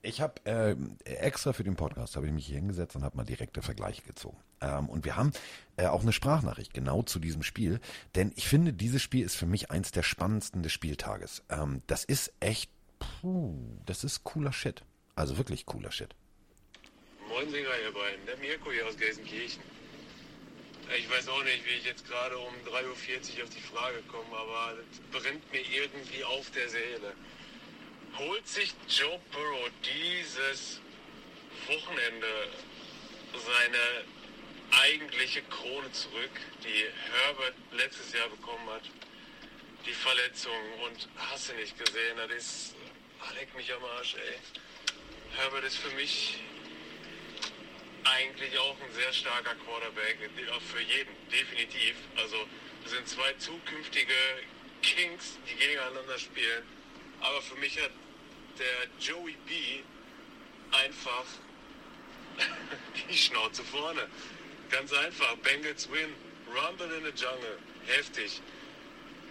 Ich habe äh, extra für den Podcast habe ich mich hier hingesetzt und habe mal direkte Vergleiche gezogen. Ähm, und wir haben äh, auch eine Sprachnachricht genau zu diesem Spiel, denn ich finde, dieses Spiel ist für mich eins der spannendsten des Spieltages. Ähm, das ist echt, puh, das ist cooler Shit. Also wirklich cooler Shit. Moinsinger, ihr beiden. Der Mirko hier aus Gelsenkirchen. Ich weiß auch nicht, wie ich jetzt gerade um 3.40 Uhr auf die Frage komme, aber das brennt mir irgendwie auf der Seele. Holt sich Joe Burrow dieses Wochenende seine eigentliche Krone zurück, die Herbert letztes Jahr bekommen hat? Die Verletzung und hast du nicht gesehen, das ist, leck mich am Arsch, ey. Herbert ist für mich eigentlich auch ein sehr starker Quarterback, für jeden, definitiv. Also sind zwei zukünftige Kings, die gegeneinander spielen. Aber für mich hat der Joey B einfach die Schnauze vorne. Ganz einfach. Bengals win. Rumble in the Jungle. Heftig.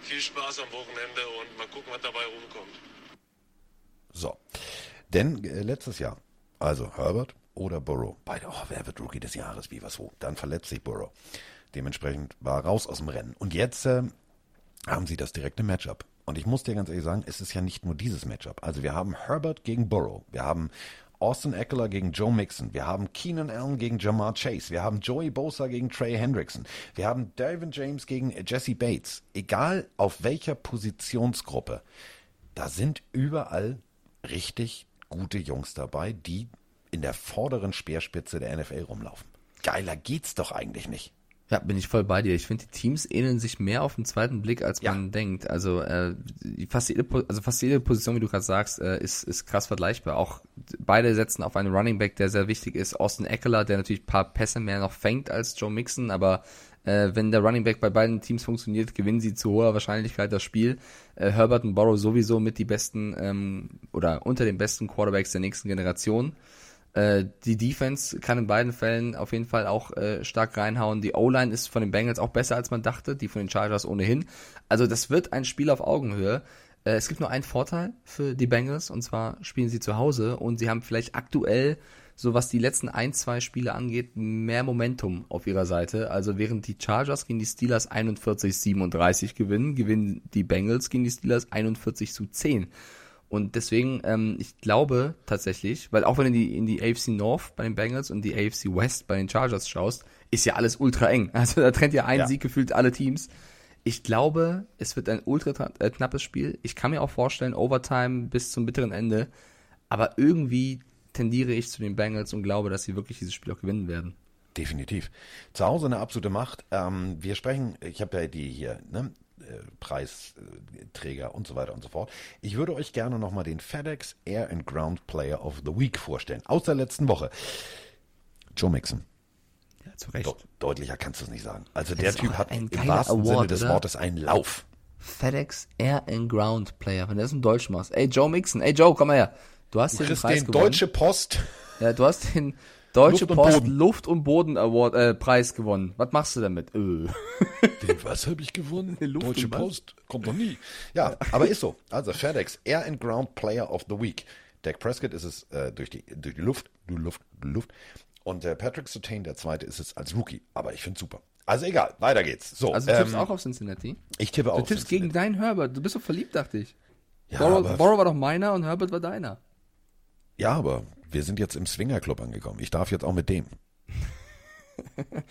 Viel Spaß am Wochenende und mal gucken, was dabei rumkommt. So. Denn äh, letztes Jahr, also Herbert oder Burrow, beide, oh, wer wird Rookie des Jahres, wie was wo? Dann verletzt sich Burrow. Dementsprechend war raus aus dem Rennen. Und jetzt äh, haben sie das direkte Matchup. Und ich muss dir ganz ehrlich sagen, es ist ja nicht nur dieses Matchup. Also wir haben Herbert gegen Burrow, wir haben Austin Eckler gegen Joe Mixon, wir haben Keenan Allen gegen Jamar Chase, wir haben Joey Bosa gegen Trey Hendrickson, wir haben Davin James gegen Jesse Bates. Egal auf welcher Positionsgruppe, da sind überall richtig gute Jungs dabei, die in der vorderen Speerspitze der NFL rumlaufen. Geiler geht's doch eigentlich nicht. Ja, bin ich voll bei dir. Ich finde, die Teams ähneln sich mehr auf den zweiten Blick, als man denkt. Also äh, fast jede, also fast jede Position, wie du gerade sagst, äh, ist, ist krass vergleichbar. Auch beide setzen auf einen Running Back, der sehr wichtig ist. Austin Eckler, der natürlich ein paar Pässe mehr noch fängt als Joe Mixon, aber äh, wenn der Running Back bei beiden Teams funktioniert, gewinnen sie zu hoher Wahrscheinlichkeit das Spiel. Äh, Herbert und Borrow sowieso mit die besten ähm, oder unter den besten Quarterbacks der nächsten Generation. Äh, die Defense kann in beiden Fällen auf jeden Fall auch äh, stark reinhauen. Die O-Line ist von den Bengals auch besser, als man dachte, die von den Chargers ohnehin. Also das wird ein Spiel auf Augenhöhe. Äh, es gibt nur einen Vorteil für die Bengals, und zwar spielen sie zu Hause und sie haben vielleicht aktuell, so was die letzten ein, zwei Spiele angeht, mehr Momentum auf ihrer Seite. Also während die Chargers gegen die Steelers 41-37 gewinnen, gewinnen die Bengals gegen die Steelers 41 zu 10. Und deswegen, ähm, ich glaube tatsächlich, weil auch wenn du in die, in die AFC North bei den Bengals und die AFC West bei den Chargers schaust, ist ja alles ultra eng. Also da trennt ja ein Ja. Sieg gefühlt alle Teams. Ich glaube, es wird ein ultra tra- äh, knappes Spiel. Ich kann mir auch vorstellen, Overtime bis zum bitteren Ende. Aber irgendwie tendiere ich zu den Bengals und glaube, dass sie wirklich dieses Spiel auch gewinnen werden. Definitiv. Zu Hause eine absolute Macht. Ähm, wir sprechen, ich habe ja die hier, ne? Preisträger und so weiter und so fort. Ich würde euch gerne nochmal den FedEx Air and Ground Player of the Week vorstellen. Aus der letzten Woche. Joe Mixon. Ja, zu Recht. De deutlicher kannst du es nicht sagen. Also Das der Typ hat im wahrsten Award, Sinne des oder? Wortes einen Lauf. FedEx Air and Ground Player, wenn du das in Deutsch machst. Ey, Joe Mixon. Ey, Joe, komm mal her. Du hast Du den Preis den gewonnen. Deutsche Post. Ja, du hast den Deutsche Luft Post Boden. Luft und Boden Award äh, Preis gewonnen. Was machst du damit? Äh. Den was habe ich gewonnen? Luft Deutsche? Post kommt noch nie. Ja, aber ist so. Also FedEx Air and Ground Player of the Week. Dak Prescott ist es äh, durch, die, durch die Luft, die Luft, die Luft. Und äh, Patrick Sertain, der zweite, ist es als Rookie. Aber ich finde super. Also egal, weiter geht's. So, Also du tippst ähm, auch auf Cincinnati? ich tippe Du auch. tippst gegen deinen Herbert. Du bist doch verliebt, dachte ich. ja, Borrow, aber, Borrow war doch meiner und Herbert war deiner. ja, aber wir sind jetzt im Swingerclub angekommen. Ich darf jetzt auch mit dem.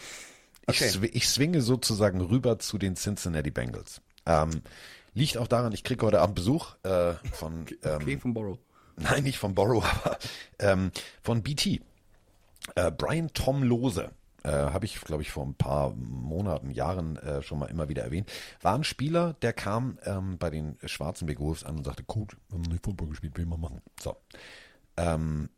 Ich, Okay. sw ich swinge sozusagen rüber zu den Cincinnati Bengals. Ähm, liegt auch daran, ich kriege heute Abend Besuch äh, von ähm, Okay, von Borrow. Nein, nicht von Borrow, aber ähm, von BT. Äh, Brian Tom Lose, äh, habe ich, glaube ich, vor ein paar Monaten, Jahren äh, schon mal immer wieder erwähnt, war ein Spieler, der kam ähm, bei den schwarzen Big Wolves an und sagte, Coach, wir haben nicht Football gespielt, will ich mal machen. So. Ähm,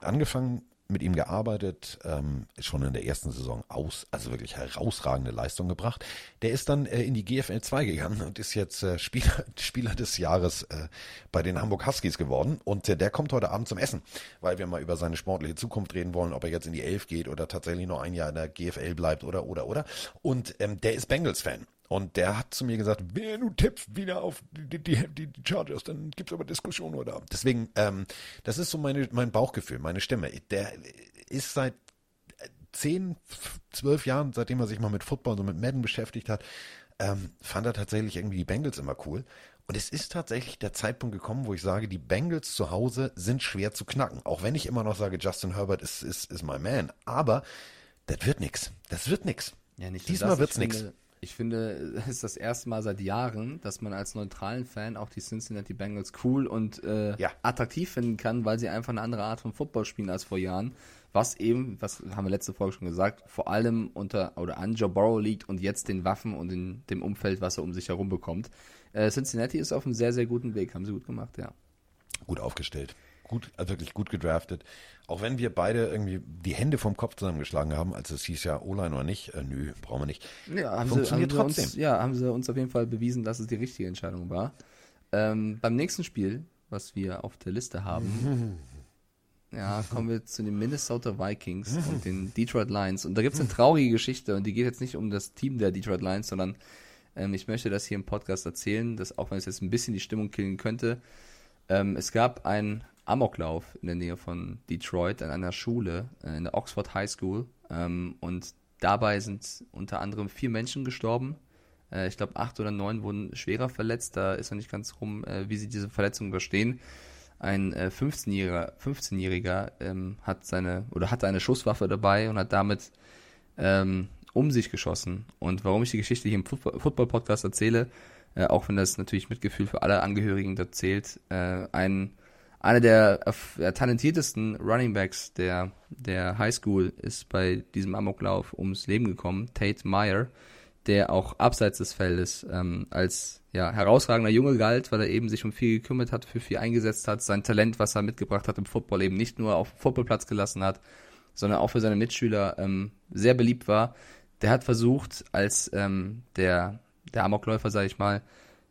angefangen mit ihm gearbeitet, ähm, schon in der ersten Saison aus, also wirklich herausragende Leistung gebracht. Der ist dann äh, in die GFL 2 gegangen und ist jetzt äh, Spieler, Spieler des Jahres äh, bei den Hamburg Huskies geworden. Und äh, der kommt heute Abend zum Essen, weil wir mal über seine sportliche Zukunft reden wollen, ob er jetzt in die Elf geht oder tatsächlich noch ein Jahr in der GFL bleibt oder oder oder. Und ähm, der ist Bengals-Fan. Und der hat zu mir gesagt, wer du tippst wieder auf die, die, die, die Chargers, dann gibt's aber Diskussionen oder. Deswegen, ähm, das ist so meine, mein Bauchgefühl, meine Stimme. Der ist seit zehn, zwölf Jahren, seitdem er sich mal mit Football, so mit Madden beschäftigt hat, ähm, fand er tatsächlich irgendwie die Bengals immer cool. Und es ist tatsächlich der Zeitpunkt gekommen, wo ich sage, die Bengals zu Hause sind schwer zu knacken. Auch wenn ich immer noch sage, Justin Herbert ist, ist, ist my man. Aber das wird nix. Das wird nix. Ja, Diesmal das, wird's nix. finde- Ich finde, es ist das erste Mal seit Jahren, dass man als neutralen Fan auch die Cincinnati Bengals cool und äh, Ja. attraktiv finden kann, weil sie einfach eine andere Art von Football spielen als vor Jahren. Was eben, was haben wir letzte Folge schon gesagt, vor allem unter oder an Joe Burrow liegt und jetzt den Waffen und in dem Umfeld, was er um sich herum bekommt. Äh, Cincinnati ist auf einem sehr, sehr guten Weg, haben sie gut gemacht, ja. Gut aufgestellt. Gut, also wirklich gut gedraftet. Auch wenn wir beide irgendwie die Hände vom Kopf zusammengeschlagen haben, als es hieß ja O-Line oder nicht, äh, nö, brauchen wir nicht. Ja, haben sie, haben Funktioniert sie trotzdem. uns, ja, haben sie uns auf jeden Fall bewiesen, dass es die richtige Entscheidung war. Ähm, beim nächsten Spiel, was wir auf der Liste haben, ja, kommen wir zu den Minnesota Vikings und den Detroit Lions. Und da gibt es eine traurige Geschichte und die geht jetzt nicht um das Team der Detroit Lions, sondern ähm, ich möchte das hier im Podcast erzählen, dass auch wenn es jetzt ein bisschen die Stimmung killen könnte, ähm, es gab einen Amoklauf in der Nähe von Detroit an einer Schule, äh, in der Oxford High School. Ähm, und dabei sind unter anderem vier Menschen gestorben. Äh, ich glaube, acht oder neun wurden schwerer verletzt. Da ist noch nicht ganz rum, äh, wie sie diese Verletzung überstehen. Ein äh, 15-Jähriger 15 ähm, hat seine oder hatte eine Schusswaffe dabei und hat damit ähm, um sich geschossen. Und warum ich die Geschichte hier im Football- Football-Podcast erzähle, äh, auch wenn das natürlich mit Gefühl für alle Angehörigen da zählt, äh, ein, einer der, der talentiertesten Running Backs der, der High School ist bei diesem Amoklauf ums Leben gekommen, Tate Meyer, der auch abseits des Feldes ähm, als ja, herausragender Junge galt, weil er eben sich um viel gekümmert hat, für viel eingesetzt hat, sein Talent, was er mitgebracht hat im Football, eben nicht nur auf dem Footballplatz gelassen hat, sondern auch für seine Mitschüler ähm, sehr beliebt war. Der hat versucht, als ähm, der, der Amokläufer, sage ich mal,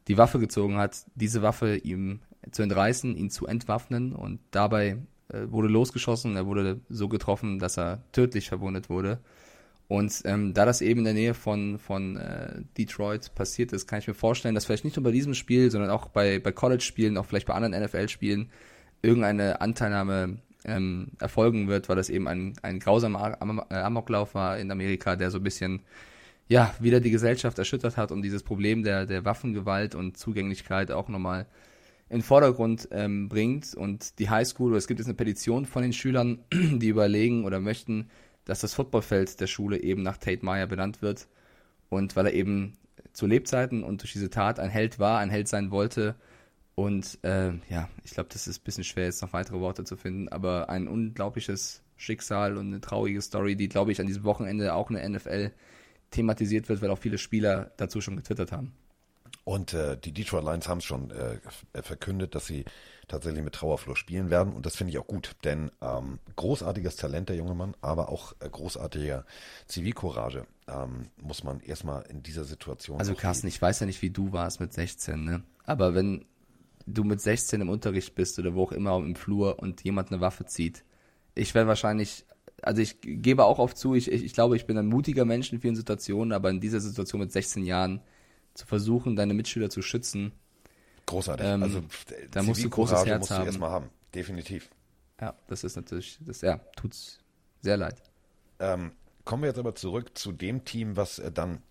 die Waffe gezogen hat, diese Waffe ihm zu entreißen, ihn zu entwaffnen und dabei äh, wurde losgeschossen, er wurde so getroffen, dass er tödlich verwundet wurde. Und ähm, da das eben in der Nähe von, von äh, Detroit passiert ist, kann ich mir vorstellen, dass vielleicht nicht nur bei diesem Spiel, sondern auch bei, bei College-Spielen, auch vielleicht bei anderen NFL-Spielen, irgendeine Anteilnahme ähm, erfolgen wird, weil das eben ein, ein grausamer Am äh, Amoklauf war in Amerika, der so ein bisschen ja, wieder die Gesellschaft erschüttert hat und dieses Problem der, der Waffengewalt und Zugänglichkeit auch nochmal in den Vordergrund ähm, bringt. Und die Highschool, oder es gibt jetzt eine Petition von den Schülern, die überlegen oder möchten, dass das Footballfeld der Schule eben nach Tate Meyer benannt wird. Und weil er eben zu Lebzeiten und durch diese Tat ein Held war, ein Held sein wollte. Und äh, ja, ich glaube, das ist ein bisschen schwer, jetzt noch weitere Worte zu finden, aber ein unglaubliches Schicksal und eine traurige Story, die, glaube ich, an diesem Wochenende auch in der NFL thematisiert wird, weil auch viele Spieler dazu schon getwittert haben. Und äh, die Detroit Lions haben es schon äh, f- verkündet, dass sie tatsächlich mit Trauerfluss spielen werden. Und das finde ich auch gut, denn ähm, großartiges Talent der junge Mann, aber auch äh, großartige Zivilcourage ähm, muss man erstmal in dieser Situation. Also Carsten, ich weiß ja nicht, wie du warst mit 16, ne? Aber wenn du mit 16 im Unterricht bist oder wo auch immer im Flur und jemand eine Waffe zieht, ich wäre wahrscheinlich, also ich gebe auch oft zu, ich, ich, ich glaube, ich bin ein mutiger Mensch in vielen Situationen, aber in dieser Situation mit 16 Jahren zu versuchen, deine Mitschüler zu schützen, Großartig. Ähm, also da musst du großes Herz musst du haben. erstmal haben. Definitiv. ja, das ist natürlich, das, ja, tut's sehr leid. Ähm, kommen wir jetzt aber zurück zu dem Team, was äh, dann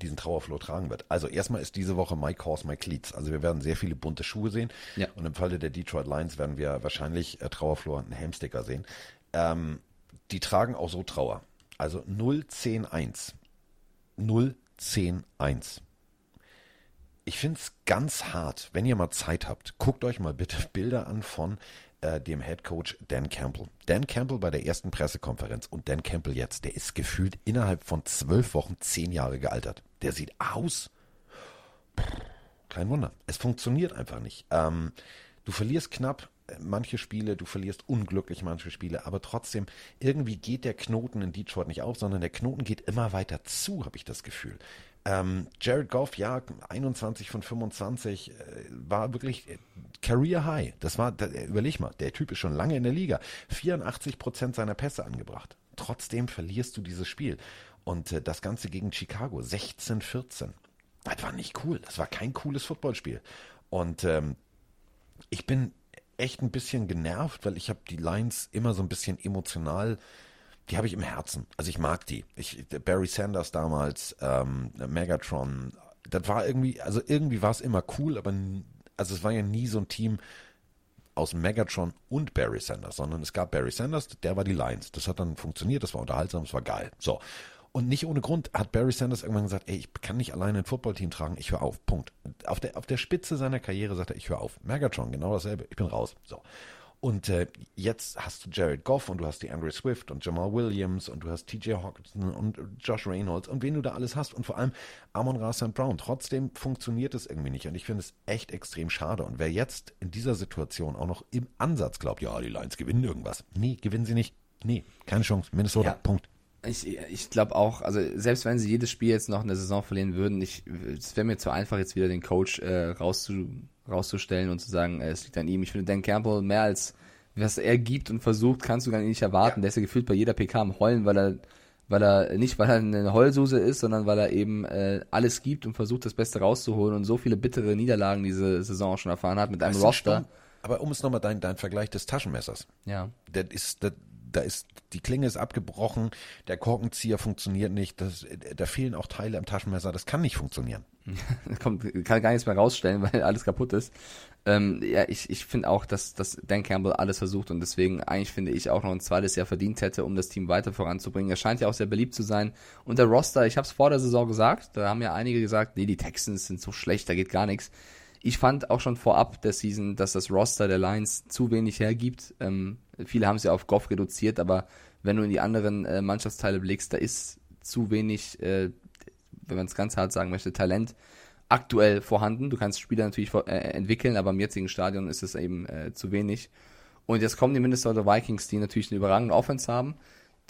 diesen Trauerfloh tragen wird. Also erstmal ist diese Woche My Cause, My Cleats. Also wir werden sehr viele bunte Schuhe sehen. Ja. Und im Falle der Detroit Lions werden wir wahrscheinlich äh, Trauerfloh und einen Helmsticker sehen. Ähm, die tragen auch so Trauer. Also 0-10-1. 0-10-1. Ich finde es ganz hart, wenn ihr mal Zeit habt, guckt euch mal bitte Bilder an von äh, dem Head Coach Dan Campbell. Dan Campbell bei der ersten Pressekonferenz und Dan Campbell jetzt, der ist gefühlt innerhalb von zwölf Wochen zehn Jahre gealtert. Der sieht aus. Kein Wunder. Es funktioniert einfach nicht. Ähm, du verlierst knapp äh, manche Spiele, du verlierst unglücklich manche Spiele, aber trotzdem, irgendwie geht der Knoten in Detroit nicht auf, sondern der Knoten geht immer weiter zu, habe ich das Gefühl. Ähm, Jared Goff, ja, 21 von 25, äh, war wirklich äh, Career High. Das war, da, äh, überleg mal, der Typ ist schon lange in der Liga. 84 Prozent seiner Pässe angebracht. trotzdem verlierst du dieses Spiel. Und äh, das Ganze gegen Chicago, 16-14. Das war nicht cool. Das war kein cooles Footballspiel. Und ähm, ich bin echt ein bisschen genervt, weil ich habe die Lions immer so ein bisschen emotional, die habe ich im Herzen. Also ich mag die. Ich, Barry Sanders damals, ähm, Megatron, das war irgendwie, also irgendwie war es immer cool, aber also es war ja nie so ein Team aus Megatron und Barry Sanders, sondern es gab Barry Sanders, der war die Lions. Das hat dann funktioniert, das war unterhaltsam, das war geil. So. Und nicht ohne Grund hat Barry Sanders irgendwann gesagt, ey, ich kann nicht alleine ein Footballteam tragen, ich höre auf. Punkt. Auf der, auf der Spitze seiner Karriere sagt er, ich höre auf. Megatron, genau dasselbe, ich bin raus. So. Und äh, jetzt hast du Jared Goff und du hast die Andre Swift und Jamal Williams und du hast TJ Hawkinson und Josh Reynolds und wen du da alles hast und vor allem Amon Ra St. Brown. Trotzdem funktioniert es irgendwie nicht und ich finde es echt extrem schade. Und wer jetzt in dieser Situation auch noch im Ansatz glaubt, ja, die Lions gewinnen irgendwas. Nee, gewinnen sie nicht. Nee, keine Chance. Minnesota, Ja. Punkt. Ich, ich glaube auch, also selbst wenn sie jedes Spiel jetzt noch in der Saison verlieren würden, ich, es wäre mir zu einfach, jetzt wieder den Coach äh, rauszu, rauszustellen und zu sagen, äh, es liegt an ihm. Ich finde, Dan Campbell mehr als was er gibt und versucht, kannst du gar nicht erwarten. Der ist ja gefühlt bei jeder PK am Heulen, weil er, weil er nicht, weil er eine Heulsuse ist, sondern weil er eben äh, alles gibt und versucht, das Beste rauszuholen und so viele bittere Niederlagen diese Saison schon erfahren hat mit einem Roster. Aber um es nochmal dein, dein Vergleich des Taschenmessers. Ja. Das ist, das, da ist, die Klinge ist abgebrochen, der Korkenzieher funktioniert nicht, das, da fehlen auch Teile am Taschenmesser, das kann nicht funktionieren. kommt, kann gar nichts mehr rausstellen, weil alles kaputt ist. Ähm, ja, ich, ich finde auch, dass, dass Dan Campbell alles versucht und deswegen eigentlich finde ich auch noch ein zweites Jahr verdient hätte, um das Team weiter voranzubringen. Er scheint ja auch sehr beliebt zu sein. Und der Roster, ich habe es vor der Saison gesagt, da haben ja einige gesagt, nee, die Texans sind so schlecht, da geht gar nichts. Ich fand auch schon vorab der Season, dass das Roster der Lions zu wenig hergibt. Ähm, viele haben es ja auf Goff reduziert, aber wenn du in die anderen äh, Mannschaftsteile blickst, da ist zu wenig, äh, wenn man es ganz hart sagen möchte, Talent aktuell vorhanden. Du kannst Spieler natürlich äh, entwickeln, aber im jetzigen Stadion ist es eben äh, zu wenig. Und jetzt kommen die Minnesota Vikings, die natürlich eine überragende Offense haben,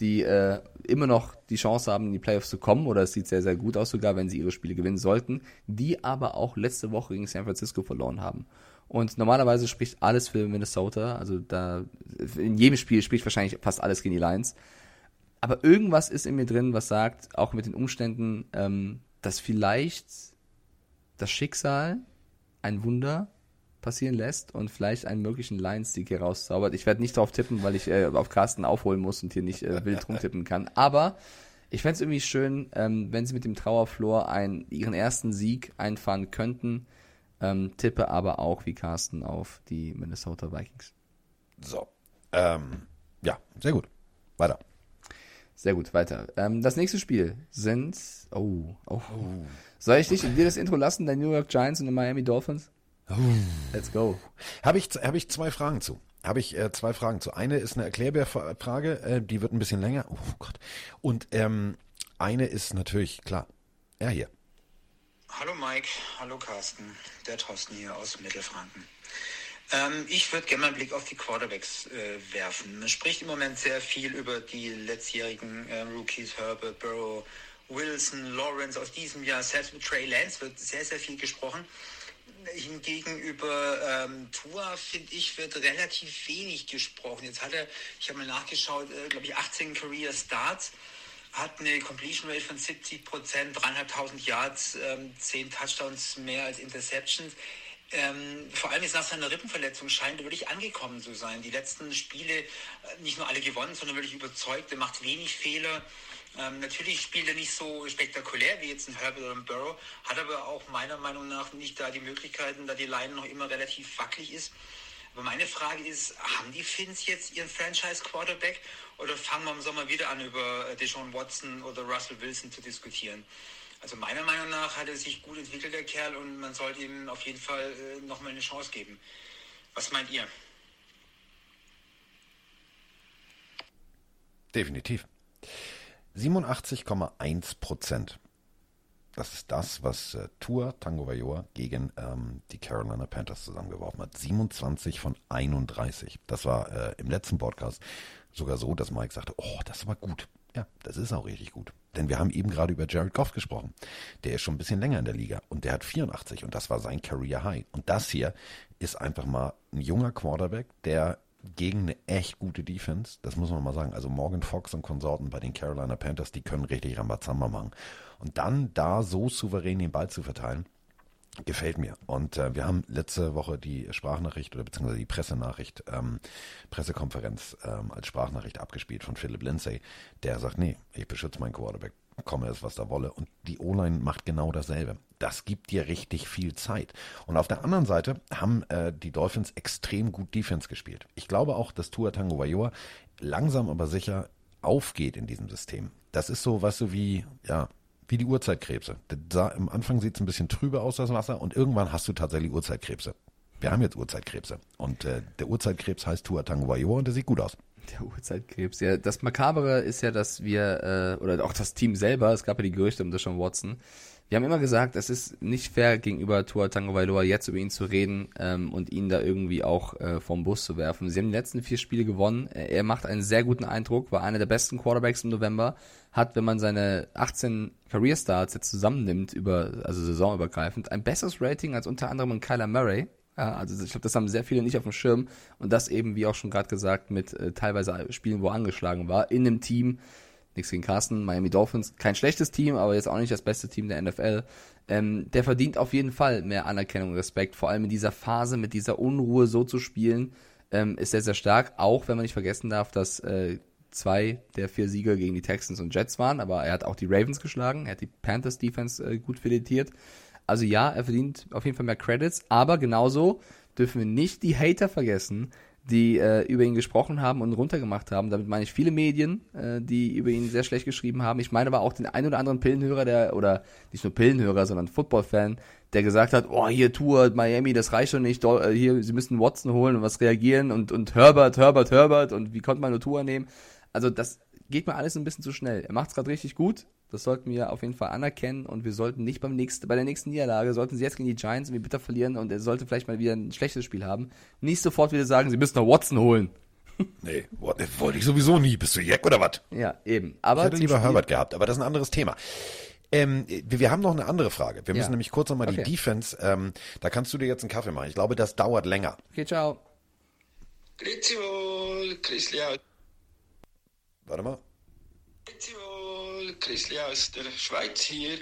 die äh, immer noch die Chance haben, in die Playoffs zu kommen, oder es sieht sehr, sehr gut aus sogar, wenn sie ihre Spiele gewinnen sollten, die aber auch letzte Woche gegen San Francisco verloren haben. Und normalerweise spricht alles für Minnesota, also da in jedem Spiel spricht wahrscheinlich fast alles gegen die Lions. Aber irgendwas ist in mir drin, was sagt, auch mit den Umständen, ähm, dass vielleicht das Schicksal ein Wunder passieren lässt und vielleicht einen möglichen Lions-Sieg hier rauszaubert. Ich werde nicht drauf tippen, weil ich äh, auf Carsten aufholen muss und hier nicht äh, wild rumtippen kann. Aber ich fände es irgendwie schön, ähm, wenn sie mit dem Trauerflor ein, ihren ersten Sieg einfahren könnten. Ähm, tippe aber auch wie Carsten auf die Minnesota Vikings. So. Ähm, ja, sehr gut. Weiter. Sehr gut, weiter. Ähm, das nächste Spiel sind. Oh, oh. Soll ich dich dir das Intro lassen, der New York Giants und die Miami Dolphins? Let's go. Habe ich, habe ich zwei Fragen zu. Habe ich äh, zwei Fragen zu. Eine ist eine Erklärbärfrage, äh, die wird ein bisschen länger. Oh Gott. Und ähm, eine ist natürlich, klar, ja hier. Hallo Mike, hallo Carsten, der Thorsten hier aus Mittelfranken. Ähm, ich würde gerne mal einen Blick auf die Quarterbacks äh, werfen. Man spricht im Moment sehr viel über die letztjährigen äh, Rookies, Herbert, Burrow, Wilson, Lawrence aus diesem Jahr, selbst mit Trey Lance wird sehr, sehr viel gesprochen. Hingegen über ähm, Tua, finde ich, wird relativ wenig gesprochen. Jetzt hat er, ich habe mal nachgeschaut, äh, glaube ich, 18 Career Starts, hat eine Completion Rate von 70 Prozent, 3.500 Yards, ähm, 10 Touchdowns mehr als Interceptions. Ähm, vor allem jetzt nach seiner Rippenverletzung scheint er wirklich angekommen zu sein. Die letzten Spiele äh, nicht nur alle gewonnen, sondern wirklich überzeugt. Er macht wenig Fehler. Ähm, natürlich spielt er nicht so spektakulär wie jetzt ein Herbert oder ein Burrow, hat aber auch meiner Meinung nach nicht da die Möglichkeiten, da die Line noch immer relativ wackelig ist. Aber meine Frage ist, haben die Finns jetzt ihren Franchise-Quarterback oder fangen wir im Sommer wieder an, über äh, Deshaun Watson oder Russell Wilson zu diskutieren? Also meiner Meinung nach hat er sich gut entwickelt, der Kerl, und man sollte ihm auf jeden Fall äh, nochmal eine Chance geben. Was meint ihr? Definitiv. 87,1 Prozent. Das ist das, was äh, Tour Tango Vajor gegen ähm, die Carolina Panthers zusammengeworfen hat. 27 von 31. Das war äh, im letzten Podcast sogar so, dass Mike sagte, oh, das war gut. Ja, das ist auch richtig gut. Denn wir haben eben gerade über Jared Goff gesprochen. Der ist schon ein bisschen länger in der Liga und der hat 84 und das war sein Career High. Und das hier ist einfach mal ein junger Quarterback, der gegen eine echt gute Defense. Das muss man mal sagen. Also Morgan Fox und Konsorten bei den Carolina Panthers, die können richtig Rambazamba machen. Und dann da so souverän den Ball zu verteilen, gefällt mir. Und äh, wir haben letzte Woche die Sprachnachricht oder beziehungsweise die Pressenachricht, ähm, Pressekonferenz ähm, als Sprachnachricht abgespielt von Philip Lindsay, der sagt, nee, ich beschütze meinen Quarterback, komme es, was da wolle. Und die O-Line macht genau dasselbe. Das gibt dir richtig viel Zeit. Und auf der anderen Seite haben äh, die Dolphins extrem gut Defense gespielt. Ich glaube auch, dass Tua Tango Vailoa langsam aber sicher aufgeht in diesem System. Das ist so, weißt du, wie, ja, wie die Urzeitkrebse. Da, am Anfang sieht es ein bisschen trübe aus, das Wasser, und irgendwann hast du tatsächlich Urzeitkrebse. Wir haben jetzt Urzeitkrebse. Und äh, der Urzeitkrebs heißt Tua Tango Vailoa und der sieht gut aus. Der Urzeitkrebs. Ja, das Makabere ist ja, dass wir, äh, oder auch das Team selber, es gab ja die Gerüchte um Deshaun Watson, wir haben immer gesagt, es ist nicht fair gegenüber Tua Tagovailoa jetzt über ihn zu reden ähm, und ihn da irgendwie auch äh, vom Bus zu werfen. Sie haben die letzten vier Spiele gewonnen. Er macht einen sehr guten Eindruck, war einer der besten Quarterbacks im November, hat, wenn man seine 18 Career Starts jetzt zusammennimmt, über, also saisonübergreifend, ein besseres Rating als unter anderem Kyler Murray. Ja, also ich glaube, das haben sehr viele nicht auf dem Schirm. Und das eben, wie auch schon gerade gesagt, mit äh, teilweise Spielen, wo er angeschlagen war, in einem Team, nichts gegen Carsten, Miami Dolphins, kein schlechtes Team, aber jetzt auch nicht das beste Team der NFL. Ähm, der verdient auf jeden Fall mehr Anerkennung und Respekt, vor allem in dieser Phase mit dieser Unruhe so zu spielen, ähm, ist sehr, sehr stark, auch wenn man nicht vergessen darf, dass äh, zwei der vier Sieger gegen die Texans und Jets waren, aber er hat auch die Ravens geschlagen, er hat die Panthers Defense äh, gut filetiert. Also ja, er verdient auf jeden Fall mehr Credits, aber genauso dürfen wir nicht die Hater vergessen, die äh, über ihn gesprochen haben und runtergemacht haben. Damit meine ich viele Medien, äh, die über ihn sehr schlecht geschrieben haben. Ich meine aber auch den ein oder anderen Pillenhörer, der, oder nicht nur Pillenhörer, sondern Football-Fan, der gesagt hat, oh, hier Tour, Miami, das reicht schon nicht, äh, hier, sie müssen Watson holen und was reagieren und, und Herbert, Herbert, Herbert und wie konnte man nur Tour nehmen? Also das geht mir alles ein bisschen zu schnell. Er macht es gerade richtig gut. Das sollten wir auf jeden Fall anerkennen und wir sollten nicht beim nächsten, bei der nächsten Niederlage, sollten sie jetzt gegen die Giants irgendwie bitter verlieren und er sollte vielleicht mal wieder ein schlechtes Spiel haben, nicht sofort wieder sagen, sie müssen noch Watson holen. Nee, wollte ich sowieso nie. Bist du Jack oder was? Ja, eben. Aber ich hätte lieber Spiel Herbert gehabt, aber das ist ein anderes Thema. Ähm, wir haben noch eine andere Frage. Wir müssen Ja. nämlich kurz nochmal Okay. die Defense, ähm, da kannst du dir jetzt einen Kaffee machen. Ich glaube, das dauert länger. Okay, ciao. Grüezi wohl, Chrisli aus, Warte mal. Grüezi wohl, Chrisli aus der Schweiz hier.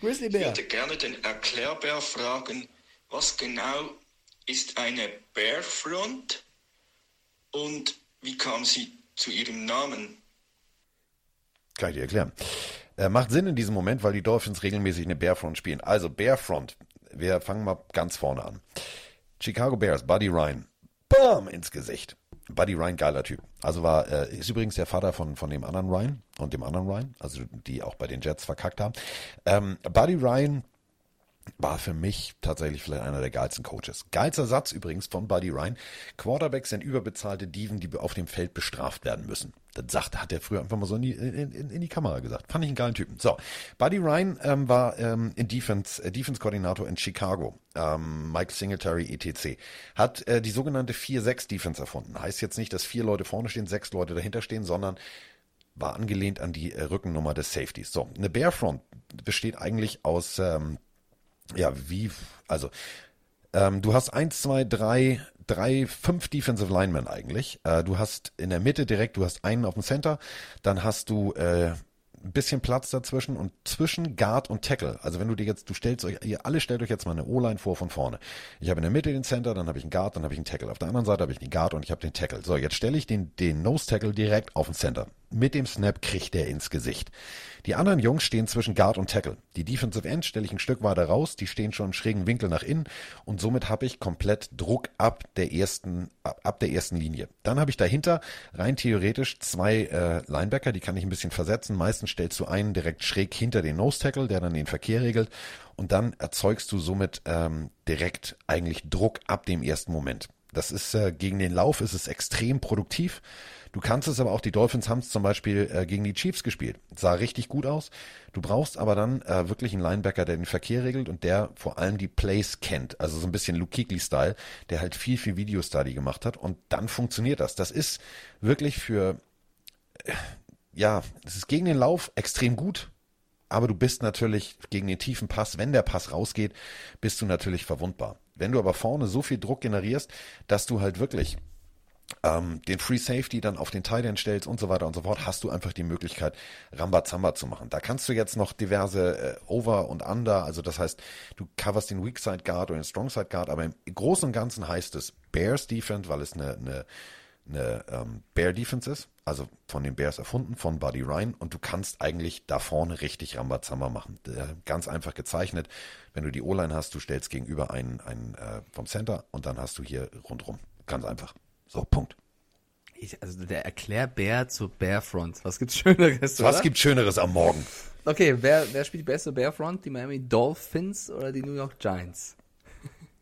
Grizzly Ich würde gerne den Erklärbär fragen, was genau ist eine Bearfront und wie kam sie zu ihrem Namen? Kann ich dir erklären. Äh, macht Sinn in diesem Moment, weil die Dolphins regelmäßig eine Bearfront spielen. Also Bearfront. Wir fangen mal ganz vorne an. Chicago Bears, Buddy Ryan. Bam! Ins Gesicht. Buddy Ryan, geiler Typ. Also war, äh, ist übrigens der Vater von, von dem anderen Ryan und dem anderen Ryan, also die auch bei den Jets verkackt haben. Ähm, Buddy Ryan war für mich tatsächlich vielleicht einer der geilsten Coaches. Geilster Satz übrigens von Buddy Ryan. Quarterbacks sind überbezahlte Diven, die auf dem Feld bestraft werden müssen. Das sagt, hat er früher einfach mal so in die, in, in, die Kamera gesagt. Fand ich einen geilen Typen. So, Buddy Ryan ähm, war ähm, in Defense, äh, Defense-Koordinator in Chicago. Ähm, Mike Singletary etc. Hat äh, die sogenannte 4-6-Defense erfunden. Heißt jetzt nicht, dass vier Leute vorne stehen, sechs Leute dahinter stehen, sondern war angelehnt an die äh, Rückennummer des Safeties. So, eine Bearfront besteht eigentlich aus ähm, ja, wie, also, ähm, du hast eins, zwei, drei, drei, fünf Defensive Linemen eigentlich. Äh, du hast in der Mitte direkt, du hast einen auf dem Center, dann hast du äh, ein bisschen Platz dazwischen und zwischen Guard und Tackle. Also wenn du dir jetzt, du stellst euch, ihr alle stellt euch jetzt mal eine O-Line vor von vorne. Ich habe in der Mitte den Center, dann habe ich einen Guard, dann habe ich einen Tackle. Auf der anderen Seite habe ich den Guard und ich habe den Tackle. So, jetzt stelle ich den, den Nose Tackle direkt auf den Center. Mit dem Snap kriegt der ins Gesicht. Die anderen Jungs stehen zwischen Guard und Tackle. Die Defensive End stelle ich ein Stück weiter raus, die stehen schon im schrägen Winkel nach innen und somit habe ich komplett Druck ab der ersten, ab, ab der ersten Linie. Dann habe ich dahinter rein theoretisch zwei äh, Linebacker, die kann ich ein bisschen versetzen. Meistens stellst du einen direkt schräg hinter den Nose Tackle, der dann den Verkehr regelt und dann erzeugst du somit ähm, direkt eigentlich Druck ab dem ersten Moment. Das ist äh, gegen den Lauf ist es extrem produktiv. Du kannst es aber auch, die Dolphins haben es zum Beispiel äh, gegen die Chiefs gespielt. Sah richtig gut aus. Du brauchst aber dann äh, wirklich einen Linebacker, der den Verkehr regelt und der vor allem die Plays kennt. Also so ein bisschen Luke Kuechly-Style, der halt viel, viel Video-Study gemacht hat und dann funktioniert das. Das ist wirklich für, äh, ja, das ist gegen den Lauf extrem gut. Aber du bist natürlich gegen den tiefen Pass, wenn der Pass rausgeht, bist du natürlich verwundbar. Wenn du aber vorne so viel Druck generierst, dass du halt wirklich ähm, den Free Safety dann auf den Tight End stellst und so weiter und so fort, hast du einfach die Möglichkeit, Rambazamba zu machen. Da kannst du jetzt noch diverse äh, Over und Under, also das heißt, du coverst den Weak Side Guard oder den Strong Side Guard, aber im Großen und Ganzen heißt es Bears Defense, weil es eine, eine, eine ähm, Bear Defense ist, also von den Bears erfunden, von Buddy Ryan und du kannst eigentlich da vorne richtig Rambazamba machen. Äh, ganz einfach gezeichnet. Wenn du die O-Line hast, du stellst gegenüber einen, einen äh, vom Center und dann hast du hier rundrum. Ganz einfach. So, Punkt. Ich, also der Erklärbär zur Bearfront. Was gibt's Schöneres? Was oder? gibt Schöneres am Morgen? Okay, wer, wer spielt die beste Bearfront? Die Miami Dolphins oder die New York Giants?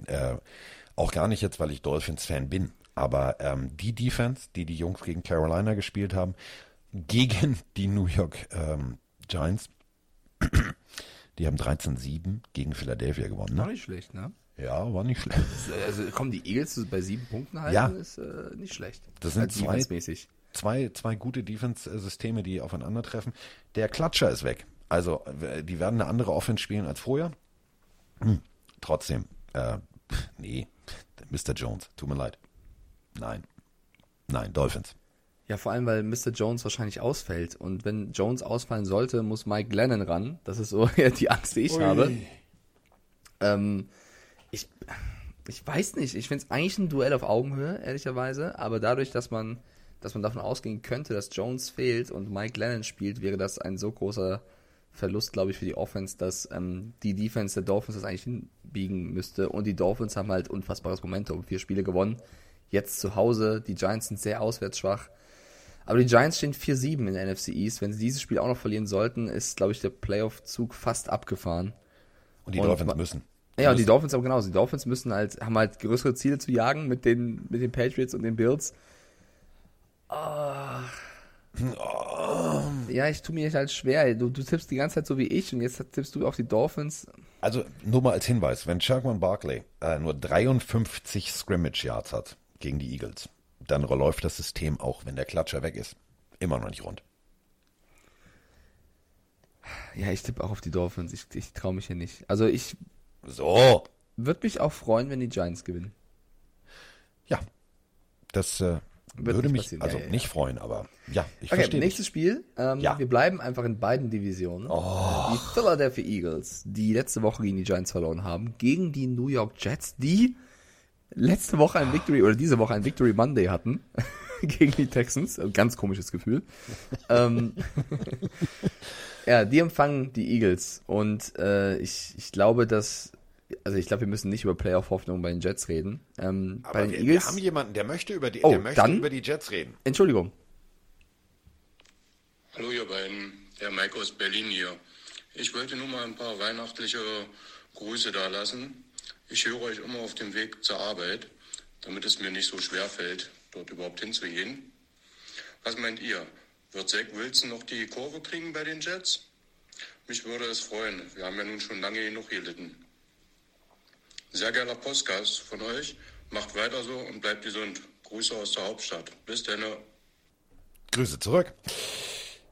Äh, auch gar nicht jetzt, weil ich Dolphins-Fan bin, aber ähm, die Defense, die die Jungs gegen Carolina gespielt haben, gegen die New York ähm, Giants, die haben 13-7 gegen Philadelphia gewonnen. War Ne? nicht schlecht, ne? Ja, war nicht schlecht. Also kommen die Eagles bei sieben Punkten halten, Ja. ist äh, nicht schlecht. Das sind Als zwei, zwei, zwei gute Defense-Systeme, die aufeinandertreffen. Der Klatscher ist weg. Also, äh, die werden eine andere Offense spielen als vorher. Hm. Trotzdem, äh, nee, Mr. Jones, tut mir leid. Nein. Nein, Dolphins. Ja, vor allem, weil Mr. Jones wahrscheinlich ausfällt. Und wenn Jones ausfallen sollte, muss Mike Lennon ran. Das ist so eher die Angst, die ich Ui. habe. Ähm, ich, ich weiß nicht. Ich finde es eigentlich ein Duell auf Augenhöhe, ehrlicherweise. Aber dadurch, dass man, dass man davon ausgehen könnte, dass Jones fehlt und Mike Lennon spielt, wäre das ein so großer Verlust, glaube ich, für die Offense, dass ähm, die Defense der Dolphins das eigentlich hinbiegen müsste. Und die Dolphins haben halt unfassbares Momentum. Vier Spiele gewonnen. Jetzt zu Hause. Die Giants sind sehr auswärtsschwach. Aber die Giants stehen 4-7 in der NFC East. Wenn sie dieses Spiel auch noch verlieren sollten, ist, glaube ich, der Playoff-Zug fast abgefahren. Und die Dolphins müssen. Ja, und die. Dolphins aber genauso. Die Dolphins müssen halt, haben halt größere Ziele zu jagen mit den, mit den Patriots und den Bills. Ah. Ja, ich tue mir halt schwer. Du, du tippst die ganze Zeit so wie ich und jetzt tippst du auf die Dolphins. Also nur mal als Hinweis, wenn Sherman Barkley äh, nur 53 Scrimmage Yards hat gegen die Eagles, dann läuft das System auch, wenn der Klatscher weg ist, immer noch nicht rund. Ja, ich tippe auch auf die Dolphins. Ich, ich traue mich hier nicht. Also ich So, würde mich auch freuen, wenn die Giants gewinnen. ja, das äh, würde mich passieren. also Ja, ja, ja. nicht freuen, aber ja, ich Okay, verstehe. nächstes Spiel. Ähm, Ja. Wir bleiben einfach in beiden Divisionen. Oh. Die Philadelphia Eagles, die letzte Woche gegen die Giants verloren haben, gegen die New York Jets, die letzte Woche ein Victory oder diese Woche ein Victory Monday hatten gegen die Texans. Ganz komisches Gefühl. ähm, ja, die empfangen die Eagles und äh, ich, ich glaube, dass also ich glaube, wir müssen nicht über Playoff-Hoffnungen bei den Jets reden. Ähm, bei Aber den wir, Eagles. wir haben jemanden, der möchte über die, Oh, der möchte dann- über die Jets reden. Entschuldigung. Hallo ihr beiden, der Mike aus Berlin hier. Ich wollte nur mal ein paar weihnachtliche Grüße da lassen. Ich höre euch immer auf dem Weg zur Arbeit, damit es mir nicht so schwer fällt, dort überhaupt hinzugehen. Was meint ihr? Wird Zach Wilson noch die Kurve kriegen bei den Jets? Mich würde es freuen. Wir haben ja nun schon lange genug gelitten. Sehr geiler Podcast von euch. Macht weiter so und bleibt gesund. Grüße aus der Hauptstadt. Bis dann. Grüße zurück.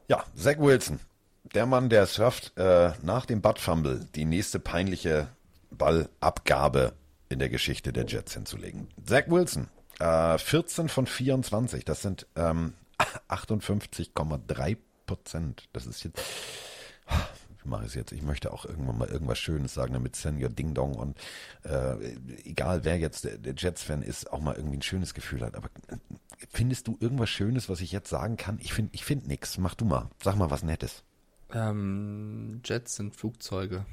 Ja, Zach Wilson, der Mann, der es schafft, äh, nach dem Butt Fumble die nächste peinliche Ballabgabe in der Geschichte der Jets hinzulegen. Zach Wilson, äh, 14 von 24, das sind ähm, 58,3 Prozent. Das ist jetzt. Ich mache es jetzt. Ich möchte auch irgendwann mal irgendwas Schönes sagen, damit Senior Ding Dong und äh, egal wer jetzt der, der Jets-Fan ist, auch mal irgendwie ein schönes Gefühl hat. Aber äh, findest du irgendwas Schönes, was ich jetzt sagen kann? Ich finde ich find nix. Mach du mal. Sag mal was Nettes. Ähm, Jets sind Flugzeuge.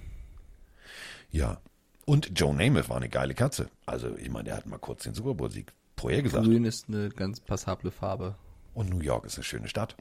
Ja. Und Joe Namath war eine geile Katze. Also, ich meine, der hat mal kurz den Super Bowl-Sieg vorher gesagt. Grün ist eine ganz passable Farbe. Und New York ist eine schöne Stadt.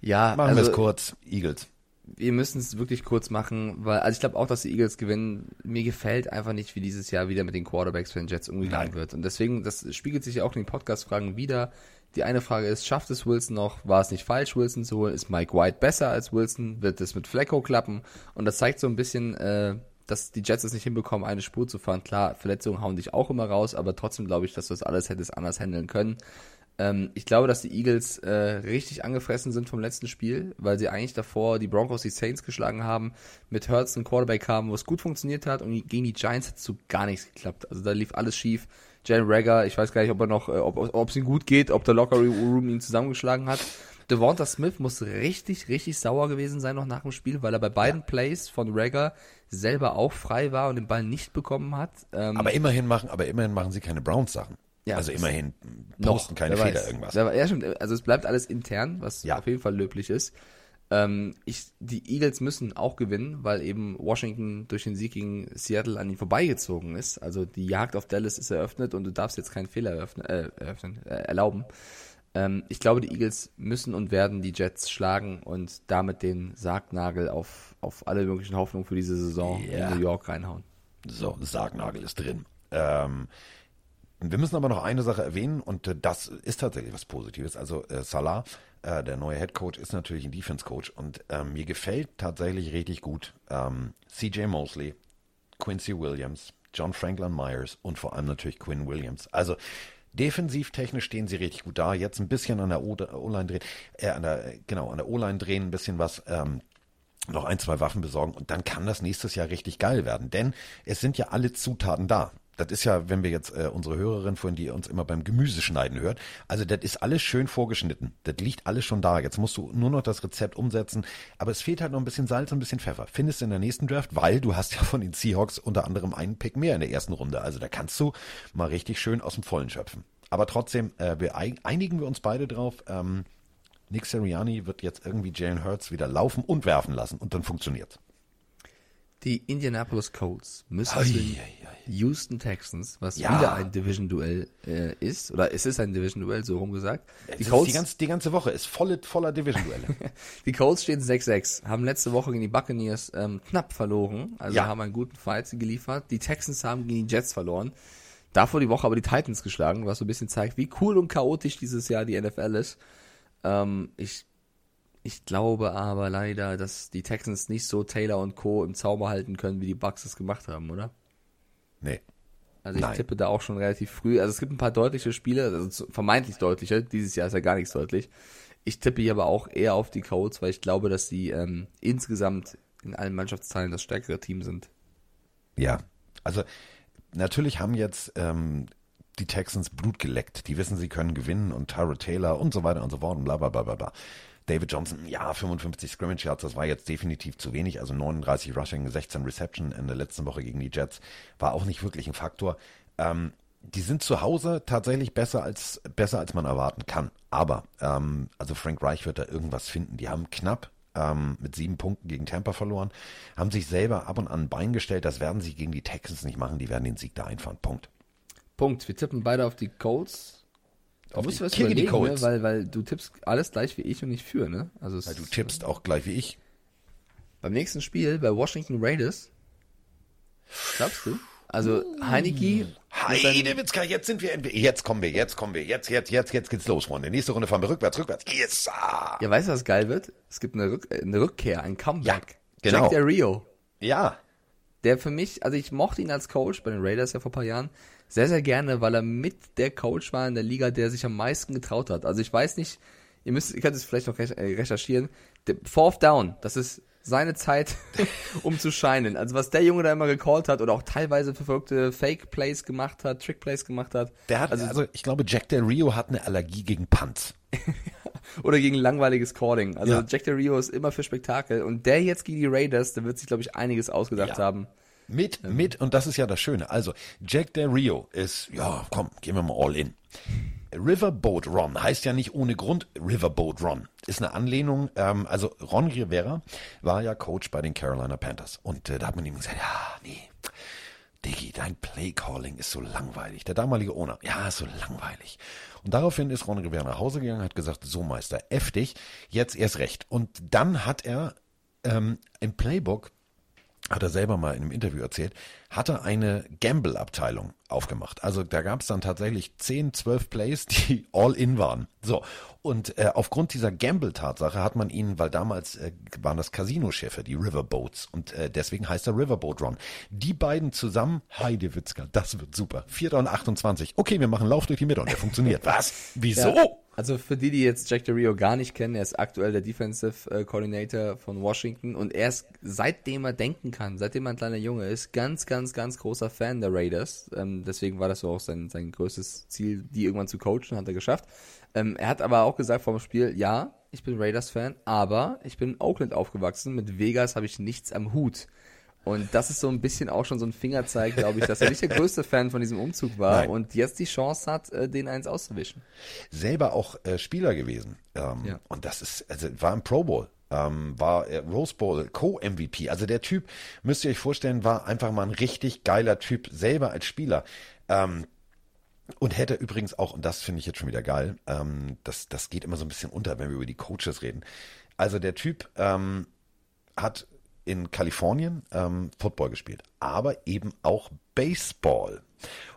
Ja, Machen wir also es kurz. Eagles. wir müssen es wirklich kurz machen, weil also ich glaube auch, dass die Eagles gewinnen. Mir gefällt einfach nicht, wie dieses Jahr wieder mit den Quarterbacks von den Jets umgegangen Nein. wird. Und deswegen, das spiegelt sich ja auch in den Podcast-Fragen wieder. Die eine Frage ist, schafft es Wilson noch? War es nicht falsch, Wilson zu holen? Ist Mike White besser als Wilson? Wird es mit Flecko klappen? Und das zeigt so ein bisschen, äh, dass die Jets es nicht hinbekommen, eine Spur zu fahren. Klar, Verletzungen hauen dich auch immer raus, aber trotzdem glaube ich, dass du das alles hättest anders handeln können. Ähm, ich glaube, dass die Eagles äh, richtig angefressen sind vom letzten Spiel, weil sie eigentlich davor die Broncos die Saints geschlagen haben, mit Hurts einen Quarterback haben, wo es gut funktioniert hat und gegen die Giants hat es so gar nichts geklappt. Also da lief alles schief. Jalen Rager, ich weiß gar nicht, ob er noch, äh, ob es ihm gut geht, ob der Locker Room ihn zusammengeschlagen hat. Devonta Smith muss richtig, richtig sauer gewesen sein noch nach dem Spiel, weil er bei beiden Plays von Rager selber auch frei war und den Ball nicht bekommen hat. Ähm, Aber immerhin machen, aber immerhin machen sie keine Browns-Sachen. Ja, also immerhin noch, posten keine wer Fehler weiß. irgendwas. Ja, stimmt. Also es bleibt alles intern, was Ja. auf jeden Fall löblich ist. Ähm, ich, die Eagles müssen auch gewinnen, weil eben Washington durch den Sieg gegen Seattle an ihn vorbeigezogen ist. Also die Jagd auf Dallas ist eröffnet und du darfst jetzt keinen Fehler eröffnen, äh, eröffnen, äh, erlauben. Ähm, ich glaube, die Eagles müssen und werden die Jets schlagen und damit den Sargnagel auf, auf alle möglichen Hoffnungen für diese Saison Ja. in New York reinhauen. So, Sargnagel ist drin. Ähm, wir müssen aber noch eine Sache erwähnen und äh, das ist tatsächlich was Positives. Also äh, Salah, äh, der neue Head Coach, ist natürlich ein Defense Coach und ähm, mir gefällt tatsächlich richtig gut ähm, CJ Mosley, Quincy Williams, John Franklin Myers und vor allem natürlich Quinn Williams. Also defensivtechnisch stehen sie richtig gut da. Jetzt ein bisschen an der O- O-Line drehen, äh, an der, genau, an der O-Line drehen, ein bisschen was. Ähm, noch ein, zwei Waffen besorgen und dann kann das nächstes Jahr richtig geil werden. Denn es sind ja alle Zutaten da. Das ist ja, wenn wir jetzt äh, unsere Hörerin vorhin, die uns immer beim Gemüseschneiden hört, also das ist alles schön vorgeschnitten. Das liegt alles schon da. Jetzt musst du nur noch das Rezept umsetzen. Aber es fehlt halt noch ein bisschen Salz und ein bisschen Pfeffer. Findest du in der nächsten Draft, weil du hast ja von den Seahawks unter anderem einen Pick mehr in der ersten Runde. Also da kannst du mal richtig schön aus dem Vollen schöpfen. Aber trotzdem, äh, wir einigen wir uns beide drauf. Ähm, Nick Sirianni wird jetzt irgendwie Jalen Hurts wieder laufen und werfen lassen und dann funktioniert's. Die Indianapolis Colts müssen Houston Texans, was Ja. wieder ein Division-Duell äh, ist, oder es ist ein Division-Duell, so rum gesagt. Die, Colts, die, ganze, die ganze Woche ist voll, voller Division-Duelle. die Colts stehen 6-6, haben letzte Woche gegen die Buccaneers ähm, knapp verloren, also Ja. haben einen guten Fight geliefert. Die Texans haben gegen die Jets verloren. Davor die Woche aber die Titans geschlagen, was so ein bisschen zeigt, wie cool und chaotisch dieses Jahr die NFL ist. Ähm, ich, ich glaube aber leider, dass die Texans nicht so Taylor und Co. im Zauber halten können, wie die Bucks es gemacht haben, oder? Nee. Also ich Nein. tippe da auch schon relativ früh. Also es gibt ein paar deutliche Spiele, also vermeintlich deutliche. Dieses Jahr ist ja gar nichts deutlich. Ich tippe hier aber auch eher auf die Colts, weil ich glaube, dass sie ähm, insgesamt in allen Mannschaftsteilen das stärkere Team sind. Ja, also natürlich haben jetzt ähm, die Texans Blut geleckt. Die wissen, sie können gewinnen und Tyra Taylor und so weiter und so fort und bla bla bla bla bla. David Johnson, ja, 55 Scrimmage Yards, das war jetzt definitiv zu wenig. Also 39 Rushing, 16 Reception in der letzten Woche gegen die Jets war auch nicht wirklich ein Faktor. Ähm, die sind zu Hause tatsächlich besser als besser als man erwarten kann. Aber ähm, also Frank Reich wird da irgendwas finden. Die haben knapp ähm, mit sieben Punkten gegen Tampa verloren, haben sich selber ab und an ein Bein gestellt. Das werden sie gegen die Texans nicht machen. Die werden den Sieg da einfahren. Punkt. Punkt. Wir tippen beide auf die Colts. Du Auf musst die- was Kicke die überlegen, ne? Weil, weil du tippst alles gleich wie ich und ich für, ne? Also Weil du tippst auch gleich wie ich. beim nächsten Spiel bei Washington Raiders. Glaubst du? Also Heineke. mit seinen- Heidewitzka, jetzt sind wir, endlich- jetzt kommen wir, jetzt kommen wir, jetzt, jetzt, jetzt, jetzt geht's los, Freunde. Nächste Runde fahren wir rückwärts, rückwärts. Yes! Ja, weißt du, was geil wird? Es gibt eine, Rück eine Rückkehr, ein Comeback. Ja, genau. Jack Del Rio. Ja, der für mich, also ich mochte ihn als Coach bei den Raiders ja vor ein paar Jahren sehr, sehr gerne, weil er mit der Coach war in der Liga, der sich am meisten getraut hat. Also ich weiß nicht, ihr müsst, ihr könnt es vielleicht noch äh, recherchieren. Der Fourth Down, das ist seine Zeit, um zu scheinen. Also was der Junge da immer gecallt hat oder auch teilweise verfolgte Fake Plays gemacht hat, Trick Plays gemacht hat. der hat, also, ich glaube, Jack Del Rio hat eine Allergie gegen Punts. Oder gegen langweiliges Calling. Also Ja. Jack Del Rio ist immer für Spektakel. Und der jetzt gegen die Raiders, der wird sich, glaube ich, einiges ausgedacht Ja. haben. Mit, mit, und das ist ja das Schöne. Also, Jack Del Rio ist, ja, komm, gehen wir mal all in. Riverboat Ron heißt ja nicht ohne Grund Riverboat Ron. Ist eine Anlehnung, ähm, also Ron Rivera war ja Coach bei den Carolina Panthers. Und äh, da hat man ihm gesagt, ja, nee, Diggi, dein Playcalling ist so langweilig. Der damalige Owner, ja, ist so langweilig. Und daraufhin ist Ron Rivera nach Hause gegangen, hat gesagt, so Meister, F dich, jetzt erst recht. Und dann hat er ähm, im Playbook hat er selber mal in einem Interview erzählt, hat er eine Gamble-Abteilung aufgemacht. Also da gab es dann tatsächlich 10, 12 Plays, die all in waren. So, und äh, aufgrund dieser Gamble-Tatsache hat man ihn, weil damals äh, waren das Casino-Schiffe, die Riverboats, und äh, deswegen heißt er Riverboat Ron. Die beiden zusammen, Heidewitzka, das wird super. 4. und 28. Okay, wir machen Lauf durch die Mitte und der funktioniert. Was? Wieso? Ja. Also für die, die jetzt Jack Del Rio gar nicht kennen, er ist aktuell der Defensive äh, Coordinator von Washington und er ist, seitdem er denken kann, seitdem er ein kleiner Junge ist, ganz, ganz, ganz großer Fan der Raiders. Ähm, deswegen war das so auch sein, sein größtes Ziel, die irgendwann zu coachen, hat er geschafft. Ähm, er hat aber auch gesagt vor dem Spiel, ja, ich bin Raiders-Fan, aber ich bin in Oakland aufgewachsen, mit Vegas habe ich nichts am Hut. Und das ist so ein bisschen auch schon so ein Fingerzeig, glaube ich, dass er nicht der größte Fan von diesem Umzug war Nein. und jetzt die Chance hat, äh, den eins auszuwischen. Selber auch äh, Spieler gewesen. Ähm, Ja. Und das ist, also war im Pro Bowl. Ähm, war äh, Rose Bowl Co-MVP. Also der Typ, müsst ihr euch vorstellen, war einfach mal ein richtig geiler Typ, selber als Spieler. Ähm, und hätte übrigens auch, und das finde ich jetzt schon wieder geil, ähm, das, das geht immer so ein bisschen unter, wenn wir über die Coaches reden. Also der Typ ähm, hat in Kalifornien ähm, Football gespielt, aber eben auch Baseball.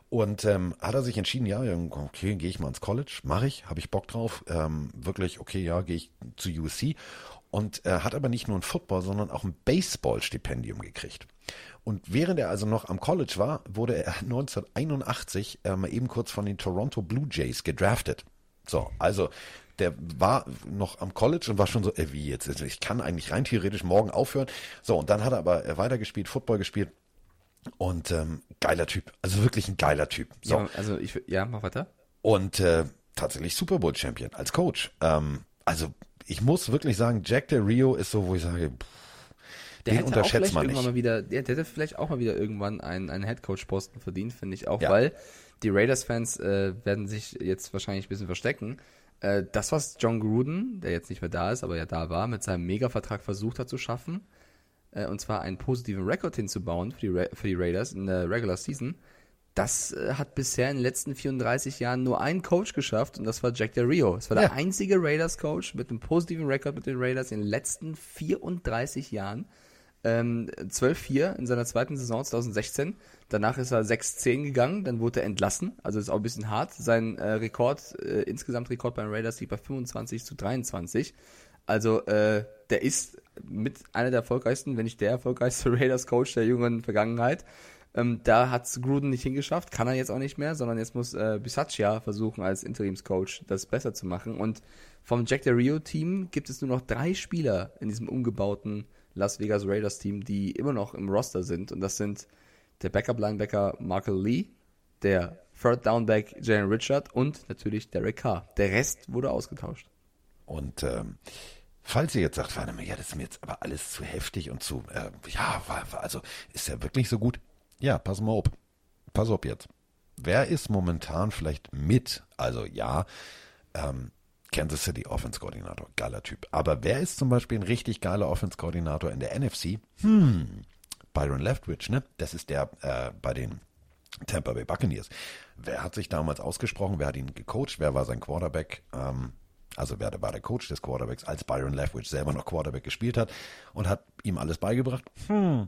Und ähm, hat er sich entschieden, ja, okay, gehe ich mal ins College, mache ich, habe ich Bock drauf, ähm, wirklich, okay, ja, gehe ich zu USC. Und äh, hat aber nicht nur ein Football, sondern auch ein Baseball-Stipendium gekriegt. Und während er also noch am College war, wurde er 1981 äh, mal eben kurz von den Toronto Blue Jays gedraftet. So, also der war noch am College und war schon so, äh, wie jetzt, Also ich kann eigentlich rein theoretisch morgen aufhören. So, und dann hat er aber äh, weitergespielt, Football gespielt. Und ähm, geiler Typ, also wirklich ein geiler Typ. So. Ja, also ich, ja, mach weiter. Und äh, tatsächlich Super Bowl Champion als Coach. Ähm, also ich muss wirklich sagen, Jack Del Rio ist so, wo ich sage, pff, Der den unterschätzt man nicht. mal wieder, der, der hätte vielleicht auch mal wieder irgendwann einen, einen Headcoach-Posten verdient, finde ich auch, Ja. weil die Raiders-Fans äh, werden sich jetzt wahrscheinlich ein bisschen verstecken. Äh, das, was John Gruden, der jetzt nicht mehr da ist, aber ja da war, mit seinem Mega-Vertrag versucht hat zu schaffen, äh, und zwar einen positiven Rekord hinzubauen für die, Ra für die Raiders in der Regular Season, das äh, hat bisher in den letzten 34 Jahren nur ein Coach geschafft und das war Jack Del Rio. Es war Ja. der einzige Raiders-Coach mit einem positiven Rekord mit den Raiders in den letzten 34 Jahren. Ähm, 12-4 in seiner zweiten Saison 2016. Danach ist er 6-10 gegangen, dann wurde er entlassen. Also ist auch ein bisschen hart. Sein äh, Rekord, äh, insgesamt Rekord beim Raiders liegt bei 25 zu 23. Also äh, der ist mit einer der erfolgreichsten, wenn nicht der erfolgreichste Raiders-Coach der jüngeren Vergangenheit. Ähm, da hat's Gruden nicht hingeschafft, kann er jetzt auch nicht mehr, sondern jetzt muss äh, Bisaccia versuchen, als Interimscoach das besser zu machen. Und vom Jack Del Rio-Team gibt es nur noch drei Spieler in diesem umgebauten Las Vegas Raiders-Team, die immer noch im Roster sind. Und das sind der Backup-Linebacker Markel Lee, der Third Downback Jalen Richard und natürlich Derek Carr. Der Rest wurde ausgetauscht. Und ähm, falls ihr jetzt sagt, warte ja, das ist mir jetzt aber alles zu heftig und zu, äh, ja, also ist er wirklich so gut? Ja, pass mal auf. Pass auf jetzt. Wer ist momentan vielleicht mit, also ja, ähm, Kansas City Offense Koordinator, geiler Typ. Aber wer ist zum Beispiel ein richtig geiler Offense Koordinator in der NFC? Hm, Byron Leftwich, ne? Das ist der äh, bei den Tampa Bay Buccaneers. Wer hat sich damals ausgesprochen? Wer hat ihn gecoacht? Wer war sein Quarterback? Ähm, also wer war der Coach des Quarterbacks, als Byron Leftwich selber noch Quarterback gespielt hat und hat ihm alles beigebracht? Hm.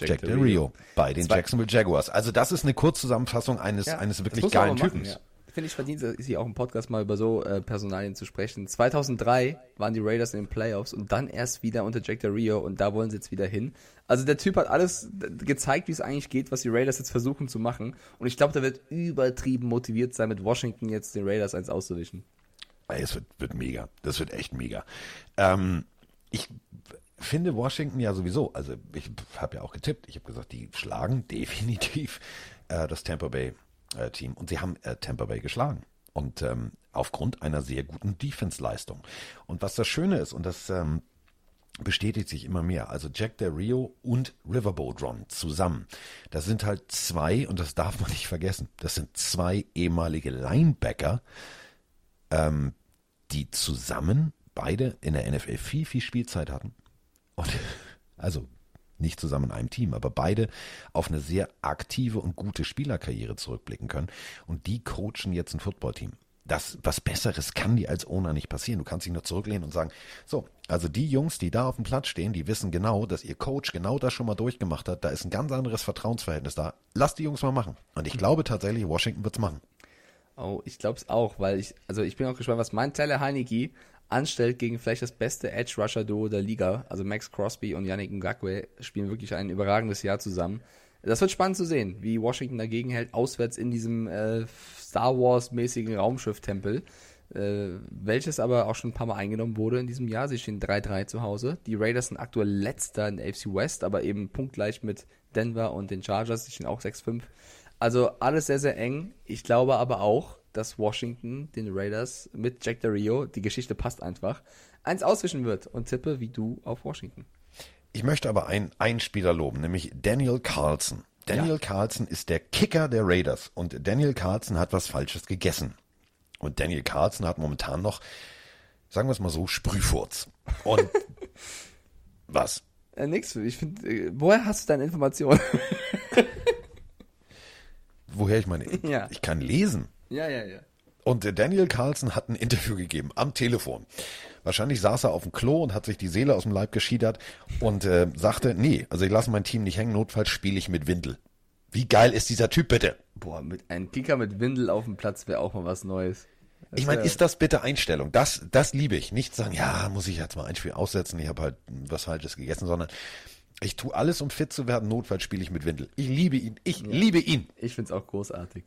Jack Jack, Del Rio. Bei den Jacksonville Jaguars. Also das ist eine Kurzzusammenfassung eines, eines das wirklich geilen machen, Typens. ja. Finde ich verdient, ist hier auch im Podcast mal über so äh, Personalien zu sprechen. 2003 waren die Raiders in den Playoffs und dann erst wieder unter Jack Del Rio und da wollen sie jetzt wieder hin. Also der Typ hat alles gezeigt, wie es eigentlich geht, was die Raiders jetzt versuchen zu machen. Und ich glaube, der wird übertrieben motiviert sein, mit Washington jetzt den Raiders eins auszuwischen. Es wird, wird mega. Das wird echt mega. Ähm, ich finde Washington ja sowieso, also ich habe ja auch getippt, ich habe gesagt, die schlagen definitiv äh, das Tampa Bay äh, Team und sie haben äh, Tampa Bay geschlagen. Und ähm, aufgrund einer sehr guten Defense-Leistung. Und was das Schöne ist, und das ähm, bestätigt sich immer mehr. Also Jack Del Rio und Riverboat Ron zusammen. Das sind halt zwei, und das darf man nicht vergessen, das sind zwei ehemalige Linebacker, ähm, die zusammen beide in der NFL viel, viel Spielzeit hatten. Und also nicht zusammen in einem Team, aber beide auf eine sehr aktive und gute Spielerkarriere zurückblicken können. Und die coachen jetzt ein Footballteam. Das, was Besseres kann dir als Owner nicht passieren. Du kannst dich nur zurücklehnen und sagen, so, also die Jungs, die da auf dem Platz stehen, die wissen genau, dass ihr Coach genau das schon mal durchgemacht hat. Da ist ein ganz anderes Vertrauensverhältnis da. Lass die Jungs mal machen. Und ich glaube tatsächlich, Washington wird's machen. Oh, ich glaube es auch, weil ich, also ich bin auch gespannt, was mein Teller Heineke anstellt gegen vielleicht das beste Edge Rusher Duo der Liga. Also Max Crosby und Yannick Ngakwe spielen wirklich ein überragendes Jahr zusammen. Das wird spannend zu sehen, wie Washington dagegen hält, auswärts in diesem äh, Star Wars-mäßigen Raumschiff-Tempel. äh, welches aber auch schon ein paar Mal eingenommen wurde in diesem Jahr. Sie stehen 3-3 zu Hause. Die Raiders sind aktuell letzter in der AFC West, aber eben punktgleich mit Denver und den Chargers. Die stehen auch 6-5. Also alles sehr, sehr eng. Ich glaube aber auch, dass Washington den Raiders mit Jack Del Rio, die Geschichte passt einfach, eins auswischen wird und tippe wie du auf Washington. Ich möchte aber einen, einen Spieler loben, nämlich Daniel Carlson. Daniel Carlson ist der Kicker der Raiders und Daniel Carlson hat was Falsches gegessen. Und Daniel Carlson hat momentan noch, sagen wir es mal so, Sprühfurz. Und was? Äh, nix. Ich finde, äh, woher hast du deine Informationen? Woher ich meine, Ja. ich kann lesen. Ja, ja, ja. Und Daniel Carlson hat ein Interview gegeben am Telefon. Wahrscheinlich saß er auf dem Klo und hat sich die Seele aus dem Leib geschiedert und äh, sagte, nee, also ich lasse mein Team nicht hängen, notfalls spiele ich mit Windel. Wie geil ist dieser Typ bitte? Boah, mit einem Kicker mit Windel auf dem Platz wäre auch mal was Neues. Das Ich meine, ist das bitte Einstellung? Das, das liebe ich. Nicht sagen, ja, muss ich jetzt mal ein Spiel aussetzen, ich habe halt was Falsches gegessen, sondern ich tue alles, um fit zu werden, notfalls spiele ich mit Windel. Ich liebe ihn, ich liebe ihn. Ich finde es auch großartig.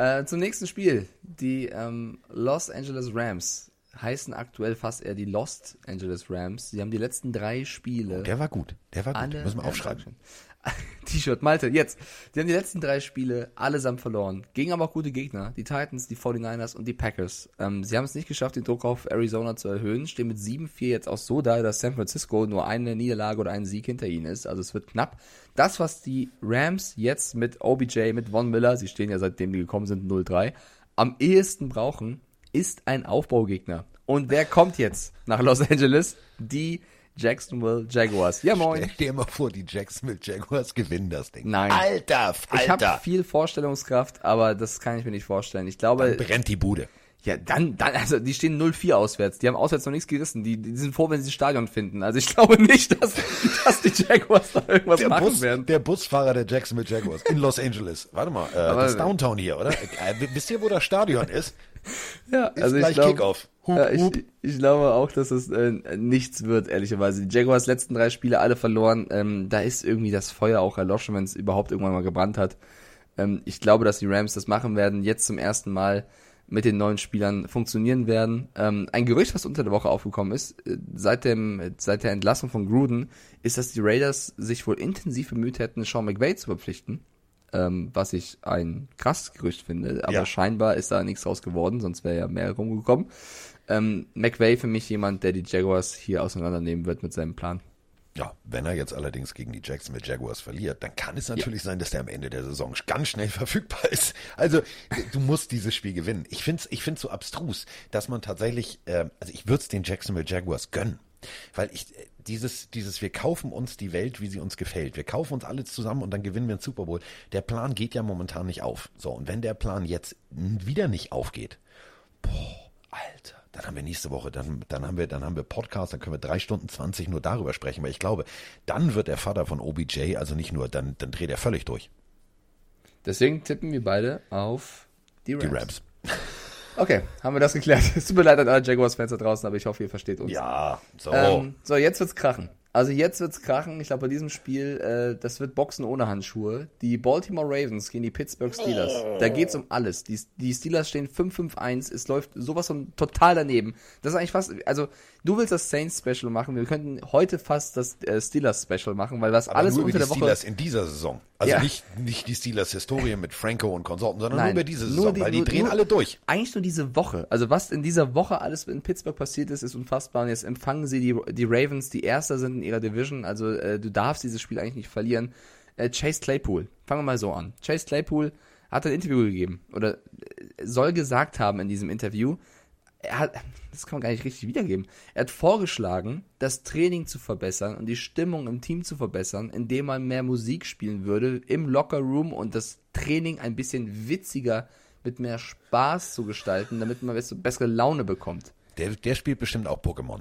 Äh, zum nächsten Spiel. Die ähm, Los Angeles Rams heißen aktuell fast eher die Lost Angeles Rams. Sie haben die letzten drei Spiele. Der war gut, der war gut. Alle, Müssen wir aufschreiben. T-Shirt, Malte, jetzt. Sie haben die letzten drei Spiele allesamt verloren. Gegen aber auch gute Gegner. Die Titans, die 49ers und die Packers. Ähm, sie haben es nicht geschafft, den Druck auf Arizona zu erhöhen. Stehen mit 7-4 jetzt auch so da, dass San Francisco nur eine Niederlage oder ein Sieg hinter ihnen ist. Also es wird knapp. Das, was die Rams jetzt mit OBJ, mit Von Miller, sie stehen ja seitdem die gekommen sind 0-3, am ehesten brauchen, ist ein Aufbaugegner. Und wer kommt jetzt nach Los Angeles? Die Jacksonville Jaguars. Ja, moin. Stell dir mal vor, die Jacksonville Jaguars gewinnen das Ding. Nein. Alter, Ich habe Alter. viel Vorstellungskraft, aber das kann ich mir nicht vorstellen. Ich glaube, Dann brennt die Bude. Ja, dann, dann, also die stehen 0-4 auswärts. Die haben auswärts noch nichts gerissen. Die, die sind froh, wenn sie das Stadion finden. Also ich glaube nicht, dass, dass die Jaguars da irgendwas Der, machen Bus, werden. der Busfahrer der Jacksonville Jaguars in Los Angeles. Warte mal, äh, Aber- das ist Downtown hier, oder? Äh, wisst ihr, wo das Stadion ist? Ja, Ist also ich gleich glaub- Kickoff. Hup, Ja, ich, hup. ich glaube auch, dass es äh, nichts wird, ehrlicherweise. Die Jaguars letzten drei Spiele alle verloren. Ähm, da ist irgendwie das Feuer auch erloschen, wenn es überhaupt irgendwann mal gebrannt hat. Ähm, ich glaube, dass die Rams das machen werden, jetzt zum ersten Mal mit den neuen Spielern funktionieren werden. Ähm, ein Gerücht, was unter der Woche aufgekommen ist, äh, seit, dem, seit der Entlassung von Gruden, ist, dass die Raiders sich wohl intensiv bemüht hätten, Sean McVay zu verpflichten. Ähm, was ich ein krasses Gerücht finde, aber Ja. scheinbar ist da nichts draus geworden, sonst wäre ja mehr rumgekommen. Ähm, McVay für mich jemand, der die Jaguars hier auseinandernehmen wird mit seinem Plan. Ja, wenn er jetzt allerdings gegen die Jacksonville Jaguars verliert, dann kann es natürlich sein, dass der am Ende der Saison ganz schnell verfügbar ist. Also du musst dieses Spiel gewinnen. Ich finde es ich find's so abstrus, dass man tatsächlich, äh, also ich würde es den Jacksonville Jaguars gönnen. Weil ich, äh, dieses, dieses, wir kaufen uns die Welt, wie sie uns gefällt. Wir kaufen uns alle zusammen und dann gewinnen wir einen Super Bowl. Der Plan geht ja momentan nicht auf. So, und wenn der Plan jetzt wieder nicht aufgeht, boah, Alter, dann haben wir nächste Woche, dann, dann haben wir, dann haben wir Podcast, dann können wir drei Stunden 20 nur darüber sprechen, weil ich glaube, dann wird der Vater von OBJ, also nicht nur, dann, dann dreht er völlig durch. Deswegen tippen wir beide auf die Rams. Die Rams. Okay, haben wir das geklärt. Es tut mir leid an alle Jaguars-Fans da draußen, aber ich hoffe, ihr versteht uns. Ja, so. Ähm, so, jetzt wird's krachen. Also jetzt wird's krachen. Ich glaube, bei diesem Spiel, äh, das wird Boxen ohne Handschuhe. Die Baltimore Ravens gegen die Pittsburgh Steelers. Da geht's um alles. Die, die Steelers stehen 5-5-1. Es läuft sowas von total daneben. Das ist eigentlich fast, also du willst das Saints Special machen. Wir könnten heute fast das äh, Steelers Special machen, weil was Aber alles nur über unter die der Woche Steelers in dieser Saison. Also Ja. nicht, nicht die Steelers Historie mit Franco und Konsorten, sondern Nein, nur über diese nur Saison, die- weil die nur- drehen nur- alle durch. Eigentlich nur diese Woche. Also was in dieser Woche alles in Pittsburgh passiert ist, ist unfassbar. Und jetzt empfangen sie die, die Ravens, die Erster sind in ihrer Division. Also äh, du darfst dieses Spiel eigentlich nicht verlieren. Äh, Chase Claypool, fangen wir mal so an. Chase Claypool hat ein Interview gegeben oder äh, soll gesagt haben in diesem Interview, er hat, das kann man gar nicht richtig wiedergeben. Er hat vorgeschlagen, das Training zu verbessern und die Stimmung im Team zu verbessern, indem man mehr Musik spielen würde im Lockerroom und das Training ein bisschen witziger mit mehr Spaß zu gestalten, damit man bess- bessere Laune bekommt. Der, der spielt bestimmt auch Pokémon.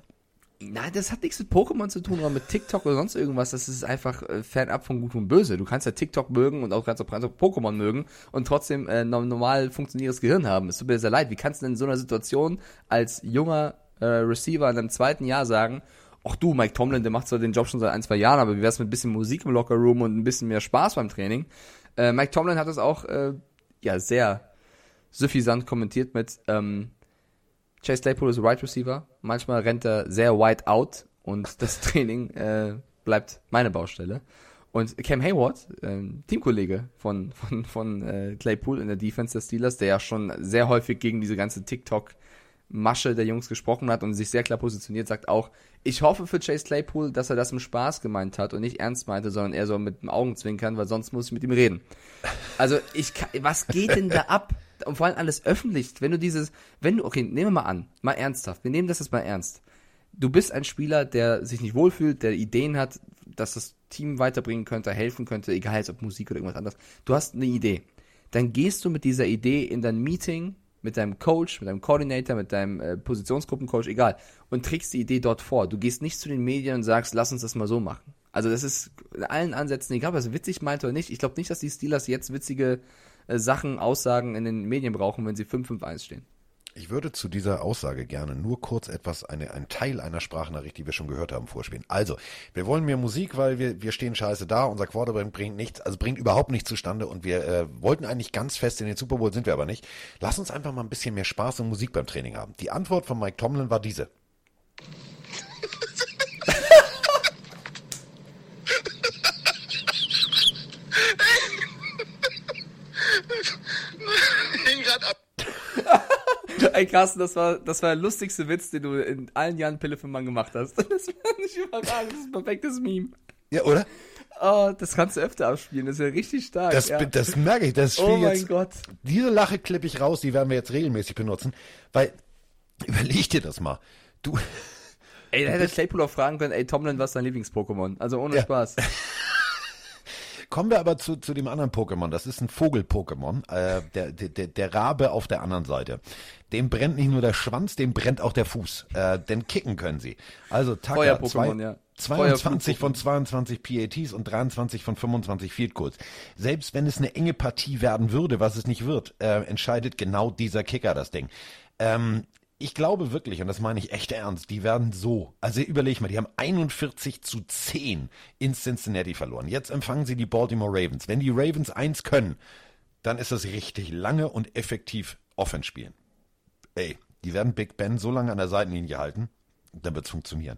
Nein, das hat nichts mit Pokémon zu tun oder mit TikTok oder sonst irgendwas. Das ist einfach äh, fernab von Gut und Böse. Du kannst ja TikTok mögen und auch kannst auch, Pokémon mögen und trotzdem äh, no- normal funktionierendes Gehirn haben. Es tut mir sehr leid. Wie kannst du denn in so einer Situation als junger äh, Receiver in einem zweiten Jahr sagen, ach du, Mike Tomlin, der macht zwar den Job schon seit ein, zwei Jahren, aber wie wär's mit ein bisschen Musik im Lockerroom und ein bisschen mehr Spaß beim Training? Äh, Mike Tomlin hat das auch äh, ja sehr suffisant kommentiert mit, ähm, Chase Claypool ist Wide Receiver. Manchmal rennt er sehr wide out und das Training äh, bleibt meine Baustelle. Und Cam Hayward, ähm, Teamkollege von, von, von äh, Claypool in der Defense der Steelers, der ja schon sehr häufig gegen diese ganze TikTok-Masche der Jungs gesprochen hat und sich sehr klar positioniert, sagt auch, ich hoffe für Chase Claypool, dass er das im Spaß gemeint hat und nicht ernst meinte, sondern eher so mit dem Augenzwinkern, weil sonst muss ich mit ihm reden. Also ich was geht denn da ab? Und vor allem alles öffentlich. Wenn du dieses, wenn du, okay, nehmen wir mal an, mal ernsthaft, wir nehmen das jetzt mal ernst. Du bist ein Spieler, der sich nicht wohlfühlt, der Ideen hat, dass das Team weiterbringen könnte, helfen könnte, egal jetzt ob Musik oder irgendwas anderes. Du hast eine Idee. Dann gehst du mit dieser Idee in dein Meeting mit deinem Coach, mit deinem Coordinator, mit deinem äh, Positionsgruppencoach, egal, und trägst die Idee dort vor. Du gehst nicht zu den Medien und sagst, lass uns das mal so machen. Also das ist in allen Ansätzen, egal ob er es witzig meint oder nicht. Ich glaube nicht, dass die Steelers jetzt witzige Sachen, Aussagen in den Medien brauchen, wenn sie 5-5-1 stehen. Ich würde zu dieser Aussage gerne nur kurz etwas, eine, einen Teil einer Sprachnachricht, die wir schon gehört haben, vorspielen. Also, wir wollen mehr Musik, weil wir, wir stehen scheiße da, unser Quarterback bringt nichts, also bringt überhaupt nichts zustande und wir äh, wollten eigentlich ganz fest in den Super Bowl, sind wir aber nicht. Lass uns einfach mal ein bisschen mehr Spaß und Musik beim Training haben. Die Antwort von Mike Tomlin war diese. Ey, Carsten, das war, das war der lustigste Witz, den du in allen Jahren Pille für Mann gemacht hast. Das war nicht überragend, das ist ein perfektes Meme. Ja, oder? Oh, das kannst du öfter abspielen, das ist ja richtig stark. Das, ja. das merke ich, das Oh mein jetzt. Gott. Diese Lache klippe ich raus, die werden wir jetzt regelmäßig benutzen, weil, überleg dir das mal. Du, Ey, da hätte Claypool auch fragen können, ey, Tomlin, was ist dein Lieblings-Pokémon? Also ohne Ja. Spaß. Kommen wir aber zu, zu dem anderen Pokémon. Das ist ein Vogel-Pokémon. Äh, der, der, der Rabe auf der anderen Seite. Dem brennt nicht nur der Schwanz, dem brennt auch der Fuß. Äh, denn kicken können sie. Also Feuer-Pokémon, zwei, ja. 22 Feuer- von 22 PATs und 23 von 25 Field Goals. Selbst wenn es eine enge Partie werden würde, was es nicht wird, äh, entscheidet genau dieser Kicker das Ding. Ähm, ich glaube wirklich, und das meine ich echt ernst, die werden so. Also überleg mal, die haben 41 zu 10 in Cincinnati verloren. Jetzt empfangen sie die Baltimore Ravens. Wenn die Ravens eins können, dann ist das richtig lange und effektiv Offense spielen. Ey, die werden Big Ben so lange an der Seitenlinie halten, dann wird's funktionieren.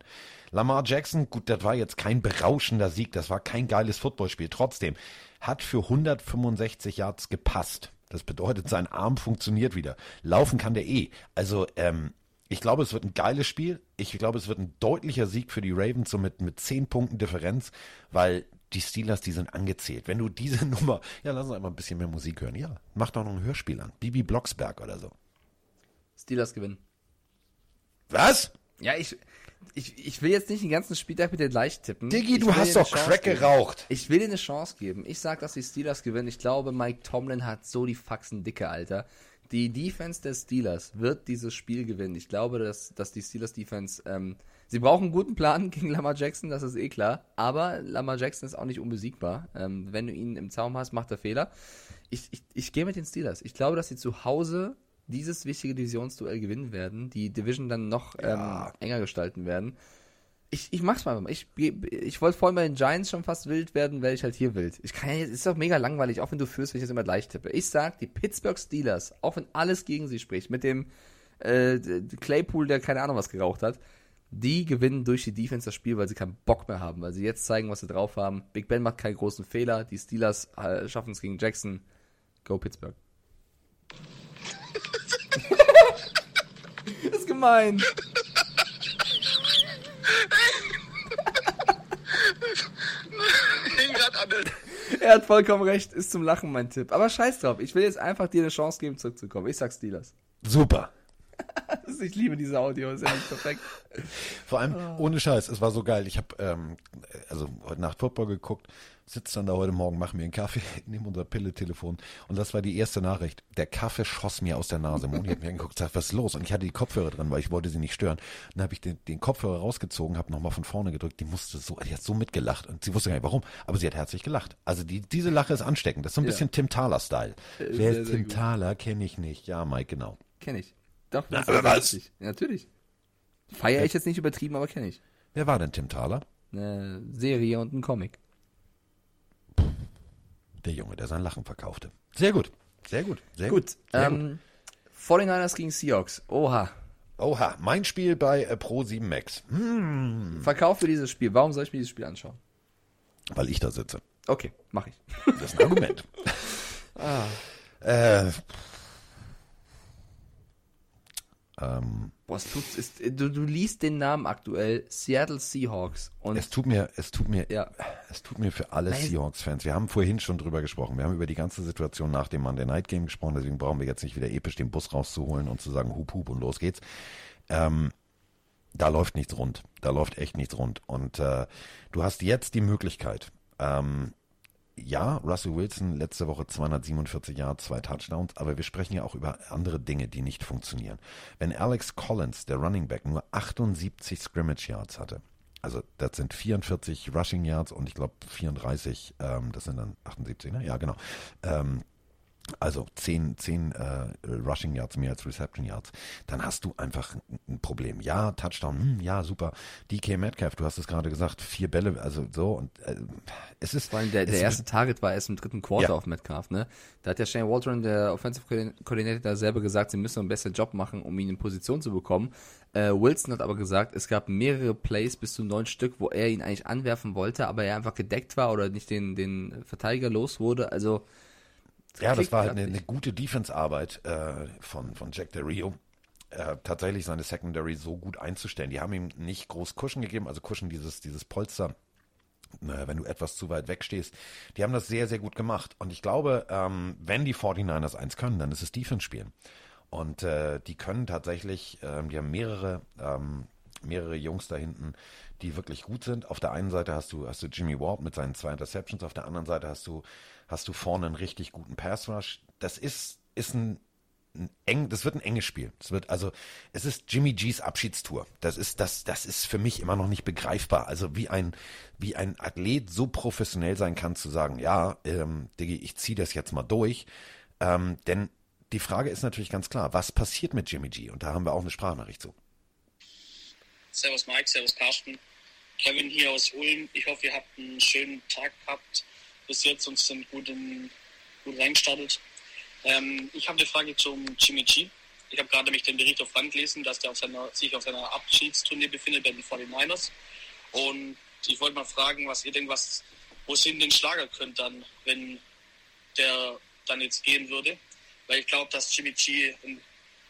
Lamar Jackson, gut, das war jetzt kein berauschender Sieg, das war kein geiles Footballspiel. Trotzdem hat für 165 Yards gepasst. Das bedeutet, sein Arm funktioniert wieder. Laufen kann der eh. Also, ähm, ich glaube, es wird ein geiles Spiel. Ich glaube, es wird ein deutlicher Sieg für die Ravens, so mit, mit 10 Punkten Differenz, weil die Steelers, die sind angezählt. Wenn du diese Nummer, ja, lass uns einfach ein bisschen mehr Musik hören. Ja, mach doch noch ein Hörspiel an. Bibi Blocksberg oder so. Steelers gewinnen. Was? Ja, ich, ich, ich will jetzt nicht den ganzen Spieltag mit dir leicht tippen. Diggi, du hast doch Crack geben. geraucht. Ich will dir eine Chance geben. Ich sag, dass die Steelers gewinnen. Ich glaube, Mike Tomlin hat so die Faxen dicke, Alter. Die Defense der Steelers wird dieses Spiel gewinnen. Ich glaube, dass, dass die Steelers Defense, ähm, sie brauchen einen guten Plan gegen Lamar Jackson, das ist eh klar. Aber Lamar Jackson ist auch nicht unbesiegbar. Ähm, wenn du ihn im Zaum hast, macht er Fehler. Ich, ich, ich gehe mit den Steelers. Ich glaube, dass sie zu Hause dieses wichtige Divisionsduell gewinnen werden, die Division dann noch ähm, enger gestalten werden. Ich, ich mach's mal. Ich, ich wollte vorhin bei den Giants schon fast wild werden, werde ich halt hier wild. Ich kann ja, jetzt- ist doch mega langweilig, auch wenn du führst, wenn ich jetzt immer leicht tippe. Ich sag, die Pittsburgh Steelers, auch wenn alles gegen sie spricht, mit dem äh, Claypool, der keine Ahnung was geraucht hat, die gewinnen durch die Defense das Spiel, weil sie keinen Bock mehr haben, weil sie jetzt zeigen, was sie drauf haben. Big Ben macht keinen großen Fehler, die Steelers äh, schaffen es gegen Jackson. Go Pittsburgh. das gemein. Er hat vollkommen recht, ist zum Lachen mein Tipp. Aber scheiß drauf, ich will jetzt einfach dir eine Chance geben, zurückzukommen. Ich sag Steelers. Super. Ich liebe diese Audio, ist ja nicht perfekt. Vor allem, ohne Scheiß, es war so geil. Ich habe ähm, also heute Nacht Football geguckt, sitze dann da heute Morgen, mache mir einen Kaffee, nehme unser Pille-Telefon und das war die erste Nachricht. Der Kaffee schoss mir aus der Nase. Moni hat mir angeguckt, sagt, was ist los? Und ich hatte die Kopfhörer dran, weil ich wollte sie nicht stören. Dann habe ich den, den Kopfhörer rausgezogen, habe nochmal von vorne gedrückt. Die musste so, die hat so mitgelacht und sie wusste gar nicht warum, aber sie hat herzlich gelacht. Also die, diese Lache ist ansteckend. Das ist so ein Ja. bisschen Tim Thaler-Style. Äh, Wer ist Tim gut. Thaler? Kenne ich nicht. Ja, Mike, genau. Kenn ich. Doch, Na, ist aber sehr was? Ja, natürlich. Feier ich jetzt nicht übertrieben, aber kenne ich. Wer war denn Tim Thaler? Eine Serie und ein Comic. Der Junge, der sein Lachen verkaufte. Sehr gut. Sehr gut. Sehr Gut, Sehr gut. ähm, 49ers gegen Seahawks. Oha. Oha, mein Spiel bei äh, Pro 7 Max. Hm, Verkauf für dieses Spiel. Warum soll ich mir dieses Spiel anschauen? weil ich da sitze. Okay, mach ich. Das ist ein Argument. Ah. äh, ähm, Boah, es tut, es, du, du liest den Namen aktuell Seattle Seahawks und es tut mir, es tut mir, Ja. es tut mir für alle. Seahawks-Fans. Wir haben vorhin schon drüber gesprochen. Wir haben über die ganze Situation nach dem Monday Night Game gesprochen. Deswegen brauchen wir jetzt nicht wieder episch den Bus rauszuholen und zu sagen Hup Hup und los geht's. Ähm, da läuft nichts rund. Da läuft echt nichts rund. Und äh, du hast jetzt die Möglichkeit. Ähm, ja, Russell Wilson letzte Woche 247 Yards, zwei Touchdowns, aber wir sprechen ja auch über andere Dinge, die nicht funktionieren. Wenn Alex Collins, der Running Back, nur 78 Scrimmage Yards hatte, also das sind 44 Rushing Yards und ich glaube 34, ähm, das sind dann 78, ne? Ja, genau. Ähm, also 10, 10 äh, Rushing Yards mehr als Reception Yards, dann hast du einfach ein- Problem. Ja, Touchdown, hm, ja, super. DK Metcalf, du hast es gerade gesagt, vier Bälle, also so und äh, es ist vor allem der, der erste Target war erst im dritten Quarter Ja. auf Metcalf, ne? Da hat ja Shane Waldron, der Offensive Coordin- Coordinator, selber gesagt, sie müssen einen besseren Job machen, um ihn in Position zu bekommen. Äh, Wilson hat aber gesagt, es gab mehrere Plays bis zu neun Stück, wo er ihn eigentlich anwerfen wollte, aber er einfach gedeckt war oder nicht den, den Verteidiger los wurde. Also Ja, das war halt eine, eine gute Defense-Arbeit äh, von, von Jack Del Rio. Äh, tatsächlich seine Secondary so gut einzustellen. Die haben ihm nicht groß Cushion gegeben, also Cushion dieses, dieses Polster, äh, wenn du etwas zu weit weg stehst. Die haben das sehr, sehr gut gemacht. Und ich glaube, ähm, wenn die 49ers eins können, dann ist es Defense spielen. Und äh, die können tatsächlich, ähm, die haben mehrere, ähm, mehrere Jungs da hinten, die wirklich gut sind. Auf der einen Seite hast du, hast du Jimmy Ward mit seinen zwei Interceptions, auf der anderen Seite hast du, hast du vorne einen richtig guten Pass Rush. Das ist, ist ein, ein eng, das wird ein enges Spiel. Es wird also, es ist Jimmy G's Abschiedstour. Das ist, das, das ist für mich immer noch nicht begreifbar. Also wie ein, wie ein Athlet so professionell sein kann, zu sagen, ja, ähm, Diggi, ich ziehe das jetzt mal durch. Ähm, denn die Frage ist natürlich ganz klar, was passiert mit Jimmy G? Und da haben wir auch eine Sprachnachricht zu. Servus Mike, Servus Carsten. Kevin hier aus Ulm. Ich hoffe, ihr habt einen schönen Tag gehabt bis jetzt und sind gut, in, gut reingestartet. Ähm, ich habe eine Frage zum Jimmy G. Ich habe gerade nämlich den Bericht auf Rand gelesen, dass der auf seiner, sich auf seiner Abschiedstournee befindet bei den 49ers. Und ich wollte mal fragen, was ihr denkt, was, wo es hin den Schlager könnt dann, wenn der dann jetzt gehen würde. Weil ich glaube, dass Jimmy G ein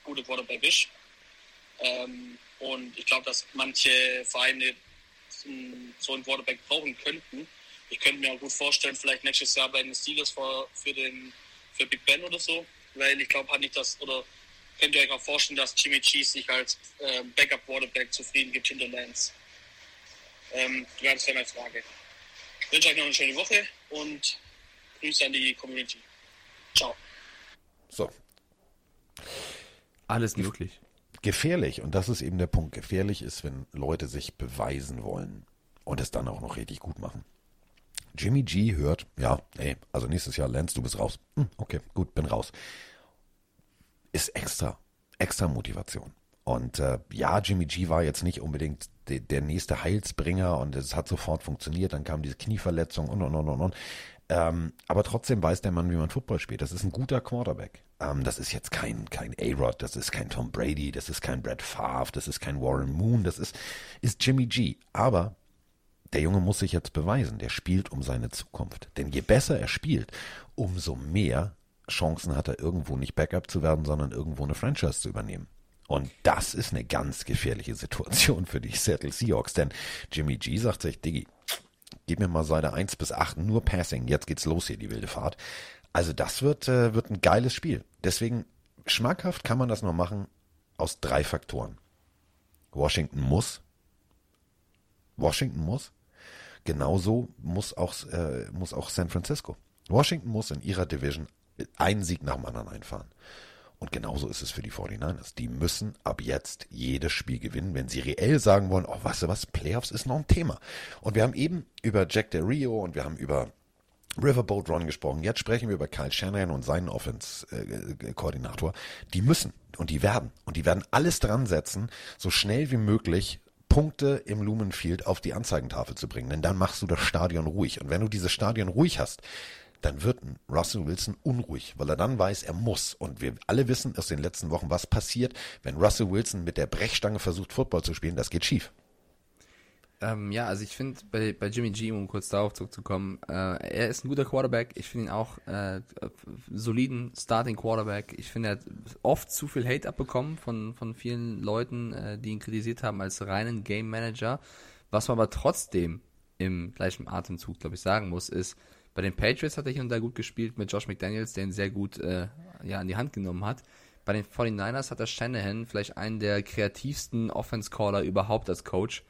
guter Quarterback ist. Ähm, und ich glaube, dass manche Vereine m, so einen Quarterback brauchen könnten. Ich könnte mir auch gut vorstellen, vielleicht nächstes Jahr bei den Steelers für, für, den, für Big Ben oder so. Weil ich glaube, hat nicht das, oder könnt ihr euch auch vorstellen, dass Jimmy G sich als äh, Backup Quarterback zufrieden gibt hinter Lance? Ähm, das wäre meine Frage. Ich wünsche euch noch eine schöne Woche und Grüße an die Community. Ciao. So. Alles möglich. Gefährlich, und das ist eben der Punkt, gefährlich ist, wenn Leute sich beweisen wollen und es dann auch noch richtig gut machen. Jimmy G hört, ja, ey, also nächstes Jahr Lance, du bist raus. Hm, okay, gut, bin raus. Ist extra, extra Motivation. Und äh, ja, Jimmy G war jetzt nicht unbedingt de, der nächste Heilsbringer und es hat sofort funktioniert. Dann kam diese Knieverletzung und und und und und. Ähm, aber trotzdem weiß der Mann, wie man Football spielt. Das ist ein guter Quarterback. Ähm, das ist jetzt kein, kein A-Rod, das ist kein Tom Brady, das ist kein Brad Favre, das ist kein Warren Moon, das ist, ist Jimmy G. Aber der Junge muss sich jetzt beweisen. Der spielt um seine Zukunft. Denn je besser er spielt, umso mehr Chancen hat er irgendwo nicht Backup zu werden, sondern irgendwo eine Franchise zu übernehmen. Und das ist eine ganz gefährliche Situation für die Seattle Seahawks, denn Jimmy G sagt sich, Diggi, gib mir mal Seite 1 bis 8 nur Passing, jetzt geht's los hier, die wilde Fahrt. Also das wird, äh, wird ein geiles Spiel. Deswegen, schmackhaft kann man das nur machen aus drei Faktoren. Washington muss. Washington muss. Genauso muss auch, äh, muss auch San Francisco. Washington muss in ihrer Division einen Sieg nach dem anderen einfahren. Und genauso ist es für die 49ers. Die müssen ab jetzt jedes Spiel gewinnen, wenn sie reell sagen wollen, oh, weißt du was, Playoffs ist noch ein Thema. Und wir haben eben über Jack Del Rio und wir haben über Riverboat Run gesprochen. Jetzt sprechen wir über Kyle Shanahan und seinen Offense-Koordinator. Die müssen und die werden. Und die werden alles dran setzen, so schnell wie möglich Punkte im Lumenfield auf die Anzeigentafel zu bringen. Denn dann machst du das Stadion ruhig. Und wenn du dieses Stadion ruhig hast, dann wird Russell Wilson unruhig, weil er dann weiß, er muss. Und wir alle wissen aus den letzten Wochen, was passiert, wenn Russell Wilson mit der Brechstange versucht, Football zu spielen. Das geht schief. Ähm, ja, also ich finde bei, bei Jimmy G, um kurz darauf zurückzukommen, äh, er ist ein guter Quarterback. Ich finde ihn auch äh, soliden Starting Quarterback. Ich finde, er hat oft zu viel Hate abbekommen von, von vielen Leuten, äh, die ihn kritisiert haben als reinen Game Manager. Was man aber trotzdem im gleichen Atemzug, glaube ich, sagen muss, ist, bei den Patriots hat er hier und da gut gespielt mit Josh McDaniels, der ihn sehr gut äh, ja, an die Hand genommen hat. Bei den 49ers hat er Shanahan vielleicht einen der kreativsten Offense-Caller überhaupt als Coach.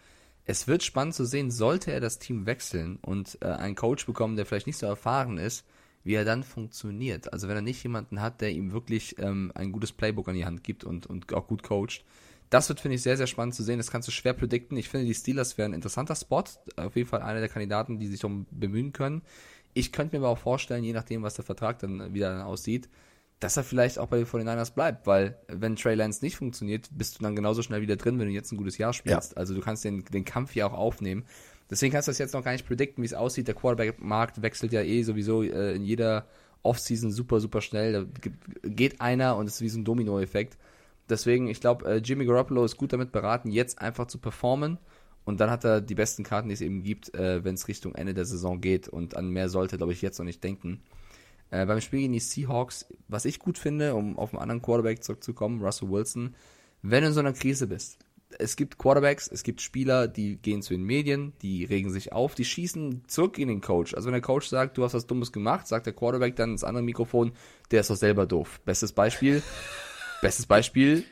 Es wird spannend zu sehen, sollte er das Team wechseln und äh, einen Coach bekommen, der vielleicht nicht so erfahren ist, wie er dann funktioniert. Also wenn er nicht jemanden hat, der ihm wirklich ähm, ein gutes Playbook an die Hand gibt und, und auch gut coacht. Das wird, finde ich, sehr, sehr spannend zu sehen. Das kannst du schwer predikten. Ich finde, die Steelers wären ein interessanter Spot. Auf jeden Fall einer der Kandidaten, die sich darum bemühen können. Ich könnte mir aber auch vorstellen, je nachdem, was der Vertrag dann wieder aussieht, dass er vielleicht auch bei den 49ers bleibt, weil wenn Trey Lance nicht funktioniert, bist du dann genauso schnell wieder drin, wenn du jetzt ein gutes Jahr spielst. Ja. Also du kannst den, den Kampf ja auch aufnehmen. Deswegen kannst du das jetzt noch gar nicht predikten, wie es aussieht. Der Quarterback-Markt wechselt ja eh sowieso äh, in jeder Offseason super, super schnell. Da geht einer und es ist wie so ein Domino-Effekt. Deswegen, ich glaube, äh, Jimmy Garoppolo ist gut damit beraten, jetzt einfach zu performen. Und dann hat er die besten Karten, die es eben gibt, äh, wenn es Richtung Ende der Saison geht. Und an mehr sollte, glaube ich, jetzt noch nicht denken. Äh, beim Spiel gegen die Seahawks, was ich gut finde, um auf einen anderen Quarterback zurückzukommen, Russell Wilson, wenn du in so einer Krise bist. Es gibt Quarterbacks, es gibt Spieler, die gehen zu den Medien, die regen sich auf, die schießen zurück in den Coach. Also wenn der Coach sagt, du hast was Dummes gemacht, sagt der Quarterback dann ins andere Mikrofon, der ist doch selber doof. Bestes Beispiel, bestes Beispiel,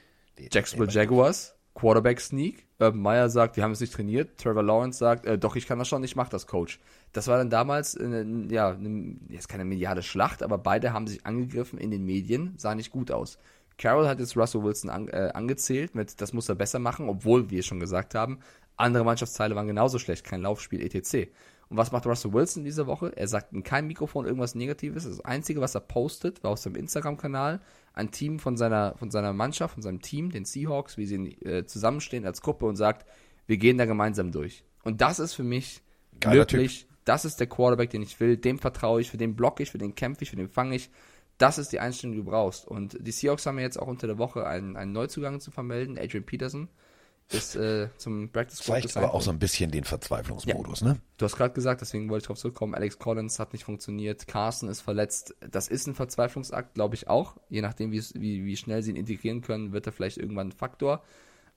Jacksonville Jaguars, Quarterback Sneak. Urban Meyer sagt, wir haben es nicht trainiert. Trevor Lawrence sagt, äh, doch, ich kann das schon, ich mach das, Coach. Das war dann damals, äh, ja, eine, jetzt keine mediale Schlacht, aber beide haben sich angegriffen in den Medien, sah nicht gut aus. Carroll hat jetzt Russell Wilson an, äh, angezählt mit, das muss er besser machen, obwohl wir schon gesagt haben, andere Mannschaftsteile waren genauso schlecht, kein Laufspiel, etc. Und was macht Russell Wilson diese Woche? Er sagt in keinem Mikrofon irgendwas Negatives. Das Einzige, was er postet, war aus seinem Instagram-Kanal ein Team von seiner, von seiner Mannschaft, von seinem Team, den Seahawks, wie sie äh, zusammenstehen als Gruppe und sagt, wir gehen da gemeinsam durch. Und das ist für mich Geiler wirklich. Das ist der Quarterback, den ich will, dem vertraue ich, für den block ich, für den kämpfe ich, für den fange ich. Das ist die Einstellung, die du brauchst. Und die Seahawks haben ja jetzt auch unter der Woche einen, einen Neuzugang zu vermelden, Adrian Peterson ist äh, zum Practice Squad Zeigt aber auch so ein bisschen den Verzweiflungsmodus, ja. ne? Du hast gerade gesagt, deswegen wollte ich darauf zurückkommen, Alex Collins hat nicht funktioniert, Carson ist verletzt. Das ist ein Verzweiflungsakt, glaube ich auch. Je nachdem, wie, wie schnell sie ihn integrieren können, wird er vielleicht irgendwann ein Faktor.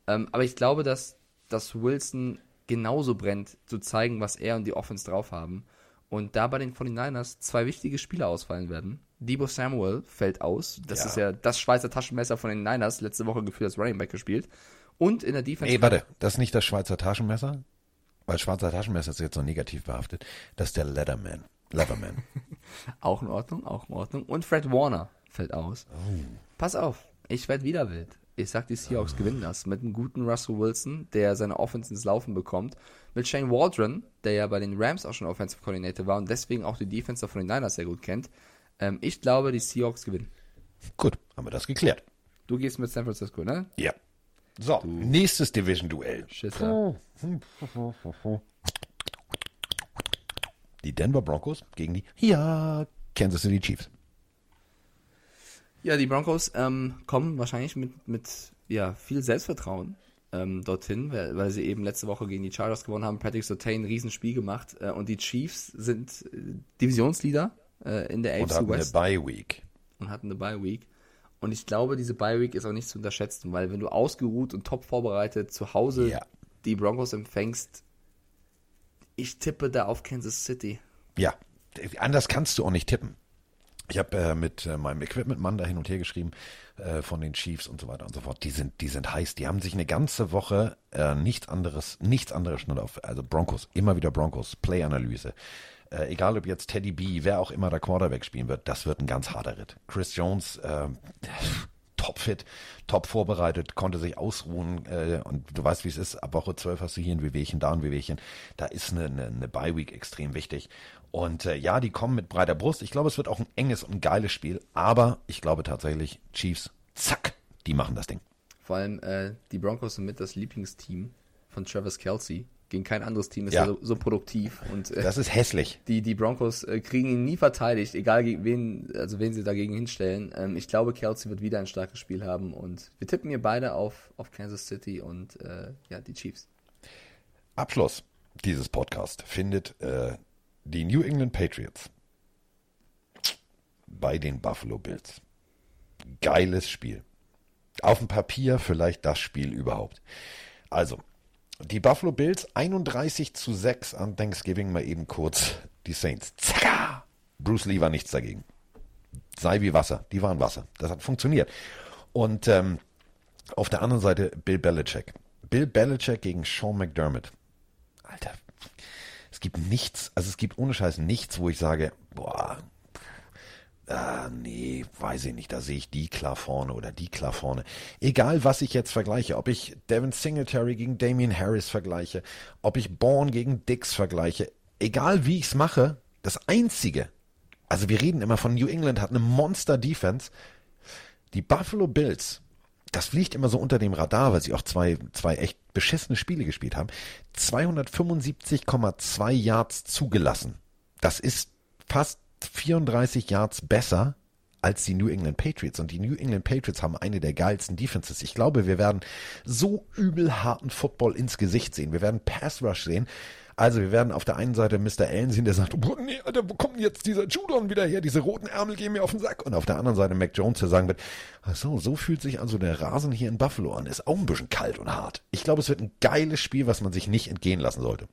Ähm, aber ich glaube, dass, dass Wilson genauso brennt, zu zeigen, was er und die Offense drauf haben. Und da bei den 49ers zwei wichtige Spieler ausfallen werden. Debo Samuel fällt aus. Das ja. ist ja das Schweizer Taschenmesser von den Niners. Letzte Woche gefühlt als Running Back gespielt. Und in der Defense. Nee, warte, das ist nicht das Schweizer Taschenmesser, weil Schweizer Taschenmesser ist jetzt noch negativ behaftet. Das ist der Leatherman. Leatherman. auch in Ordnung, auch in Ordnung. Und Fred Warner fällt aus. Oh. Pass auf, ich werde wieder wild. Ich sag, die Seahawks gewinnen das mit einem guten Russell Wilson, der seine Offense ins Laufen bekommt. Mit Shane Waldron, der ja bei den Rams auch schon Offensive Coordinator war und deswegen auch die Defense von den Niners sehr gut kennt. Ähm, ich glaube, die Seahawks gewinnen. Gut, haben wir das geklärt. Du gehst mit San Francisco, ne? Ja. So, du. nächstes Division-Duell. Die Denver Broncos gegen die ja, Kansas City Chiefs. Ja, die Broncos ähm, kommen wahrscheinlich mit, mit ja, viel Selbstvertrauen ähm, dorthin, weil, weil, sie eben letzte Woche gegen die Chargers gewonnen haben. Patrick Sotain ein Riesenspiel gemacht äh, und die Chiefs sind äh, Divisionsleader äh, in der AFC und hatten West. eine Bye Week. Und hatten eine Bye Week. Und ich glaube, diese Bye Week ist auch nicht zu unterschätzen, weil wenn du ausgeruht und top vorbereitet zu Hause ja. die Broncos empfängst, ich tippe da auf Kansas City. Ja, anders kannst du auch nicht tippen. Ich habe äh, mit äh, meinem Equipment-Mann da hin und her geschrieben äh, von den Chiefs und so weiter und so fort. Die sind, die sind heiß. Die haben sich eine ganze Woche äh, nichts anderes, nichts anderes nur auf, also Broncos, immer wieder Broncos, Play-Analyse, äh, egal ob jetzt Teddy B, wer auch immer der Quarterback spielen wird, das wird ein ganz harter Ritt. Chris Jones, äh, topfit, top vorbereitet, konnte sich ausruhen äh, und du weißt, wie es ist, ab Woche 12 hast du hier ein Wehwehchen, da ein Wehwehchen. Da ist eine, eine, eine Bye-Week extrem wichtig. Und äh, ja, die kommen mit breiter Brust. Ich glaube, es wird auch ein enges und geiles Spiel, aber ich glaube tatsächlich, Chiefs, zack, die machen das Ding. Vor allem äh, die Broncos sind mit das Lieblingsteam von Travis Kelsey Gegen kein anderes Team ist Ja. er so, so produktiv. Und, äh, Das ist hässlich. Die, die Broncos äh, kriegen ihn nie verteidigt, egal gegen wen, also wen sie dagegen hinstellen. Ähm, ich glaube, Kelsey wird wieder ein starkes Spiel haben und wir tippen hier beide auf, auf Kansas City und äh, ja, die Chiefs. Abschluss dieses Podcast findet äh, die New England Patriots bei den Buffalo Bills. Geiles Spiel. Auf dem Papier vielleicht das Spiel überhaupt. Also, die Buffalo Bills 31 zu 6 an Thanksgiving mal eben kurz die Saints. Zacka! Bruce Lee war nichts dagegen. Sei wie Wasser. Die waren Wasser. Das hat funktioniert. Und ähm, auf der anderen Seite Bill Belichick. Bill Belichick gegen Sean McDermott. Alter, gibt nichts, also es gibt ohne Scheiß nichts, wo ich sage, boah, ah, nee, weiß ich nicht, da sehe ich die klar vorne oder die klar vorne. Egal, was ich jetzt vergleiche, ob ich Devin Singletary gegen Damian Harris vergleiche, ob ich Bourne gegen Dix vergleiche, egal wie ich es mache, das Einzige, also wir reden immer von New England hat eine Monster-Defense, die Buffalo Bills, das fliegt immer so unter dem Radar, weil sie auch zwei, zwei echt beschissene Spiele gespielt haben. 275,2 Yards zugelassen. Das ist fast 34 Yards besser als die New England Patriots. Und die New England Patriots haben eine der geilsten Defenses. Ich glaube, wir werden so übel harten Football ins Gesicht sehen. Wir werden Pass Rush sehen. Also wir werden auf der einen Seite Mr. Allen sehen, der sagt, oh, nee, Alter, wo kommt jetzt dieser Judon wieder her? Diese roten Ärmel gehen mir auf den Sack. Und auf der anderen Seite Mac Jones, der sagen wird, ach so, so fühlt sich also der Rasen hier in Buffalo an. Ist auch ein bisschen kalt und hart. Ich glaube, es wird ein geiles Spiel, was man sich nicht entgehen lassen sollte.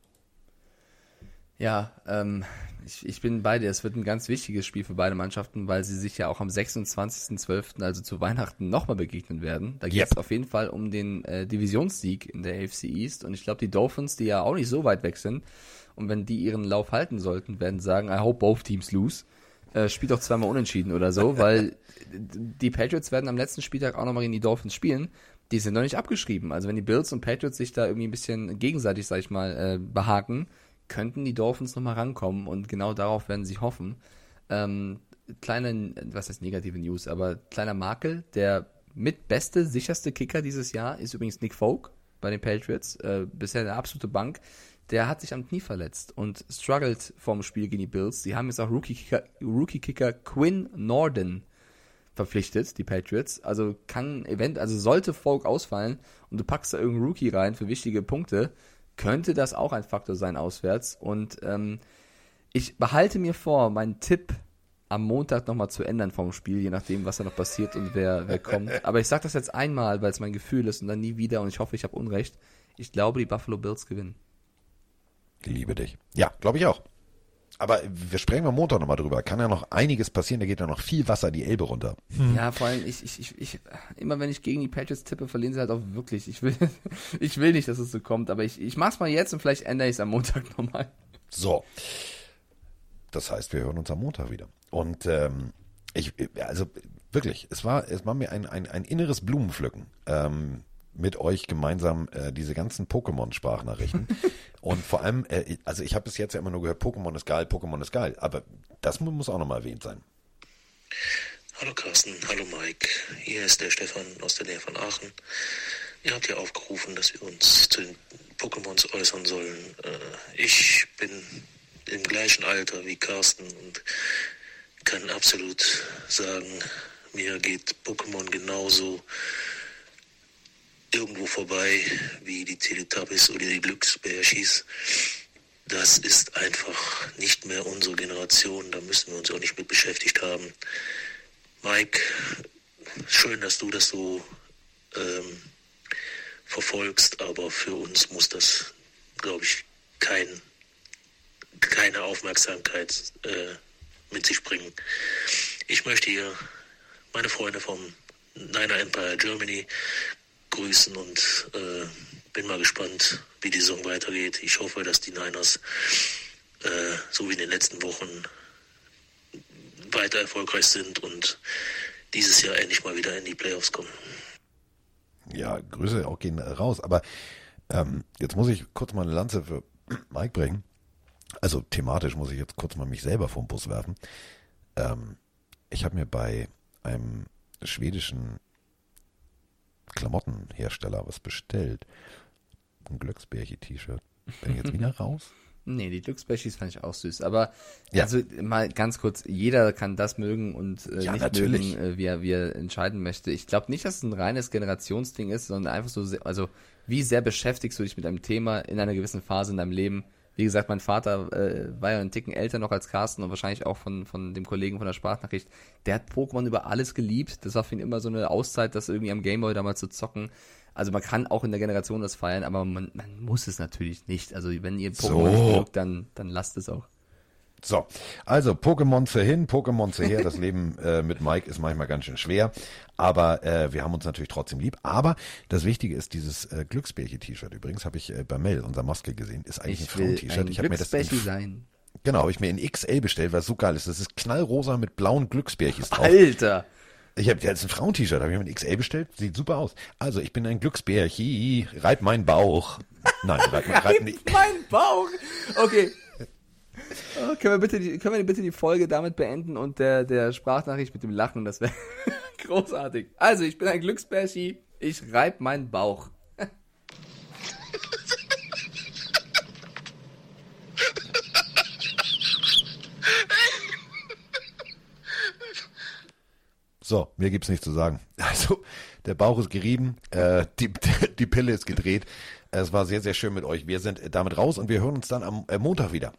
Ja, ähm, ich, ich bin bei dir. Es wird ein ganz wichtiges Spiel für beide Mannschaften, weil sie sich ja auch am 26.12., also zu Weihnachten, nochmal begegnen werden. Da geht es auf jeden Fall um den äh, Divisionssieg in der AFC East. Und ich glaube, die Dolphins, die ja auch nicht so weit weg sind, und wenn die ihren Lauf halten sollten, werden sagen, I hope both teams lose. Äh, spielt doch zweimal unentschieden oder so, weil die Patriots werden am letzten Spieltag auch nochmal gegen die Dolphins spielen. Die sind noch nicht abgeschrieben. Also wenn die Bills und Patriots sich da irgendwie ein bisschen gegenseitig, sag ich mal, äh, behaken, könnten die Dolphins nochmal rankommen und genau darauf werden sie hoffen. Ähm, kleine, was heißt negative News, aber kleiner Makel, der mit beste, sicherste Kicker dieses Jahr ist übrigens Nick Folk bei den Patriots, äh, bisher eine absolute Bank. Der hat sich am Knie verletzt und struggelt vorm Spiel gegen die Bills. Sie haben jetzt auch Rookie-Kicker Rookie -Kicker Quinn Norden verpflichtet, die Patriots. Also kann event, also sollte Folk ausfallen und du packst da irgendeinen Rookie rein für wichtige Punkte, könnte das auch ein Faktor sein auswärts. Und ähm, ich behalte mir vor, meinen Tipp am Montag nochmal zu ändern vom Spiel, je nachdem, was da noch passiert und wer, wer kommt. Aber ich sage das jetzt einmal, weil es mein Gefühl ist und dann nie wieder und ich hoffe, ich habe Unrecht. Ich glaube, die Buffalo Bills gewinnen. Liebe dich. Ja, glaube ich auch. Aber wir sprechen am Montag nochmal drüber. Kann ja noch einiges passieren, da geht ja noch viel Wasser die Elbe runter. Ja, vor allem, ich, ich, ich, ich, immer wenn ich gegen die Patriots tippe, verlieren sie halt auch wirklich. Ich will, ich will nicht, dass es so kommt, aber ich, ich mach's mal jetzt und vielleicht ändere ich es am Montag nochmal. So. Das heißt, wir hören uns am Montag wieder. Und ähm, ich, also wirklich, es war, es war mir ein, ein, ein inneres Blumenpflücken. Ähm, mit euch gemeinsam äh, diese ganzen Pokémon-Sprachnachrichten. Und vor allem, äh, also ich habe bis jetzt ja immer nur gehört, Pokémon ist geil, Pokémon ist geil. Aber das mu- muss auch nochmal erwähnt sein. Hallo Carsten, hallo Mike. Hier ist der Stefan aus der Nähe von Aachen. Ihr habt ja aufgerufen, dass wir uns zu den Pokémons äußern sollen. Äh, ich bin im gleichen Alter wie Carsten und kann absolut sagen, mir geht Pokémon genauso irgendwo vorbei wie die Teletubbies oder die Glücksbärschis. Das ist einfach nicht mehr unsere Generation, da müssen wir uns auch nicht mit beschäftigt haben. Mike, schön, dass du das so ähm, verfolgst, aber für uns muss das, glaube ich, kein, keine Aufmerksamkeit äh, mit sich bringen. Ich möchte hier meine Freunde vom Niner Empire Germany grüßen und äh, bin mal gespannt, wie die Saison weitergeht. Ich hoffe, dass die Niners äh, so wie in den letzten Wochen weiter erfolgreich sind und dieses Jahr endlich mal wieder in die Playoffs kommen. Ja, Grüße auch gehen raus. Aber ähm, jetzt muss ich kurz mal eine Lanze für Mike bringen. Also thematisch muss ich jetzt kurz mal mich selber vom Bus werfen. Ähm, ich habe mir bei einem schwedischen Klamottenhersteller was bestellt. Ein Glücksbärchen-T-Shirt. Bin ich jetzt wieder raus? Nee, die Glücksbäschis fand ich auch süß. Aber Ja. also mal ganz kurz, jeder kann das mögen und äh, Ja, nicht natürlich. mögen, äh, wie, er, wie er entscheiden möchte. Ich glaube nicht, dass es ein reines Generationsding ist, sondern einfach so, sehr, also wie sehr beschäftigst du dich mit einem Thema in einer gewissen Phase in deinem Leben? Wie gesagt, mein Vater äh, war ja einen Ticken älter noch als Carsten und wahrscheinlich auch von, von dem Kollegen von der Sprachnachricht. Der hat Pokémon über alles geliebt. Das war für ihn immer so eine Auszeit, das irgendwie am Gameboy damals zu zocken. Also man kann auch in der Generation das feiern, aber man, man muss es natürlich nicht. Also wenn ihr Pokémon So. nicht mögt, dann, dann lasst es auch. So, also Pokémon zu hin, Pokémon zu her. Das Leben äh, mit Mike ist manchmal ganz schön schwer, aber äh, wir haben uns natürlich trotzdem lieb. Aber das Wichtige ist dieses äh, Glücksbärchen-T-Shirt. Übrigens habe ich äh, bei Mel, unser Maske, gesehen. Ist eigentlich Ich ein Frauen-T-Shirt. ein Ich habe mir das sein. genau, habe ich mir in XL bestellt, weil es so geil ist. Das ist knallrosa mit blauen Glücksbärchis drauf. Alter! Ich habe jetzt ein Frauent-T-Shirt, habe ich mir in XL bestellt, sieht super aus. Also ich bin ein Glücksbärchi, reib meinen Bauch. Nein, reib, reib nicht. Mein Bauch! Okay. Oh, können, wir bitte die, können wir bitte die Folge damit beenden und der, der Sprachnachricht mit dem Lachen, das wäre großartig. Also, ich bin ein Glücksbärschi, ich reib meinen Bauch. So, mir gibt's nichts zu sagen. Also, der Bauch ist gerieben, äh, die, die Pille ist gedreht. Es war sehr, sehr schön mit euch. Wir sind damit raus und wir hören uns dann am äh, Montag wieder.